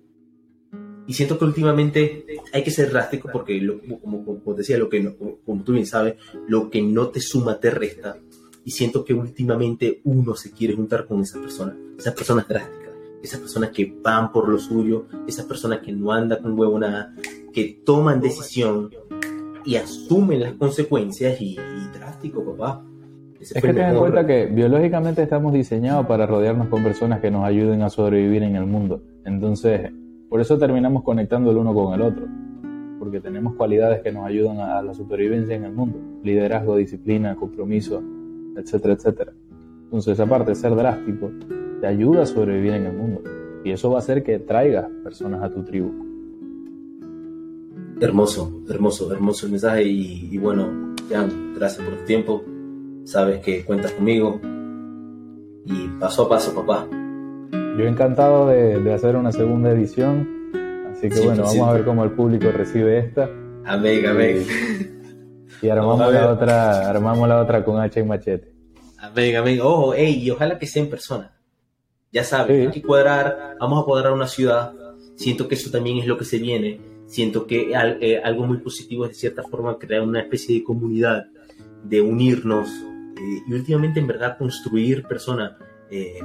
Y siento que últimamente hay que ser drástico porque, lo- como, como- como decía, lo que no- como, como tú bien sabes, lo que no te suma te resta. Y siento que últimamente uno se quiere juntar con esas personas, esas personas drásticas, esas personas que van por lo suyo, esas personas que no andan con huevo nada, que toman decisión y asumen las consecuencias y, y drástico, papá. Ese Es que ten en cuenta que biológicamente estamos diseñados para rodearnos con personas que nos ayuden a sobrevivir en el mundo. Entonces, por eso terminamos conectando el uno con el otro. Porque tenemos cualidades que nos ayudan a la supervivencia en el mundo. Liderazgo, disciplina, compromiso, etcétera, etcétera. Entonces, aparte de ser drástico, te ayuda a sobrevivir en el mundo. Y eso va a hacer que traigas personas a tu tribu. Hermoso, hermoso, hermoso el mensaje y, y bueno, Jan, gracias por tu tiempo. Sabes que cuentas conmigo y paso a paso, papá. Yo encantado de, de hacer una segunda edición. Así que Sí, bueno, vamos a ver cómo el público recibe esta. Amén, amén. Y armamos Vamos a la otra, armamos la otra con hacha y machete. Amén, amén. Ojo, ey, y ojalá que sea en persona. Ya sabes, Sí. hay que cuadrar, vamos a cuadrar una ciudad. Siento que eso también es lo que se viene. Siento que eh, algo muy positivo es de cierta forma crear una especie de comunidad, de unirnos eh, y últimamente en verdad construir personas, eh,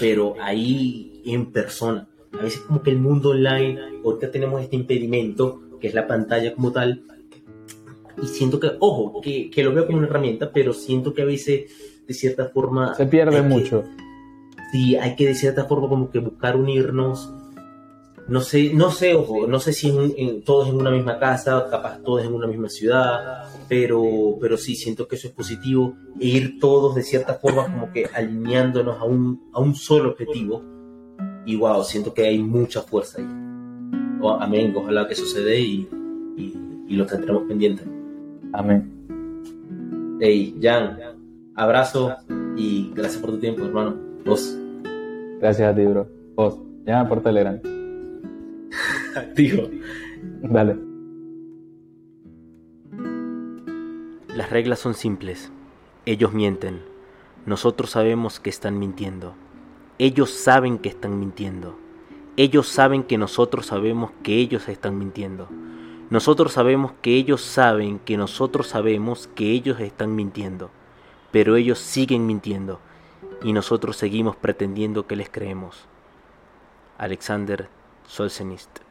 pero ahí en persona. A veces como que el mundo online, ahorita tenemos este impedimento que es la pantalla como tal, y siento que, ojo, que, que lo veo como una herramienta, pero siento que a veces, de cierta forma... Se pierde hay que- mucho. sí, hay que de cierta forma como que buscar unirnos. No sé, no sé, ojo, no sé si en, todos en una misma casa, capaz todos en una misma ciudad, pero, pero sí, siento que eso es positivo e ir todos de cierta forma como que alineándonos a un, a un solo objetivo. Y wow, siento que hay mucha fuerza ahí. amén, ojalá que suceda y, y, y lo tendremos pendiente. Amén. Hey, Jan, abrazo y gracias por tu tiempo, hermano. Vos. Gracias a ti, bro. Vos. Ya por Telegram. Activo. Dale. Las reglas son simples. Ellos mienten. Nosotros sabemos que están mintiendo. Ellos saben que están mintiendo. Ellos saben que nosotros sabemos que ellos están mintiendo. Nosotros sabemos que ellos saben que nosotros sabemos que ellos están mintiendo, pero ellos siguen mintiendo y nosotros seguimos pretendiendo que les creemos. Alexander Solzhenitsyn